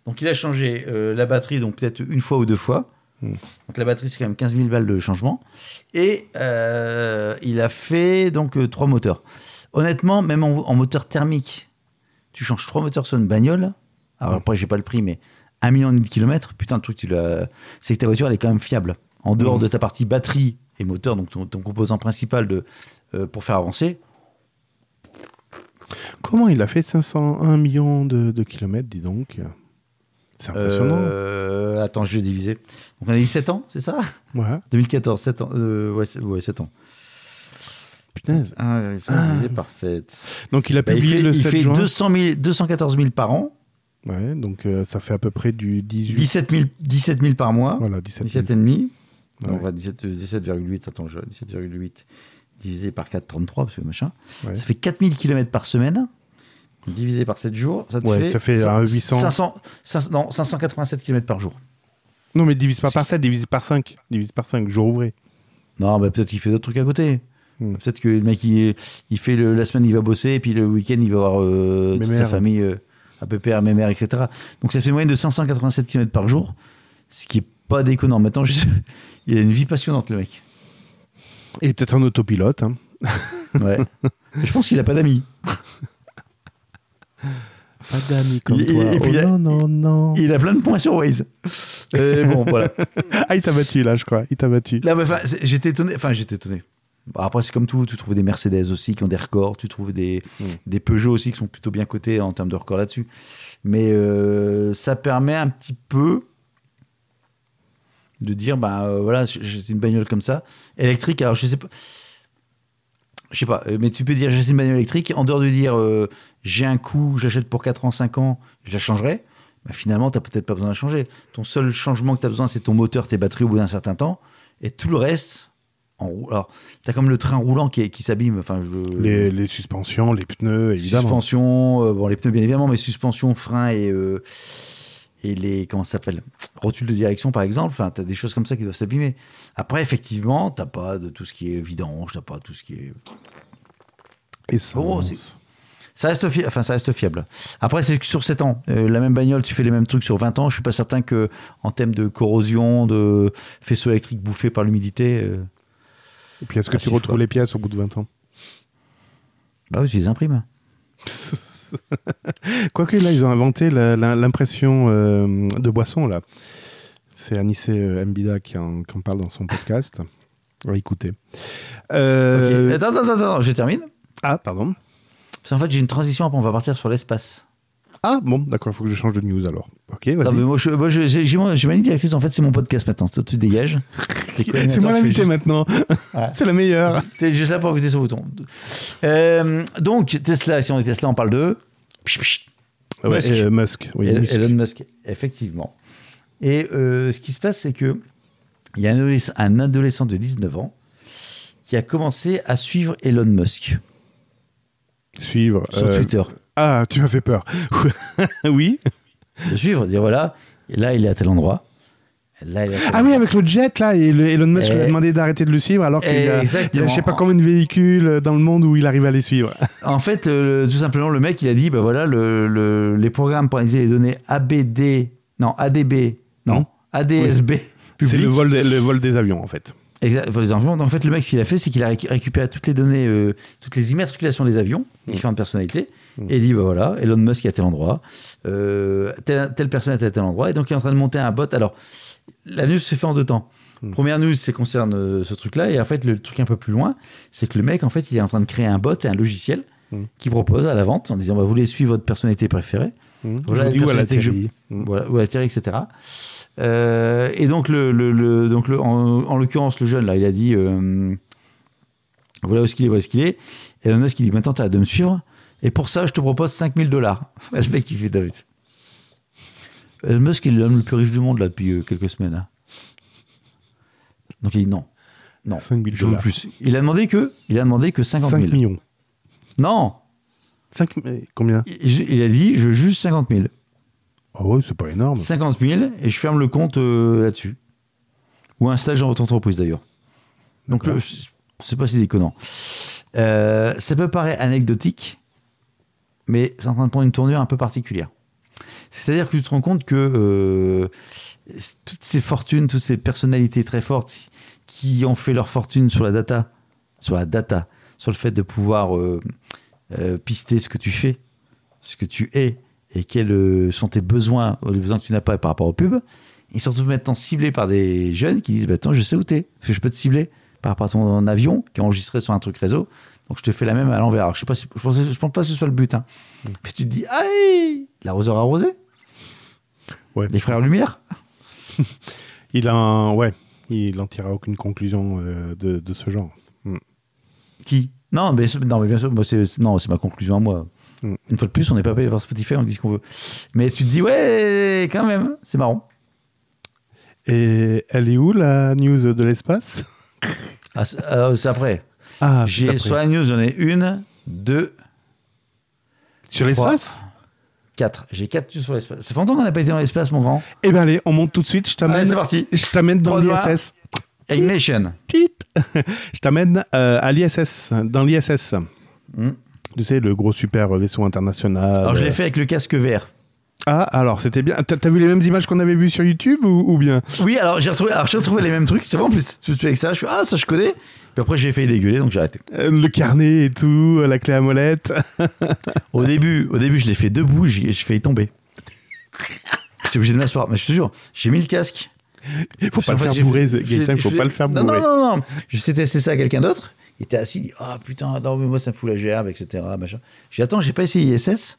Donc il a changé euh, la batterie, donc peut-être une fois ou deux fois. Mm. Donc la batterie, c'est quand même 15 000 balles de changement. Et euh, il a fait donc euh, trois moteurs. Honnêtement, même en, en moteur thermique, tu changes trois moteurs sur une bagnole. Alors après, j'ai pas le prix, mais un million de kilomètres, putain, le truc, tu l'as. C'est que ta voiture, elle est quand même fiable. En dehors Mm. de ta partie batterie et moteur, donc ton, ton composant principal de, euh, pour faire avancer, comment il a fait 501 millions de, de kilomètres, dis donc? C'est impressionnant. Euh, attends, je vais diviser. Donc on a dit 7 ans, c'est ça? Ouais, 2014, 7 ans. Euh, ouais, ouais, 7 ans. punaise. 1,5 divisé par 7. Donc il a Bah, il publié fait, le il 7 fait juin. 200 000 214 000 par an, Ouais, donc euh, ça fait à peu près du 18. 17 000, 17 000 par mois, Voilà, 17 000. 17 et demi. Ouais. On va 17 17,8. Attends, je 17,8 divisé par 4, 33, parce que machin. Ouais. Ça fait 4000 km par semaine. Divisé par 7 jours, ça te Ouais, fait, ça fait, cin- un 800. 500, 500 non, 587 km par jour. Non, mais divise pas par 7, divise par 5. Divise par 5, jour ouvré. Non, bah, peut-être qu'il fait d'autres trucs à côté. Hmm. Peut-être que le mec, il, il fait le- la semaine, il va bosser, et puis le week-end, il va voir euh, toute sa Mémère. famille, euh, à PPR, mémère, etc. Donc ça fait une moyenne de 587 km par jour, ce qui est pas déconnant. Maintenant, je- il a une vie passionnante, le mec. Et peut-être un autopilote. hein. Ouais. je pense qu'il a pas d'amis. Pas d'amis comme Et- toi. et puis oh, il a- non, non, non. Il a plein de points sur Waze. Et bon, voilà. Ah, il t'a battu là, je crois. Il t'a battu. Là, bah, j'étais étonné. Enfin, j'étais étonné. Bon, après, c'est comme tout. Tu trouves des Mercedes aussi qui ont des records. Tu trouves des, Mm. des Peugeot aussi qui sont plutôt bien cotés en termes de records là-dessus. Mais euh, ça permet un petit peu de dire, bah euh, voilà, j'ai une bagnole comme ça, électrique. Alors, je sais pas. Je sais pas, mais tu peux dire j'ai une bagnole électrique, en dehors de dire euh, j'ai un coup, j'achète pour 4 ans, 5 ans, je la changerai, bah, finalement, tu n'as peut-être pas besoin de la changer. Ton seul changement que tu as besoin, c'est ton moteur, tes batteries au bout d'un certain temps, et tout le reste, en alors, tu as comme le train roulant qui, qui s'abîme, enfin, je- Les, les suspensions, les pneus, évidemment. suspension, euh, bon, les pneus bien évidemment, mais suspension, frein et, euh, et les, comment ça s'appelle Rotule de direction, par exemple, enfin, as des choses comme ça qui doivent s'abîmer. Après, effectivement, t'as pas de tout ce qui est vidange, t'as pas tout ce qui est. Essence. C'est- Ça reste, fi- enfin, ça reste fiable. Après, c'est que sur 7 ans. Euh, la même bagnole, tu fais les mêmes trucs sur 20 ans. Je suis pas certain que, en termes de corrosion, de faisceau électrique bouffé par l'humidité, euh, Et puis, est-ce que Ah, tu retrouves quoi. les pièces au bout de 20 ans bah oui, tu les imprimes. Quoique là, ils ont inventé l'impression euh, de boisson, là. C'est Anissé euh, Mbida qui en, qui en parle dans son podcast. On va écouter. Euh. Attends, attends, attends, je termine. Ah, pardon. Parce qu'en fait, j'ai une transition. Après, on va partir sur l'espace. Ah, bon, d'accord, il faut que je change de news alors. Ok, Non, vas-y. mais moi, je, je- j'ai ma ligne directrice. En fait, c'est mon podcast maintenant. Toi, tu dégages. C'est moi l'invité juste- maintenant. Ouais. C'est la meilleure. T'es juste là pour appuyer sur le bouton. Euh, donc, Tesla, si on est Tesla, on parle de. Psh, Ouais, Musk. euh, Musk. Oui, Elon Musk. Elon Musk, effectivement. Et euh, ce qui se passe, c'est que il y a un adolescent, un adolescent de 19 ans qui a commencé à suivre Elon Musk Suivre. sur euh, Twitter. Ah, tu m'as fait peur. oui. De suivre, dire voilà, et là, il est à tel endroit. Là, Ah oui, avec le jet là, et Elon Musk lui a demandé d'arrêter de le suivre alors qu'il y a, il y a je sais pas combien de véhicules dans le monde où il arrive à les suivre. En fait, euh, tout simplement, le mec, il a dit, bah voilà, le, le- les programmes pour analyser les données ABD, non, ADB, non, Hmm. ADSB, C'est le vol, des- le vol des avions en fait. Exact, pour les avions. En fait, le mec, ce qu'il a fait, c'est qu'il a récu- récupéré toutes les données, euh, toutes les immatriculations des avions, différentes personnalités, Mm. et dit, bah voilà, Elon Musk est à tel endroit, euh, telle, telle personne est à tel endroit, et donc il est en train de monter un bot. Alors, la news se fait en deux temps. Mm. Première news, c'est concerne euh, ce truc-là, et en fait, le truc un peu plus loin, c'est que le mec, en fait, il est en train de créer un bot et un logiciel Mm. qui propose à la vente, en disant, bah, vous voulez suivre votre personnalité préférée, Mmh. Voilà, Aujourd'hui, ou à la que je-. Mmh. voilà, ou à la etc. Euh, et donc, le, le- le- donc le, en, en l'occurrence, le jeune, là, il a dit euh, Voilà où est-ce qu'il est, voilà où est-ce qu'il est. Et Elon Musk, il dit Maintenant, tu as de me suivre. Et pour ça, je te propose 5000 dollars. Le mec, il fait David. Elon Musk, est l'homme le plus riche du monde, là, depuis euh, quelques semaines. hein. Donc, il dit non. Non, 5 000 je veux dollars. plus. Il a demandé que, il a demandé que 50 5 000. millions. Non, 5, combien? Il il a dit je juge 50 000. Ah ouais, c'est pas énorme. 50 000 et je ferme le compte euh, là-dessus. Ou un stage dans votre entreprise d'ailleurs. Donc D'accord. le- c'est pas si déconnant. Euh, ça peut paraître anecdotique, mais c'est en train de prendre une tournure un peu particulière. C'est-à-dire que tu te rends compte que euh, toutes ces fortunes, toutes ces personnalités très fortes qui ont fait leur fortune sur la data, sur la data, sur le fait de pouvoir euh, euh, pister ce que tu fais, ce que tu es et quels sont tes besoins, les besoins que tu n'as pas par rapport aux pubs, ils sont tous maintenant ciblés par des jeunes qui disent bah, Attends, je sais où t'es, parce que je peux te cibler par rapport à ton avion qui est enregistré sur un truc réseau. Donc je te fais la même à l'envers. Alors, Je sais pas si, je pense, je pense pas que ce soit le but. Hein. Mais tu te dis Aïe L'arroseur arrosé Ouais. Les frères Lumière Il a un- ouais, il en tirera aucune conclusion euh, de, de ce genre. Qui? Non mais, non, mais bien sûr, moi, c'est, c'est- non, c'est ma conclusion à moi. Mm. Une fois de plus, on n'est pas payé par Spotify, on dit ce qu'on veut. Mais tu te dis Ouais, quand même, c'est marrant. Et elle est où la news de l'espace? Ah, c'est, euh, c'est après. Ah, J'ai, sur la news, j'en ai une, deux, sur l'espace Quatre. J'ai quatre news sur l'espace. Ça fait longtemps qu'on n'a pas été dans l'espace, mon grand. Eh ben allez, on monte tout de suite. Je Allez, t'amène. c'est parti. Je t'amène dans l'ISS. Ignition. Tit. Je t'amène euh, à l'ISS, dans l'ISS. Hmm. Tu sais, le gros super vaisseau international. Alors, je l'ai fait avec le casque vert. Ah, alors c'était bien. T'as vu les mêmes images qu'on avait vues sur YouTube ou, ou bien? Oui, alors j'ai retrouvé, alors, j'ai retrouvé les mêmes trucs. C'est bon, en plus, tout avec ça, je suis Ah, ça, je connais. Puis après, j'ai failli dégueuler, donc j'ai arrêté. Euh, Le carnet et tout, la clé à molette. Au début, au début je l'ai fait debout, j'ai failli tomber. J'étais obligé de m'asseoir. Mais je te jure, j'ai mis le casque. Faut pas le faire bourrer, Gaëtan, faut pas le faire non, bourrer. Non, non, non. J'essaie de tester ça à quelqu'un d'autre. Il était assis, il dit Ah putain, non, mais moi ça me fout la gerbe, etc. Machin. J'ai Attends, j'ai pas essayé ISS.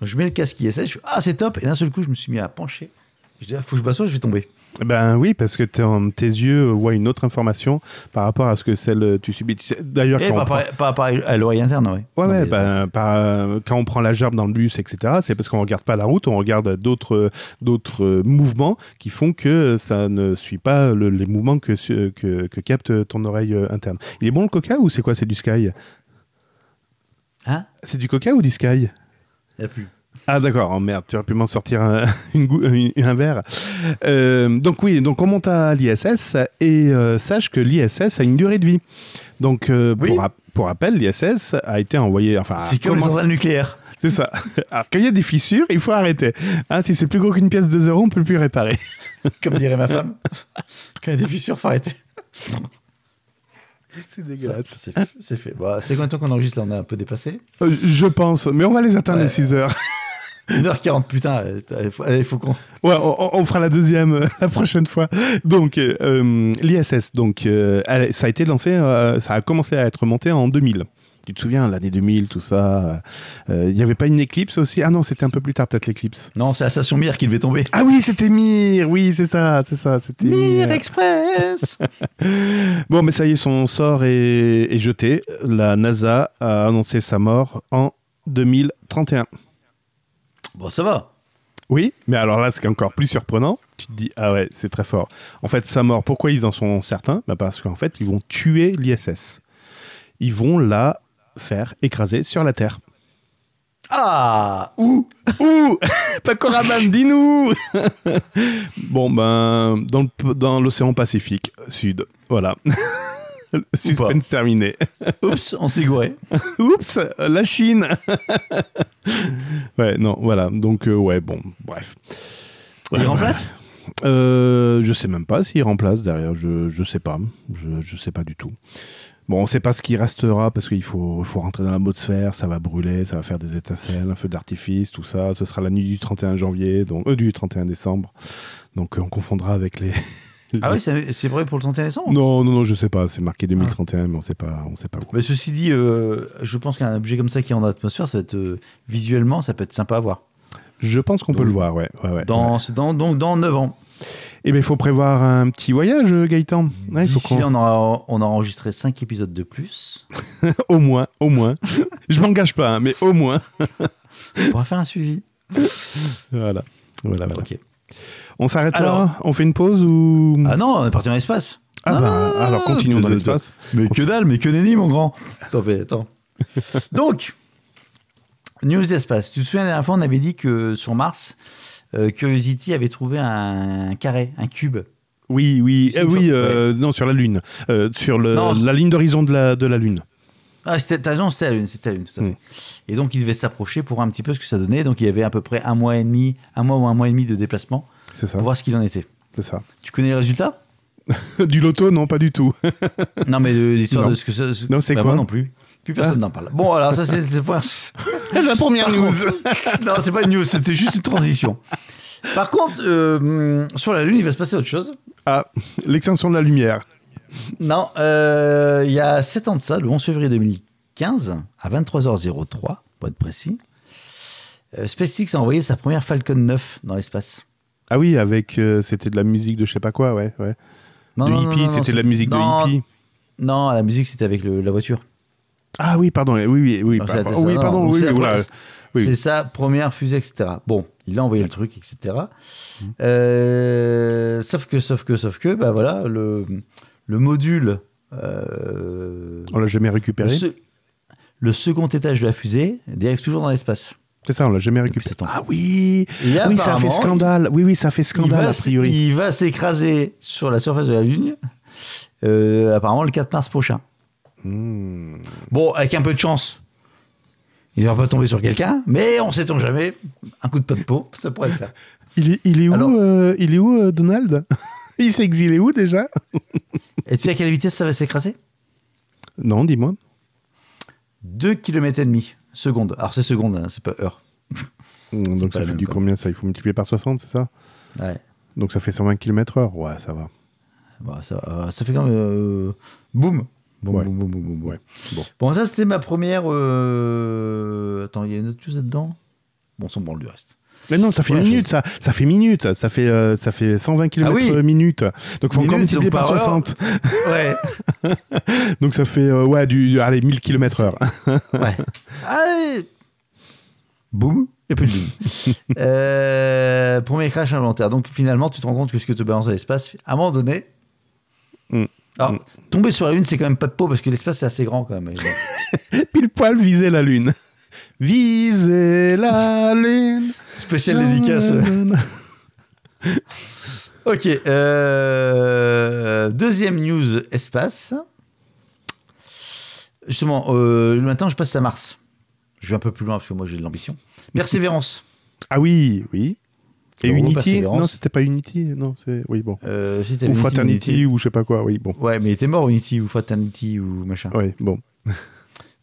Donc je mets le casque ISS, je suis Ah, c'est top. Et d'un seul coup, je me suis mis à pencher. Je dis Ah, faut que je m'assoie, je vais tomber. Ben oui, parce que t'es en- tes yeux voient une autre information par rapport à ce que celle tu subis. Tu sais, D'ailleurs, quand, pas, on prend- pas à l'oreille interne, ouais. Ouais, ouais, ben, par- euh, quand on prend la gerbe dans le bus, etc., c'est parce qu'on regarde pas la route, on regarde d'autres d'autres euh, mouvements qui font que ça ne suit pas le- les mouvements que, que, que capte ton oreille euh, interne. Il est bon le coca ou c'est quoi? C'est du sky? Hein? C'est du coca ou du sky? Il a plus. Ah d'accord, oh, merde, tu aurais pu m'en sortir un, une gou- une- un verre. Euh, donc oui, donc on monte à l'ISS et euh, sache que l'ISS a une durée de vie. Donc euh, Oui. pour, rap- pour rappel, l'ISS a été envoyé, enfin, C'est comme les comment- centrales nucléaires. c'est ça. Alors quand il y a des fissures, il faut arrêter. Hein, si c'est plus gros qu'une pièce de 2 euros, on peut plus réparer. Comme dirait ma femme. Quand il y a des fissures, faut arrêter. C'est fait. C'est fait. Bah, c'est combien de temps qu'on enregistre là? On a un peu dépassé. Euh, je pense, mais on va les atteindre Ouais. les 6 heures. 1h40, putain. Il faut, qu'on. Ouais, on, on fera la deuxième euh, la prochaine fois. Donc, euh, euh, l'ISS, donc, euh, elle- ça a été lancé, euh, ça a commencé à être monté en 2000. Tu te souviens, l'année 2000, tout ça. euh, Il n'y avait pas une éclipse aussi? Ah non, c'était un peu plus tard, peut-être l'éclipse. Non, c'est la station Mir qui devait tomber. Ah oui, c'était Mir Oui, c'est ça, c'est ça. C'était Mir Express Bon, mais ça y est, son sort est, est jeté. La NASA a annoncé sa mort en 2031. Bon, ça va. Oui, mais alors là, ce qui est encore plus surprenant, tu te dis, ah ouais, c'est très fort. En fait, sa mort, pourquoi ils en sont certains? Bah Parce qu'en fait, ils vont tuer l'ISS. Ils vont la faire écraser sur la Terre. Ah Où Ouh Pacoraman, dis-nous Bon, ben, dans l'océan Pacifique Sud. Voilà. Suspense terminé. Oups, on s'est gouré. Oups, la Chine Ouais, non, voilà. Donc, euh, ouais, bon, bref. Il remplace Euh, je sais même pas s'il remplace derrière, je, je sais pas. Je, je sais pas du tout. Bon, on sait pas ce qui restera parce qu'il faut, faut rentrer dans l'atmosphère, ça va brûler, ça va faire des étincelles, un feu d'artifice, tout ça. Ce sera la nuit du 31 janvier, donc, euh, du 31 décembre. Donc euh, on confondra avec les. Ah oui, c'est vrai pour le 31 décembre Non, non, non, je sais pas. C'est marqué 2031, mais on sait pas, on sait pas où. Mais ceci dit, euh, je pense qu'un objet comme ça qui est en atmosphère, ça va être euh, visuellement, ça peut être sympa à voir. Je pense qu'on peut le voir, ouais. ouais, ouais, Dans, ouais. dans, donc dans 9 ans. Eh bien, il faut prévoir un petit voyage, Gaëtan. Ouais, D'ici on aura, on aura enregistré 5 épisodes de plus. Au moins, au moins. Je m'engage pas, hein, mais au moins. On pourra faire un suivi. Voilà. Voilà, voilà. Ok. On s'arrête là On fait une pause ou Ah non, on est parti dans l'espace. Ah non, bah, non, alors continuons dans l'espace. Mais que dalle, mais que nenni, mon grand. Attends, mais attends. Donc, news d'espace. Tu te souviens, la dernière fois, on avait dit que sur Mars, euh, Curiosity avait trouvé un carré, un cube. Oui, oui, une oui, euh, non, sur la Lune. Euh, sur le, Non, la ligne d'horizon de la, de la Lune. Ah, c'était- t'as raison, c'était la Lune, c'était la Lune, tout à fait. Mm. Et donc, il devait s'approcher pour voir un petit peu ce que ça donnait. Donc, il y avait à peu près un mois et demi, un mois ou un mois et demi de déplacement C'est ça, pour voir ce qu'il en était. c'est ça. Tu connais les résultats du loto, non, pas du tout. Non, mais de l'histoire de ce que ça. ce- Non, c'est Bah, quoi Moi non plus. Plus personne n'en parle. Bon, alors, ça, c'est la première news. non, c'est pas une news, c'était juste une transition. Par contre, euh, sur la Lune, il va se passer autre chose. Ah, l'extinction de la lumière. Non, euh, il y a 7 ans de ça, le 11 février 2015, à 23h03, pour être précis, euh, SpaceX a envoyé sa première Falcon 9 dans l'espace. Ah oui, avec euh, c'était de la musique de je sais pas quoi, ouais, ouais. Non, de non, hippie, c'était de la musique de hippie. Non, la musique, c'était avec le- la voiture. Ah oui, pardon, oui, oui, oui, Non, par- oui, pardon, oui, oui. C'est sa première fusée, etc. Bon, il a envoyé le truc, etc. Euh, sauf que, sauf que, sauf que, bah voilà, le, le module. euh, On l'a jamais le, récupéré. se- le second étage de la fusée dérive toujours dans l'espace. C'est ça, on l'a jamais récupéré. Ah oui, là, oui, ça a fait scandale. Oui, oui, ça a fait Il scandale va, a priori. il va s'écraser sur la surface de la Lune, euh, apparemment le 4 mars prochain. Hmm. Bon, avec un peu de chance, il ne va pas tomber sur quelqu'un, mais on sait-on jamais. Un coup de pas de peau, ça pourrait le faire. Il est, il est où, Alors- euh, il est où, euh, Donald Il s'est exilé où déjà Et tu sais à quelle vitesse ça va s'écraser? Non, dis-moi. 2 km et demi seconde. Alors c'est seconde, hein, c'est pas heure. Hmm, Donc ça fait du combien ça Il faut multiplier par 60, c'est ça? Ouais. Donc ça fait 120 km heure. Ouais, ça va. Bon, ça, euh, ça fait quand même euh, boum. Boum, Ouais. boum, boum, boum, boum, boum. Ouais. Bon. Bon, ça c'était ma première. euh, Attends, il y a une autre chose là-dedans? Bon, on s'en branle du reste. Mais non, ça fait Ouais, minutes, ça. Ça fait minutes. Ça fait, euh, ça fait 120 km Ah oui. minutes. Donc faut encore multiplier par par heure. 60. Ouais. Donc ça fait, euh, ouais, du, allez, 1000 km heure. ouais. Allez Boum et plus de boum. Euh, premier crash involontaire. Donc finalement, tu te rends compte que ce que te balance à l'espace, à un moment donné. Mm. Alors, Mm. tomber sur la Lune, c'est quand même pas de peau parce que l'espace, c'est assez grand quand même. Pile poil viser la lune. Viser la lune. Spécial dédicace. Ok. euh, deuxième news espace. Justement, euh, maintenant, je passe à Mars. Je vais un peu plus loin parce que moi, j'ai de l'ambition. Persévérance. Ah oui, oui. Et Unity. Non, c'était pas Unity. Non, c'est oui bon. Euh, Ou Unity, Fraternity Unity. ou je sais pas quoi. Oui bon. Ouais, mais il était mort Unity ou Fraternity ou machin. Oui bon.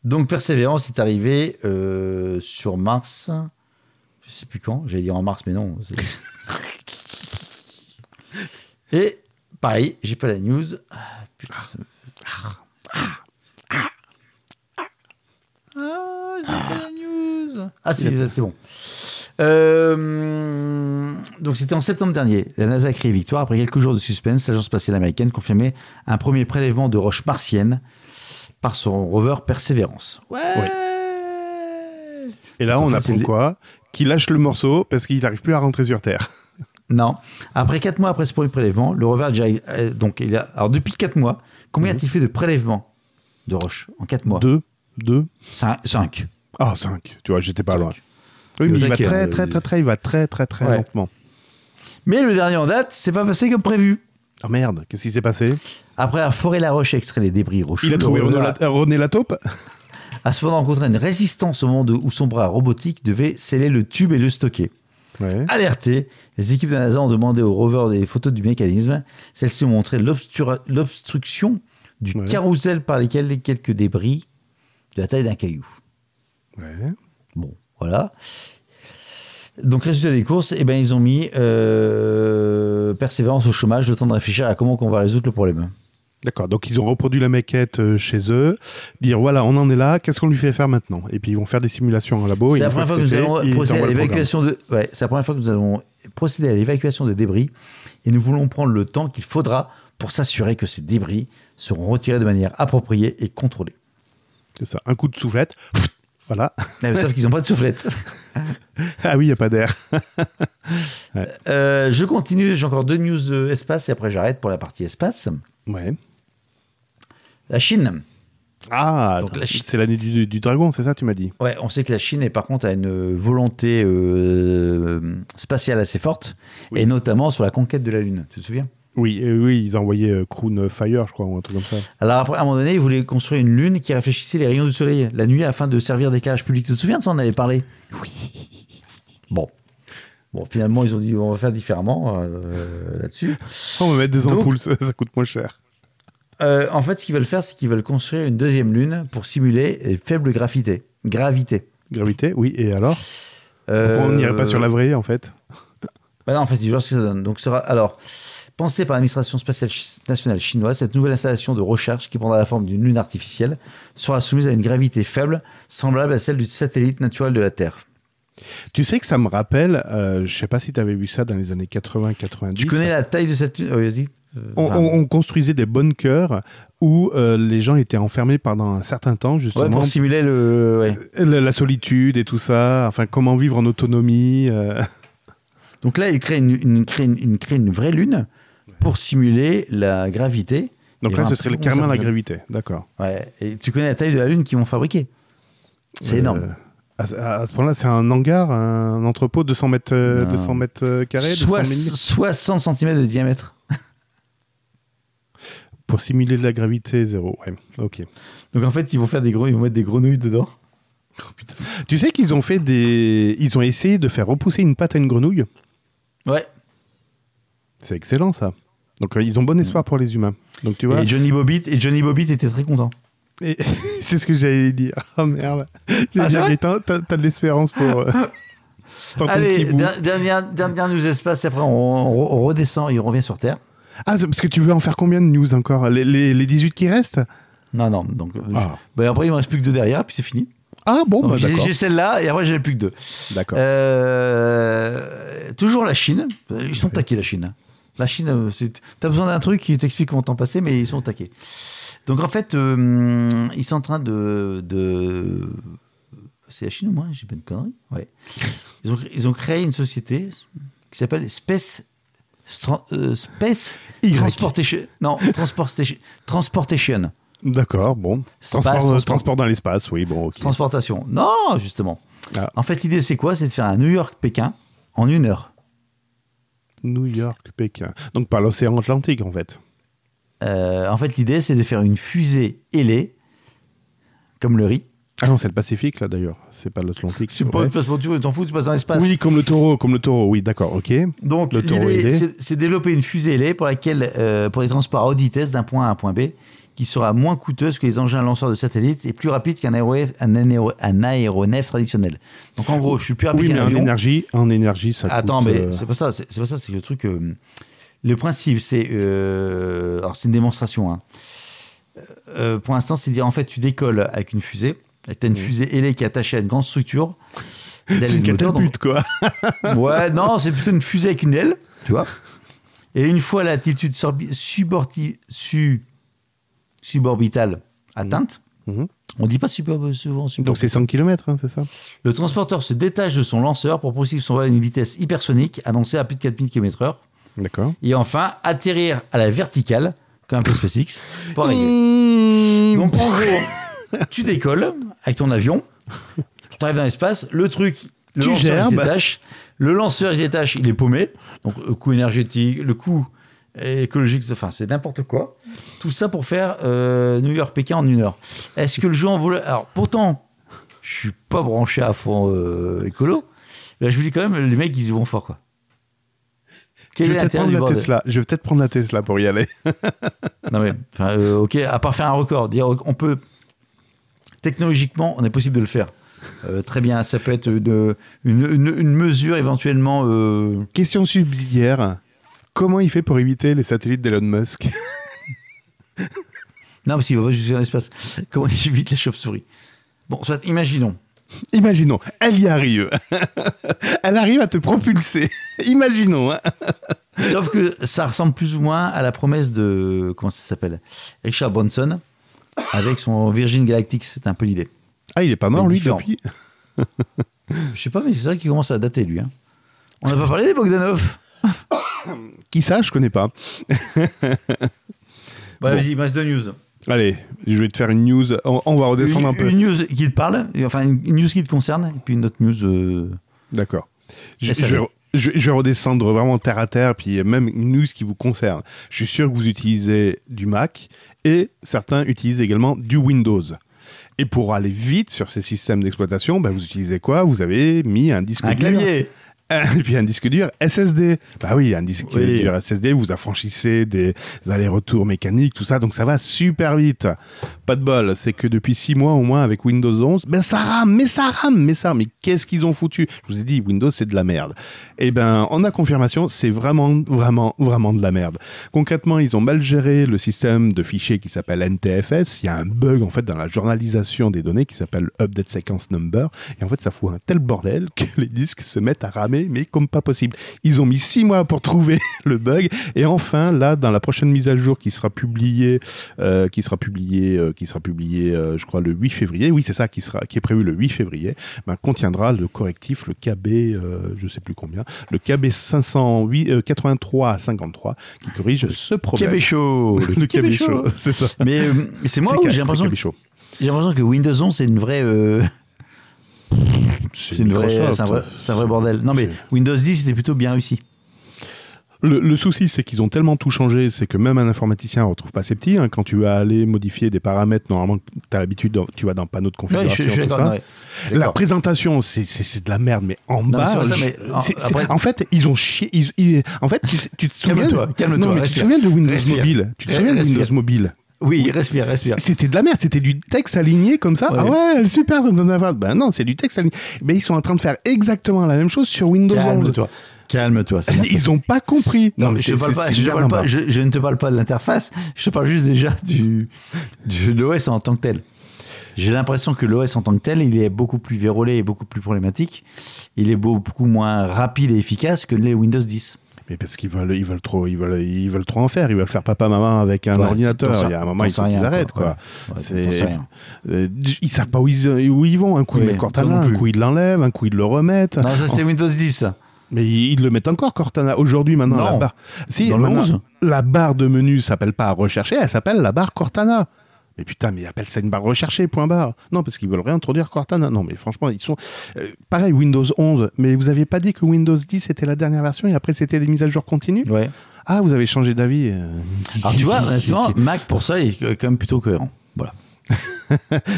Donc Persévérance est arrivé euh, sur Mars. Je sais plus quand. J'allais dire en mars, mais non. Et pareil, j'ai pas la news. Ah, putain, ça me fait- Ah, j'ai pas la news. Ah si, c'est bon. Euh, donc c'était en septembre dernier. La NASA a crié victoire. Après quelques jours de suspense, l'agence spatiale américaine confirmait un premier prélèvement de roches martiennes par son rover Persévérance. Ouais. Et là, on apprend quoi Qu'il lâche le morceau parce qu'il n'arrive plus à rentrer sur Terre. Non. Après 4 mois après ce premier prélèvement, le rover dirige- euh, donc il a alors depuis 4 mois, combien Mhm. a-t-il fait de prélèvements de roches en 4 mois? Deux, deux. 5. Ah, cinq. Tu vois, j'étais pas Cinq. loin. Oui, Le mais il va très, très, le- très, très, il va très, très, très Ouais. lentement. Mais le dernier en date, c'est pas passé comme prévu. Ah merde, qu'est-ce qui s'est passé? Après avoir foré la roche et extrait les débris rocheux, Il a trouvé René, la... euh, René Lataupe a cependant rencontré une résistance au moment de- où son bras robotique devait sceller le tube et le stocker. Ouais. Alertés, les équipes de la NASA ont demandé au rover des photos du mécanisme. Celles-ci ont montré l'obstruction du Ouais. carrousel par lesquels les quelques débris de la taille d'un caillou. Ouais. Bon, voilà. Donc, résultat des courses, eh ben, ils ont mis euh, persévérance au chômage, le temps de réfléchir à comment on va résoudre le problème. D'accord, donc ils ont reproduit la maquette euh, chez eux, dire voilà, on en est là, qu'est-ce qu'on lui fait faire maintenant? Et puis ils vont faire des simulations en labo. c'est la première fois que nous allons procéder à l'évacuation de. Ouais, c'est la première fois que nous allons procéder à l'évacuation de débris et nous voulons prendre le temps qu'il faudra pour s'assurer que ces débris seront retirés de manière appropriée et contrôlée. C'est ça. Un coup de soufflette. Voilà. Mais Sauf qu'ils n'ont pas de soufflette. Ah oui, il n'y a pas d'air. Euh, je continue, j'ai encore deux news euh, espace et après j'arrête pour la partie espace. Ouais. La Chine. Ah, Donc la Chine- c'est l'année du, du dragon, c'est ça, tu m'as dit Ouais, on sait que la Chine, est, par contre, a une volonté euh, spatiale assez forte, Oui. et notamment sur la conquête de la Lune. Tu te souviens? Oui, euh, oui, ils ont envoyé euh, Croon Fire, je crois, ou un truc comme ça. Alors, après, à un moment donné, ils voulaient construire une Lune qui réfléchissait les rayons du Soleil la nuit afin de servir d'éclairage public. Tu te souviens de ça? On avait parlé Oui. Bon. Bon, finalement, ils ont dit on va faire différemment euh, là-dessus. On va mettre des Donc- ampoules, ça, ça coûte moins cher. Euh, en fait, ce qu'ils veulent faire, c'est qu'ils veulent construire une deuxième Lune pour simuler une faible gravité. Gravité. Gravité, oui, et alors? Euh, Pourquoi on n'irait pas sur la vraie, en fait? Bah non, en fait, veulent voir ce que ça donne. Donc, sera, alors, pensée par l'administration spatiale nationale chinoise, cette nouvelle installation de recherche, qui prendra la forme d'une lune artificielle, sera soumise à une gravité faible, semblable à celle du satellite naturel de la Terre. Tu sais que ça me rappelle, euh, je sais pas si tu avais vu ça dans les années 80-90. Tu connais la taille de cette lune? Oh, Vas-y. Euh, on, enfin, on- on construisait des bunkers où euh, les gens étaient enfermés pendant un certain temps, ouais, justement. pour simuler le. ouais. la, la solitude et tout ça, enfin comment vivre en autonomie. euh. Donc là, ils créent une, une- créent une- une- créent une vraie lune pour simuler la gravité. Donc Et là, ce serait carrément la gravité, d'accord. Ouais. Et tu connais la taille de la lune qu'ils vont fabriquer C'est Euh, énorme. À, ce point-là, c'est un hangar, un entrepôt de 200 mètres, euh, Non. 200 mètres euh, carrés, 200 Soix- millimètres, 60 cm de diamètre. Pour simuler de la gravité zéro. Ouais, ok. Donc en fait, ils vont faire des gros, ils vont mettre des grenouilles dedans. Tu sais qu'ils ont fait des, ils ont essayé de faire repousser une patte à une grenouille? Ouais. C'est excellent ça. Donc euh, ils ont bon espoir pour les humains. Donc tu vois, Et Johnny Bobbitt et Johnny Bobbitt était très content. Et- c'est ce que j'allais dire. Oh merde. J'allais Ah, t'as, de l'espérance pour, euh, Allez, dernière, dernière news espace, et après on, on- on redescend et on revient sur Terre. Ah, parce que tu veux en faire combien de news encore les, les, les 18 qui restent? Non, non. Donc, euh, Ah. bah, après, il me reste plus que deux derrière, puis c'est fini. Ah bon, bah, j'ai, d'accord. j'ai celle-là et après, j'ai plus que deux. D'accord. Euh, toujours la Chine. Ils sont taqués, la Chine. La Chine, euh, t'as besoin d'un truc qui t'explique comment t'en passer, mais ils sont taqués. Donc en fait, euh, ils sont en train de. de... C'est la Chine au moins J'ai pas de conneries Ouais. Ils ont, ils ont créé une société qui s'appelle Space. Euh, Space Y. Transportation. Non, Transportation. Transportation. D'accord, bon. Space, Transport, dans l'espace, oui, bon. Transportation. Non, justement. Ah. En fait, l'idée, c'est quoi? C'est de faire un New York-Pékin en une heure. New York, Pékin. Donc par l'océan Atlantique, en fait. Euh, en fait, l'idée, c'est de faire une fusée ailée, comme le riz. Ah non, c'est le Pacifique, là, d'ailleurs. C'est pas l'Atlantique. Tu ouais. passes pour tu t'en fous, tu passes dans l'espace. Oui, comme le taureau, comme le taureau, oui, d'accord, ok. Donc, c'est- développer une fusée ailée pour laquelle, euh, pour les transports à haute vitesse d'un point A à un point B, qui sera moins coûteuse que les engins lanceurs de satellites et plus rapide qu'un aéronef, un aéro- un aéronef traditionnel. Donc, en gros, je suis plus rapide Oui, mais en énergie, en énergie, ça Attends, coûte, mais euh, c'est pas ça. C'est c'est pas ça. C'est le truc. euh, le principe, c'est. euh, alors, c'est une démonstration. hein. Euh, pour l'instant, c'est dire en fait, tu décolles avec une fusée. As une fusée ailée qui est attachée à une grande structure. C'est une moteur, donc- catapulte, quoi. Ouais, non, c'est plutôt une fusée avec une aile, tu vois. Et une fois l'altitude suborti- su- suborbitale atteinte, Mhm. on dit pas super, souvent Donc suborbitale. c'est 100 km, c'est ça? Le transporteur se détache de son lanceur pour poursuivre son vol à une vitesse hypersonique annoncée à plus de 4000 km/h. D'accord. Et enfin, atterrir à la verticale, comme un peu SpaceX, pour arriver. Mmh. Donc en gros, tu décolles avec ton avion, tu arrives dans l'espace, le truc, le Tu lanceur il se gerbes. détache, le lanceur il se détache, il est paumé, donc le coût énergétique, le coût écologique, enfin c'est n'importe quoi. Tout ça pour faire euh, New York-Pékin en une heure. Est-ce que le jeu en vaut Alors pourtant, je suis pas branché à fond euh, écolo, là je vous dis quand même, les mecs ils y vont fort quoi. Quel Je vais peut-être prendre la Tesla. Je vais peut-être prendre la Tesla pour y aller. Non mais, euh, ok, à part faire un record, dire on peut technologiquement, on est possible de le faire. Euh, très bien, ça peut être une, une, une- une mesure éventuellement. euh, Question subsidiaire. Comment il fait pour éviter les satellites d'Elon Musk? Non, parce qu'il va pas jusqu'à l'espace. Comment il évite les chauves-souris? Bon, soit, imaginons. Imaginons, elle y arrive. elle arrive à te propulser. Imaginons. hein. Sauf que ça ressemble plus ou moins à la promesse de. Comment ça s'appelle? Richard Branson avec son Virgin Galactic. C'est un peu l'idée. Ah, il est pas mort, Mais lui, différent. depuis? Je sais pas, mais c'est vrai qu'il commence à dater, lui. hein. On n'a pas parlé des Bogdanov Qui ça? Je connais pas. Bah, Vas-y, masse de news. Allez, je vais te faire une news. On, on va redescendre une, un peu. une news qui te parle, enfin une news qui te concerne, et puis une autre news. euh, D'accord. Je, je- je vais redescendre vraiment terre à terre, puis même une news qui vous concerne. Je suis sûr que vous utilisez du Mac et certains utilisent également du Windows. Et pour aller vite sur ces systèmes d'exploitation, bah, vous utilisez quoi? Vous avez mis un disque Un dur. clavier Et puis un disque dur SSD. Bah oui, un disque Oui. dur SSD, vous affranchissez des allers-retours mécaniques, tout ça, donc ça va super vite. Pas de bol, c'est que depuis six mois au moins avec Windows 11, ben ça rame, mais ça rame, mais ça, mais qu'est-ce qu'ils ont foutu? Je vous ai dit, Windows c'est de la merde. Et ben, on a confirmation, c'est vraiment, vraiment, vraiment de la merde. Concrètement, ils ont mal géré le système de fichiers qui s'appelle NTFS. Il y a un bug en fait dans la journalisation des données qui s'appelle Update Sequence Number. Et en fait, ça fout un tel bordel que les disques se mettent à ramer, mais comme pas possible. Ils ont mis six mois pour trouver le bug. Et enfin, là, dans la prochaine mise à jour qui sera publiée, euh, qui sera publiée, euh, qui sera publiée, euh, je crois, le 8 février. Oui, c'est ça qui sera, qui est prévu le 8 février. Ben, contiendra le correctif, le KB, euh, je sais plus combien, le KB 508, euh, 83 à 53, qui corrige ce problème. Cabécho Le KB chaud, c'est ça. Mais euh, c'est moi j'ai l'impression KB chaud. j'ai l'impression que Windows 11 c'est une vraie. C'est une vraie- un, vrai- un vrai bordel. Non mais Windows 10 c'était plutôt bien réussi. Le, le souci, c'est qu'ils ont tellement tout changé, c'est que même un informaticien ne retrouve pas ses petits. hein. Quand tu vas aller modifier des paramètres, normalement, tu as l'habitude, tu vas dans le panneau de configuration. je, je suis tout d'accord. ça. ouais. La présentation, c'est- de la merde, mais en bas. ça, mais en- après- fait, ils ont chié. ils- ils- en fait, tu, tu te souviens. Calme-toi, tu te de Windows Respire. Mobile? Tu te souviens de. Windows Mobile? Oui, respire, respire. C'était de la merde, c'était du texte aligné comme ça. Ouais. Ah ouais, super, ça donne vague. Ben non, c'est du texte aligné. Ben ils sont en train de faire exactement la même chose sur Windows 11. Calme-toi. Calme-toi. Ils ont pas compris. Non, mais mais je, te c'est- parle pas, c'est je, te bien parle pas- là-bas. je- je ne te parle pas de l'interface, je te parle juste déjà du, du- de l'OS en tant que tel. J'ai l'impression que l'OS en tant que tel, il est beaucoup plus vérolé et beaucoup plus problématique. Il est beaucoup moins rapide et efficace que les Windows 10. Mais parce qu'ils veulent, ils veulent trop, ils veulent, ils veulent trop en faire. Ils veulent faire papa maman avec un Ouais, ordinateur. Il y a un moment, il faut qu'ils arrêtent quoi. quoi. Ouais. Euh, ils savent pas où ils, où ils vont. Un coup Oui, ils mettent Cortana, un coup ils l'enlèvent, un coup ils le remettent. Non, ça c'était Windows 10. ça. Mais ils, le mettent encore Cortana. Aujourd'hui, maintenant, Non. la barre. Si, Dans le maintenant, 11. la barre de menu s'appelle pas rechercher, elle s'appelle la barre Cortana. Mais putain, mais ils appellent ça une barre recherchée, point barre. Non, parce qu'ils veulent réintroduire Cortana. Non, mais franchement, ils sont. euh, pareil, Windows 11. Mais vous aviez pas dit que Windows 10 était la dernière version et après c'était des mises à jour continues? Ouais. Ah, vous avez changé d'avis. euh. Alors tu vois, honnêtement, Mac pour ça, il est quand même plutôt cohérent. Voilà.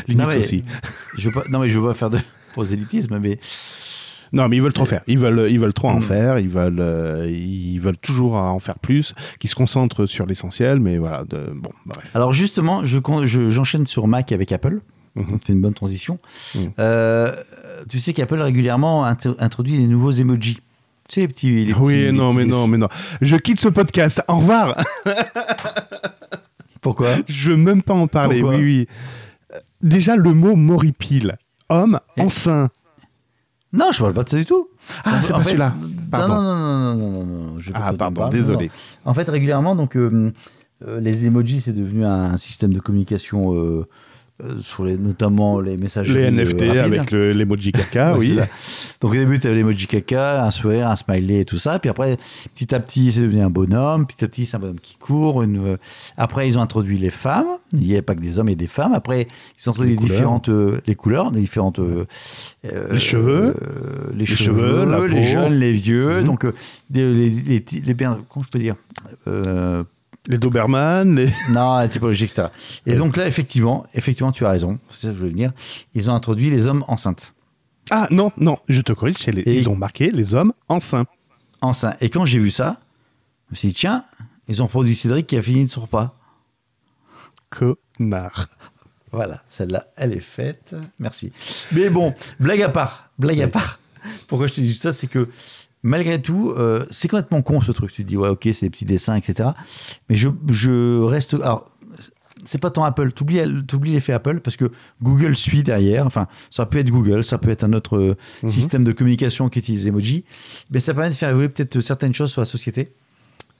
Linux Non, mais- aussi. Je veux pas, non mais je veux pas faire de prosélytisme, mais Non, mais ils veulent trop faire. Ils veulent, ils veulent trop en Mm. faire. Ils veulent, euh, ils veulent toujours en faire plus. Qui se concentrent sur l'essentiel. Mais voilà. De, bon, bref. Alors justement, je j'enchaîne sur Mac avec Apple. Mhm. On fait une bonne transition. Mhm. Euh, tu sais qu'Apple régulièrement int- introduit les nouveaux emojis. Tu sais les petits. les oui, les non, petits mais non, mais non. Je quitte ce podcast. Au revoir. Pourquoi? Je veux même pas en parler. Pourquoi? Oui, oui. Euh, Déjà, le mot moripile. Homme, Et- enceint. Non, je parle pas de ça du tout. Ah, c'est pas fait- celui-là. Non, Pardon. non, non, non, non, non, je Ah, pardon, désolé. En fait, régulièrement, donc, euh, euh, les emojis, c'est devenu un système de communication euh, euh, sur les, notamment les messages. Les NFT avec le- l'emoji caca, Ouais, oui. Donc au début, tu avais l'emoji caca, un sourire, un smiley et tout ça. Puis après, petit à petit, c'est devenu un bonhomme. Petit à petit, c'est un bonhomme qui court. Une... euh, Après, ils ont introduit les femmes. Il n'y avait pas que des hommes et des femmes. Après, ils ont introduit Les les, différentes euh, les couleurs, les différentes euh, euh, Les cheveux. euh, les, cheveux, les peau. jeunes, les vieux. Mhm. Donc euh, les, les, les, bien- comment je peux dire Euh, Les Doberman, les... non, la typologie, etc. Et donc là, effectivement, effectivement, tu as raison. C'est ça que je voulais dire. Ils ont introduit les hommes enceintes. Ah, non, non, je te corrige, les- Et- ils ont marqué les hommes enceints. enceint. Et quand j'ai vu ça, je me suis dit, tiens, ils ont produit Cédric qui a fini de son repas. Connard. Voilà, celle-là, elle est faite. Merci. Mais bon, blague à part, blague à part. Pourquoi je te dis ça C'est que malgré tout, euh, c'est complètement con ce truc. Tu te dis, ouais, ok, c'est des petits dessins, etc. Mais je, je reste. Alors, c'est pas tant Apple. T'oublies, t'oublies l'effet Apple parce que Google suit derrière. Enfin, ça peut être Google, ça peut être un autre euh, Mhm. système de communication qui utilise emoji. Mais ça permet de faire évoluer peut-être certaines choses sur la société.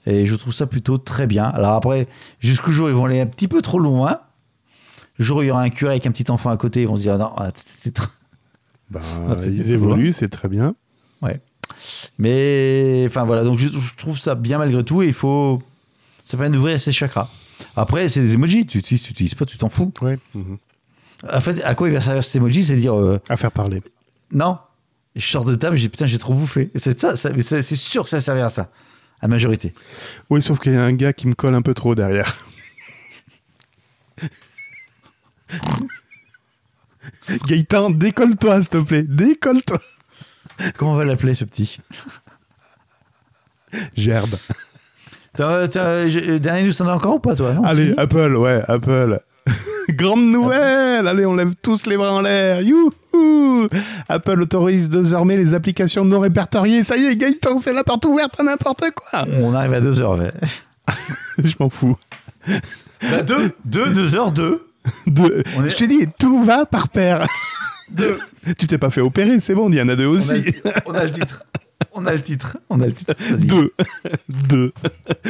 Et je trouve ça plutôt très bien. Alors après, jusqu'au jour ils vont aller un petit peu trop loin. Le jour où il y aura un curé avec un petit enfant à côté, ils vont se dire non, c'est trop- Ben, Ah, peut-être ils évoluent, c'est très bien. Mais enfin voilà, donc je, je trouve ça bien malgré tout et il faut. Ça permet d'ouvrir ses chakras. Après, c'est des emojis, tu utilises, tu utilises pas, tu t'en fous. Ouais. Mhm. En fait, à quoi il va servir cet emoji C'est dire euh, À faire parler. non, je sors de table, j'ai putain, j'ai trop bouffé. C'est ça, ça- c'est sûr que ça va servir à ça, à majorité. Oui, sauf qu'il y a un gars qui me colle un peu trop derrière. Gaëtan, décolle-toi, s'il te plaît. Décolle-toi. Comment on va l'appeler ce petit? Gerbe. Dernier news, t'en as encore ou pas toi? Non, Allez, Apple, ouais, Apple. Grande nouvelle Allez, on lève tous les bras en l'air. Youhou Apple autorise désormais les applications non répertoriées. Ça y est, Gaëtan, c'est la porte ouverte à n'importe quoi. On arrive à 2 heures. ouais. Je m'en fous. Bah, 2 2 2 heures 2 Deux. On est- Je t'ai dit, tout va par paire. 2 tu t'es pas fait opérer, c'est bon, il y en a deux on, a aussi. le- on a le titre. On a le titre. On a le titre. Deux. Deux.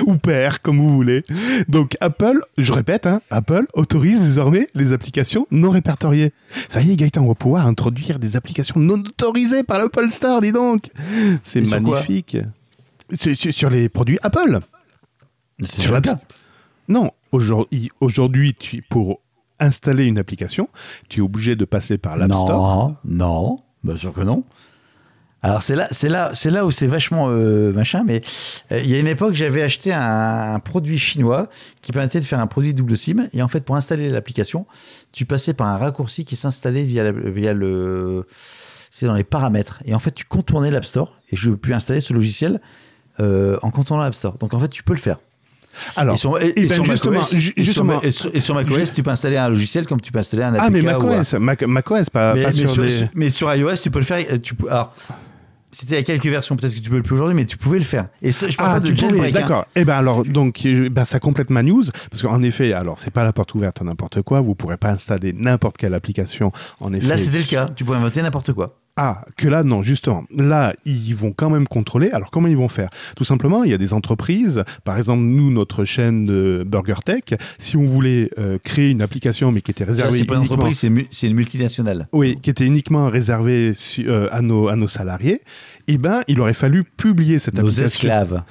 Ou paire, comme vous voulez. Donc, Apple, je répète, hein, Apple autorise désormais les applications non répertoriées. Ça y est, Gaëtan, on va pouvoir introduire des applications non autorisées par l'Apple Store, dis donc. C'est magnifique. C'est- sur les produits Apple. Sur cas. Non, aujourd'hui, aujourd'hui, tu- pour installer une application, tu es obligé de passer par l'App Store. Non, non, bien sûr que non. Alors c'est là, c'est là, c'est là où c'est vachement euh, machin. Mais euh, il y a une époque, j'avais acheté un, un produit chinois qui permettait de faire un produit double SIM. Et en fait, pour installer l'application, tu passais par un raccourci qui s'installait via, la- via le, c'est dans les paramètres. Et en fait, tu contournais l'App Store. Et je peux installer ce logiciel euh, en contournant l'App Store. Donc en fait, tu peux le faire. Alors, et sur, et- eh et ben, sur justement, macOS, ju- et sur- justement- et sur- et sur macOS, tu peux installer un logiciel comme tu peux installer un APK. ah, mais ou un- macOS, Mac, macOS, pas, mais, pas mais sur, des- mais sur iOS, tu peux le faire. euh, Tu peux, alors, c'était à quelques versions, peut-être que tu peux le plus aujourd'hui, mais tu pouvais le faire. Et ça, je parle Ah, pas de jailbreak. hein. d'accord. Eh ben alors, donc, ben, ça complète ma news, parce qu'en effet, alors, c'est pas la porte ouverte à n'importe quoi, vous pourrez pas installer n'importe quelle application, en effet. Là, c'était le cas. Tu pouvais inventer n'importe quoi. Ah, que là, non, justement. Là, ils vont quand même contrôler. Alors, comment ils vont faire? Tout simplement, il y a des entreprises, par exemple, nous, notre chaîne de Burger Tech, si on voulait euh, créer une application, mais qui était réservée C'est pas une entreprise, c'est mu- une multinationale. Oui, qui était uniquement réservée su- euh, à, nos, à nos salariés, eh ben, il aurait fallu publier cette Nos application. esclaves.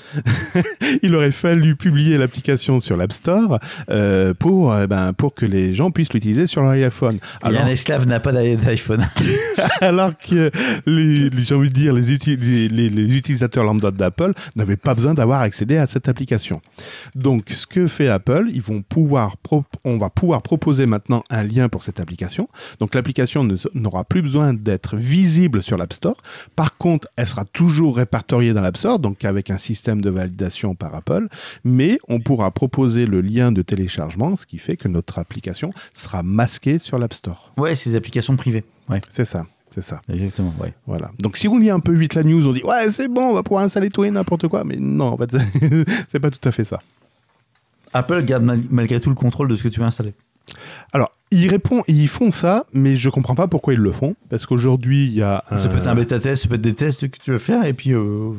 il aurait fallu publier l'application sur l'App Store euh, pour, euh, ben, pour que les gens puissent l'utiliser sur leur iPhone. Et Alors, un esclave n'a pas d'i- d'iPhone. alors que les, les- j'ai envie de dire, les, uti- les, les- les utilisateurs lambda d'Apple n'avaient pas besoin d'avoir accédé à cette application. Donc, ce que fait Apple, ils vont pouvoir on va pouvoir proposer maintenant un lien pour cette application. Donc, l'application n'aura plus besoin d'être visible sur l'App Store. Par contre, elle sera toujours répertoriée dans l'App Store, donc avec un système de validation par Apple. Mais on pourra proposer le lien de téléchargement, ce qui fait que notre application sera masquée sur l'App Store. ouais, c'est des applications privées. Ouais, C'est ça, c'est ça. exactement. Ouais. Voilà. Donc si on lit un peu vite la news, on dit ouais c'est bon, on va pouvoir installer tout et n'importe quoi, mais non, en fait, c'est pas tout à fait ça. Apple garde mal- malgré tout le contrôle de ce que tu veux installer. Alors ils répondent, ils font ça, mais je comprends pas pourquoi ils le font, parce qu'aujourd'hui il y a un... Ça peut être un bêta test, ça peut être des tests que tu veux faire, et puis. euh,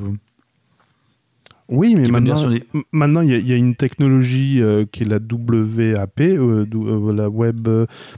Oui, mais maintenant, des- il y, a- il y a une technologie euh, qui est la WAP, euh, la Web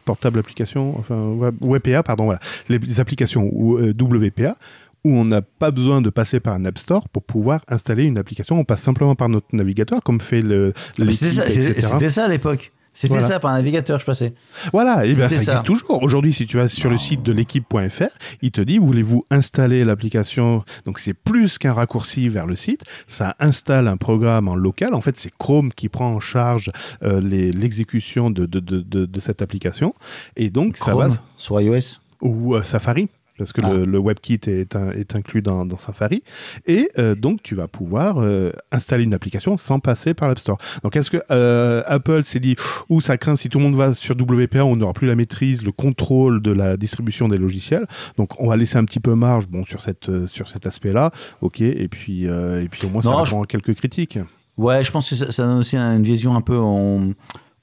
Portable Application, enfin Web, WPA, pardon, voilà, les, les applications ou WPA, où on n'a pas besoin de passer par un App Store pour pouvoir installer une application. On passe simplement par notre navigateur, comme fait le Ah, ça, c'était ça à l'époque. C'était Voilà. ça par un navigateur, je passais. Voilà, et bien ça C'était existe ça. toujours. Aujourd'hui, si tu vas sur le site de l'équipe.fr, il te dit voulez-vous installer l'application? Donc c'est plus qu'un raccourci vers le site, ça installe un programme en local. En fait, c'est Chrome qui prend en charge euh, l'exécution de, de, de, de- de cette application. Et donc ça va Chrome, sur iOS. ou euh, Safari parce que Ah. le, le WebKit est, un- est inclus dans, dans Safari. Et euh, donc, tu vas pouvoir euh, installer une application sans passer par l'App Store. Donc, est-ce que euh, Apple s'est dit, ou ça craint si tout le monde va sur WPA, on n'aura plus la maîtrise, le contrôle de la distribution des logiciels. Donc, on va laisser un petit peu marge bon, sur, cette, sur cet aspect-là. OK. Et puis, et puis au moins, ça répond quelques critiques. Ouais, je pense que ça, ça donne aussi une vision un peu. On,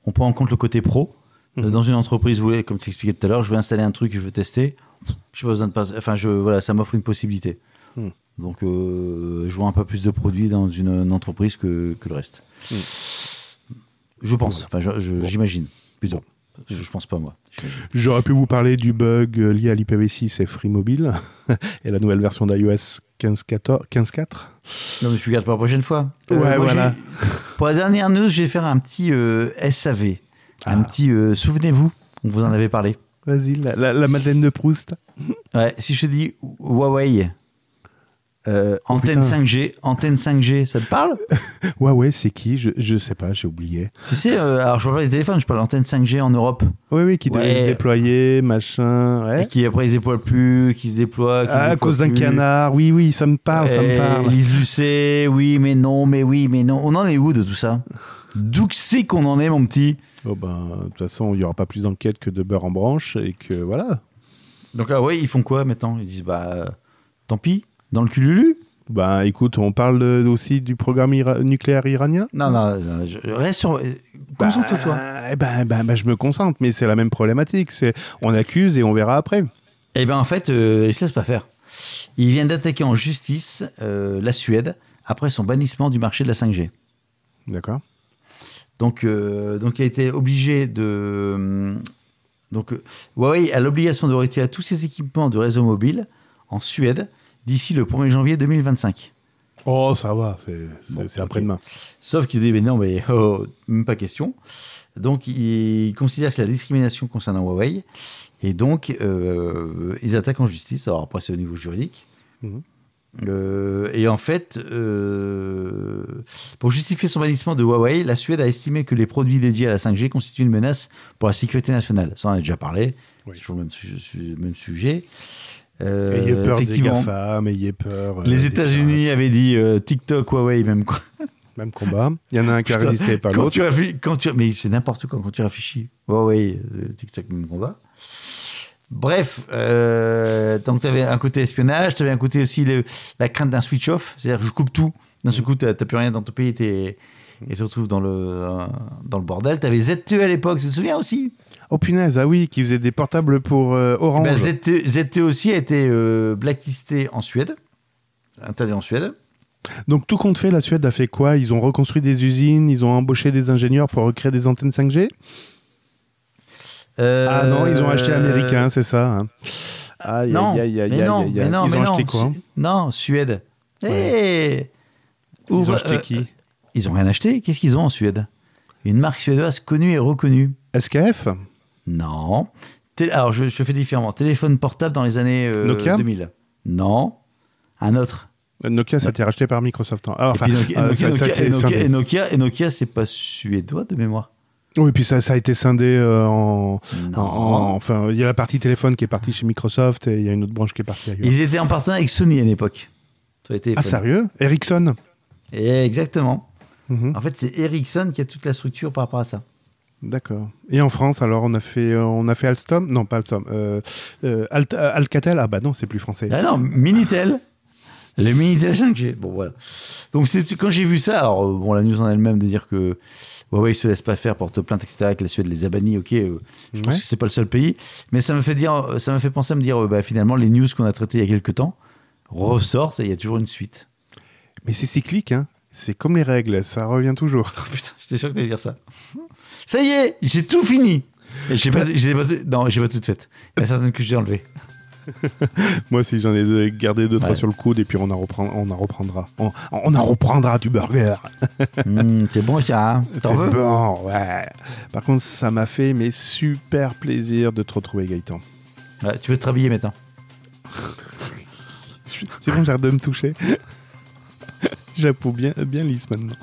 on prend en compte le côté pro. Mhm. Dans une entreprise, vous voulez, comme tu expliquais tout à l'heure, je veux installer un truc, je veux tester. J'ai pas besoin de passer. Enfin, je, voilà, ça m'offre une possibilité. Mhm. Donc, euh, je vois un peu plus de produits dans une, une entreprise que, que le reste. Mhm. Je pense. Enfin, j'imagine. Plutôt. Je, je pense pas moi. J'aurais pu vous parler du bug lié à l'IPv6 et Free Mobile et la nouvelle version d'iOS 15.14 15.4. Non, mais je regarde pour la prochaine fois. Euh, Ouais, voilà. Pour la dernière news, je vais faire un petit euh, SAV. Un Ah. petit. euh, Souvenez-vous, on vous en avait parlé. Vas-y, la, la- la Madeleine de Proust. Ouais, si je te dis Huawei, Euh, oh, antenne putain. 5G, antenne 5G, ça te parle? Ouais, c'est qui? Je, je sais pas, j'ai oublié. Tu sais, euh, alors je parle pas des téléphones, je parle d'antenne 5G en Europe. Oui, oui, qui devait se déployer, machin. Et qui après ils se déploient plus, qui se déploient. qui se Ah, à cause d'un canard. Oui, oui, ça me parle, ça me parle. Lise Lucet, oui, mais non, mais oui, mais non. On en est où de tout ça? D'où que c'est qu'on en est, mon petit? Oh, ben, de toute façon, il y aura pas plus d'enquête que de beurre en branche et que voilà. Donc, ah ouais, ils font quoi maintenant? Ils disent, bah, tant pis, dans le cululu? Ben, écoute, on parle aussi du programme ira- nucléaire iranien? Non, non, non, je- reste sur. Concentre-toi. Bah, eh ben, ben, ben, je me concentre, mais c'est la même problématique. C'est on accuse et on verra après. Eh bien, en fait, euh, ils se laissent pas faire. Ils viennent d'attaquer en justice euh, la Suède après son bannissement du marché de la 5G. D'accord. Donc, euh, donc, il a été obligé de. hum, Donc, euh, Huawei a l'obligation de retirer tous ses équipements de réseau mobile en Suède d'ici le 1er janvier 2025. Oh, ça va, c'est Bon, après-demain. Sauf qu'il dit, mais non, mais oh, même pas question. Donc, il considère que c'est la discrimination concernant Huawei. Et donc, euh, ils attaquent en justice. Alors, après, c'est au niveau juridique. Mhm. Euh, et en fait, euh, pour justifier son bannissement de Huawei, la Suède a estimé que les produits dédiés à la 5G constituent une menace pour la sécurité nationale. Ça, on en a déjà parlé. Oui. C'est toujours le même, su- su- même sujet. Euh, ayez peur des effectivement, GAFAM, ayez peur. euh, les des États-Unis avaient dit TikTok, Huawei, même quoi. Même combat. Il y en a un qui a résisté, pas quand l'autre. mais c'est n'importe quoi quand tu réfléchis. Huawei, TikTok, même combat. Bref, euh, donc tu avais un côté espionnage, tu avais un côté aussi le- la crainte d'un switch-off, c'est-à-dire que je coupe tout, d'un seul coup tu n'as plus rien dans ton pays et tu te retrouves dans le, euh, dans le bordel. Tu avais ZTE à l'époque, tu te souviens aussi? Oh punaise, ah oui, qui faisait des portables pour euh, Eh Orange. ben, ZTE, ZTE aussi a été euh, blacklisté en Suède, interdit en Suède. Donc tout compte fait, la Suède a fait quoi? Ils ont reconstruit des usines, ils ont embauché des ingénieurs pour recréer des antennes 5G Euh, Ah non, ils ont acheté américain, c'est ça. hein. Aïe, Non, mais non, mais non, Ils ont acheté quoi Su- Non, Suède. Eh Ils Ouvre- ont acheté euh, qui Ils ont rien acheté. Qu'est-ce qu'ils ont en Suède? Une marque suédoise connue et reconnue. SKF Non. Alors, je, je fais différemment. Téléphone portable dans les années euh, Nokia? 2000. Non. Un autre. Nokia, ça a été racheté par Microsoft. hein. Ah, enfin, et Nokia, euh, Nokia, c'est pas suédois de mémoire. Oui, puis ça, ça a été scindé euh, en, en- en- Enfin, il y a la partie téléphone qui est partie chez Microsoft et il y a une autre branche qui est partie ailleurs. Ils étaient en partenariat avec Sony à l'époque. Ah, sérieux? Ericsson? Et Exactement. Mhm, En fait, c'est Ericsson qui a toute la structure par rapport à ça. D'accord. Et en France, alors, on a fait, euh, on a fait Alstom? Non, pas Alstom. Euh, Alt- Alcatel? Ah, bah non, c'est plus français. Ah non, Minitel. Le Minitel 5G. Bon, voilà. Donc, c'est quand j'ai vu ça, alors, bon, la news en elle-même de dire que Huawei se laisse pas faire, porte plainte, etc., que la Suède les a bannis, ok, euh, je pense Ouais. que c'est pas le seul pays. Mais ça me fait dire, ça me fait penser à me dire, euh, bah, finalement, les news qu'on a traitées il y a quelques temps ressortent et il y a toujours une suite. Mais c'est cyclique, hein. C'est comme les règles, ça revient toujours. Oh, putain, j'étais sûr que t'allais dire ça. Ça y est, j'ai tout fini. J'ai pas, pas non, j'ai pas tout fait. Il y a certaines que j'ai enlevées. Moi aussi, j'en ai gardé deux, trois Ouais. sur le coude et puis on en, reprend, on en reprendra. On, on en reprendra du burger. C'est bon, ça. hein T'en C'est veux bon, ouais. Par contre, ça m'a fait mais super plaisir de te retrouver, Gaëtan. Ouais, Tu peux te rhabiller maintenant. C'est bon, j'ai hâte de me toucher. J'ai la peau bien, bien lisse maintenant.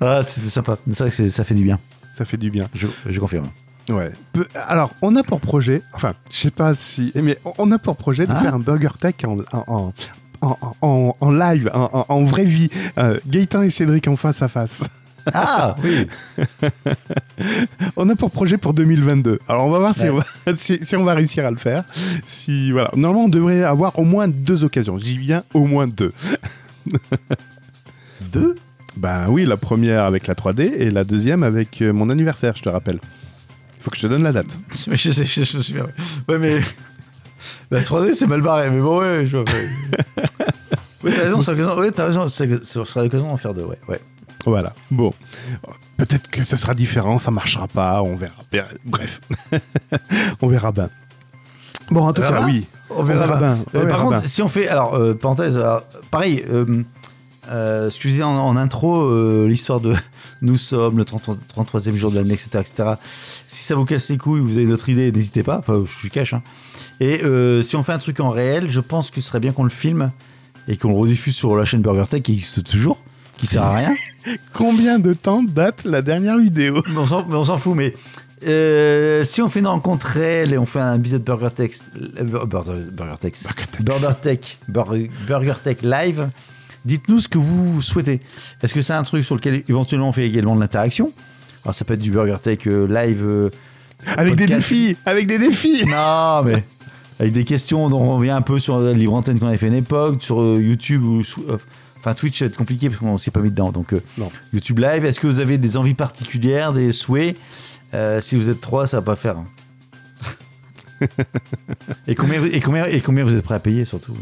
Ah, c'était sympa. C'est vrai que ça fait du bien. Ça fait du bien. Je, je confirme. Ouais. Alors, on a pour projet, enfin, je sais pas si, mais on a pour projet de Hein faire un Burger Tech en, en, en, en- live, en, vraie vie. Euh, Gaëtan et Cédric en face à face. Ah oui. On a pour projet pour 2022. Alors, on va voir si, on va, si, si on va réussir à le faire. Si, voilà. Normalement, on devrait avoir au moins deux occasions. J'y viens au moins deux. Deux? Ben oui, la première avec la 3D et la deuxième avec euh, mon anniversaire, je te rappelle. Il faut que je te donne la date. Mais je sais, je, je me souviens. Ouais, mais. La 3D, c'est mal barré, mais bon, ouais, je vois. Ouais, Ouais, t'as raison, c'est l'occasion- ouais, t'as raison, c'est- ce sera l'occasion d'en faire deux, ouais. ouais. Voilà. Bon. Peut-être que ce sera différent, ça marchera pas, on verra. Bref. on verra bien. Bon, en tout On cas, verra oui. On verra bien. bien. Euh, on par verra contre, si on fait. Alors, euh, parenthèse, alors, pareil, euh, euh, ce que je disais en, en intro, euh, l'histoire de nous sommes le 30 33e jour de l'année, etc., etc. Si ça vous casse les couilles, vous avez d'autres idées, n'hésitez pas. Enfin, je suis cash. Hein. Et euh, si on fait un truc en réel, je pense que ce serait bien qu'on le filme et qu'on le rediffuse sur la chaîne BurgerTech qui existe toujours, qui sert à rien. Combien de temps date la dernière vidéo? Mais on s'en- fout. Mais euh, si on fait une rencontre réelle et on fait un épisode BurgerTech, euh, Burger- BurgerTech, BurgerTech, Burger- BurgerTech live, dites-nous ce que vous souhaitez. Est-ce que c'est un truc sur lequel éventuellement on fait également de l'interaction? Alors ça peut être du BurgerTech euh, live. euh, Avec des défis Avec des défis Non, mais avec des questions dont on revient un peu sur la libre antenne qu'on avait fait une époque, sur euh, YouTube ou enfin Twitch, être compliqué parce qu'on s'est pas mis dedans. Donc Non. YouTube Live, est-ce que vous avez des envies particulières, des souhaits? Si vous êtes trois, ça va pas faire. hein. et, combien, et, combien, et combien vous êtes prêt à payer surtout?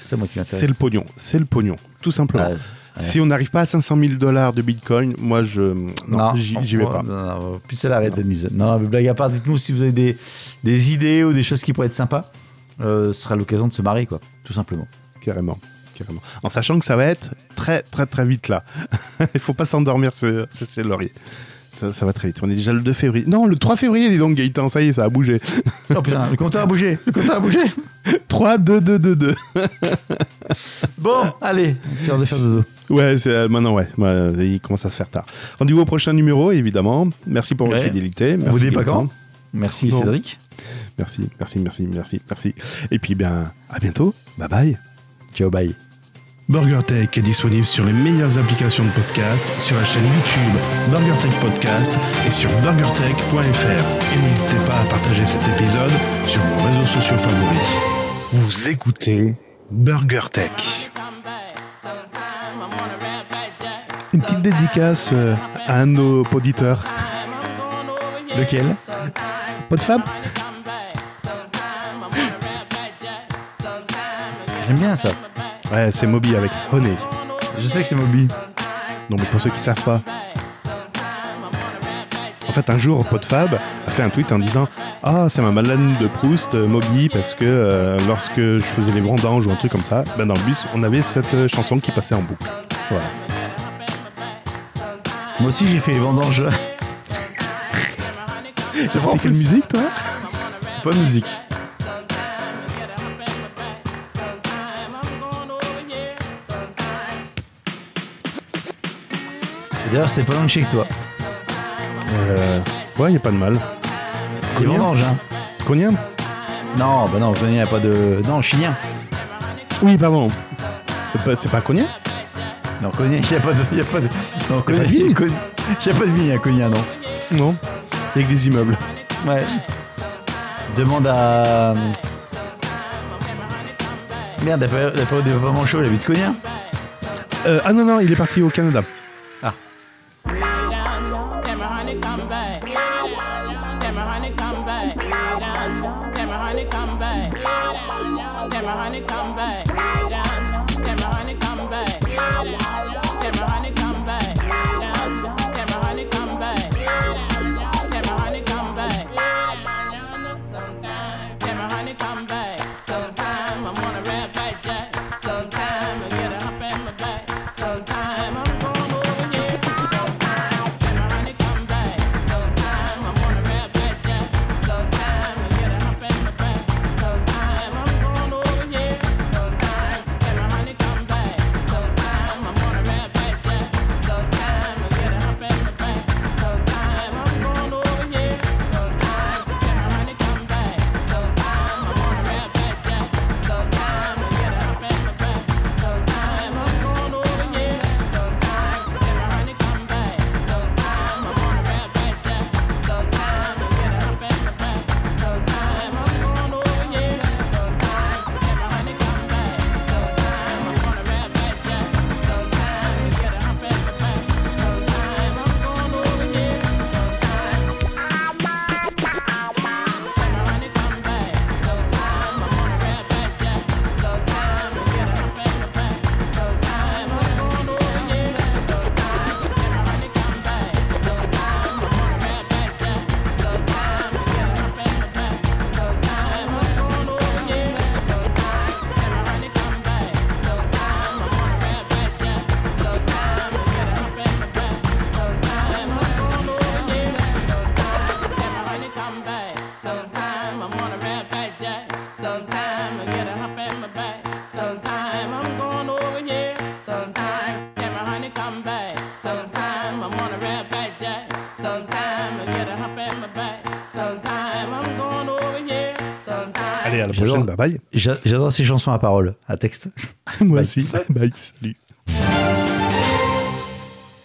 C'est ça moi qui m'intéresse. C'est le pognon. C'est le pognon. Tout simplement. Ah, ouais. Si on n'arrive pas à 500 000 dollars de bitcoin, moi, je. Non, j'y vais pas. Non, non, plus ça l'arrête, Denise. Non, non, mais blague à part, dites-nous si vous avez des, des idées ou des choses qui pourraient être sympas. Euh, ce sera l'occasion de se marrer, quoi, tout simplement. Carrément. Carrément. En sachant que ça va être très, très, très vite là. Il faut pas s'endormir sur, sur ses lauriers. Ça, ça va très vite. On est déjà le 2 février. Non, le 3 février, dis donc, Gaëtan, ça y est, ça a bougé. Oh putain, le compteur a bougé, le compteur a bougé. 3, 2, 2, 2, 2. Bon, allez, c'est l'heure de faire dodo. Ouais, c'est euh, maintenant, ouais. Ouais, Il commence à se faire tard. Rendez-vous au prochain numéro, évidemment. Merci pour votre fidélité. Merci, vous dit pas quand Merci Non. Cédric. Merci, merci, merci, merci, merci. Et puis, bien, à bientôt. Bye bye. Ciao, bye. BurgerTech est disponible sur les meilleures applications de podcast, sur la chaîne YouTube BurgerTech Podcast et sur burgertech.fr. Et n'hésitez pas à partager cet épisode sur vos réseaux sociaux favoris. Vous écoutez BurgerTech. Une petite dédicace euh, à un de nos auditeurs. Lequel? Podfab? J'aime bien ça. Ouais, c'est Moby avec Honey. Je sais que c'est Moby. Non, mais pour ceux qui savent pas. En fait, un jour, Podfab a fait un tweet en disant Ah, c'est ma Madeleine de Proust, euh, Moby, parce que euh, lorsque je faisais les vendanges ou un truc comme ça, ben dans le bus, on avait cette euh, chanson qui passait en boucle. Voilà. Moi aussi, j'ai fait les vendanges. En quelle musique, toi? Pas de musique. D'ailleurs, c'était pas loin de chez toi. euh, Ouais, y a pas de mal. Cognien vendanges, hein. Cognien Non, bah non, je n'y a pas de. Non, chien. Oui, pardon. C'est pas- C'est pas Non, Cognac, il n'y a pas de. Il y a pas de. Non, Cognac, Cognac- Il n'y a pas de vigne à Cognac, non. Non. Avec des immeubles. Ouais. Demande à. Merde, la période la période des développement chaud, il habite Cognac. Euh, ah non, non, il est parti au Canada. Prochaine. Bye bye. J'a- J'adore ces chansons à paroles, à texte. Moi aussi. Bye. Salut.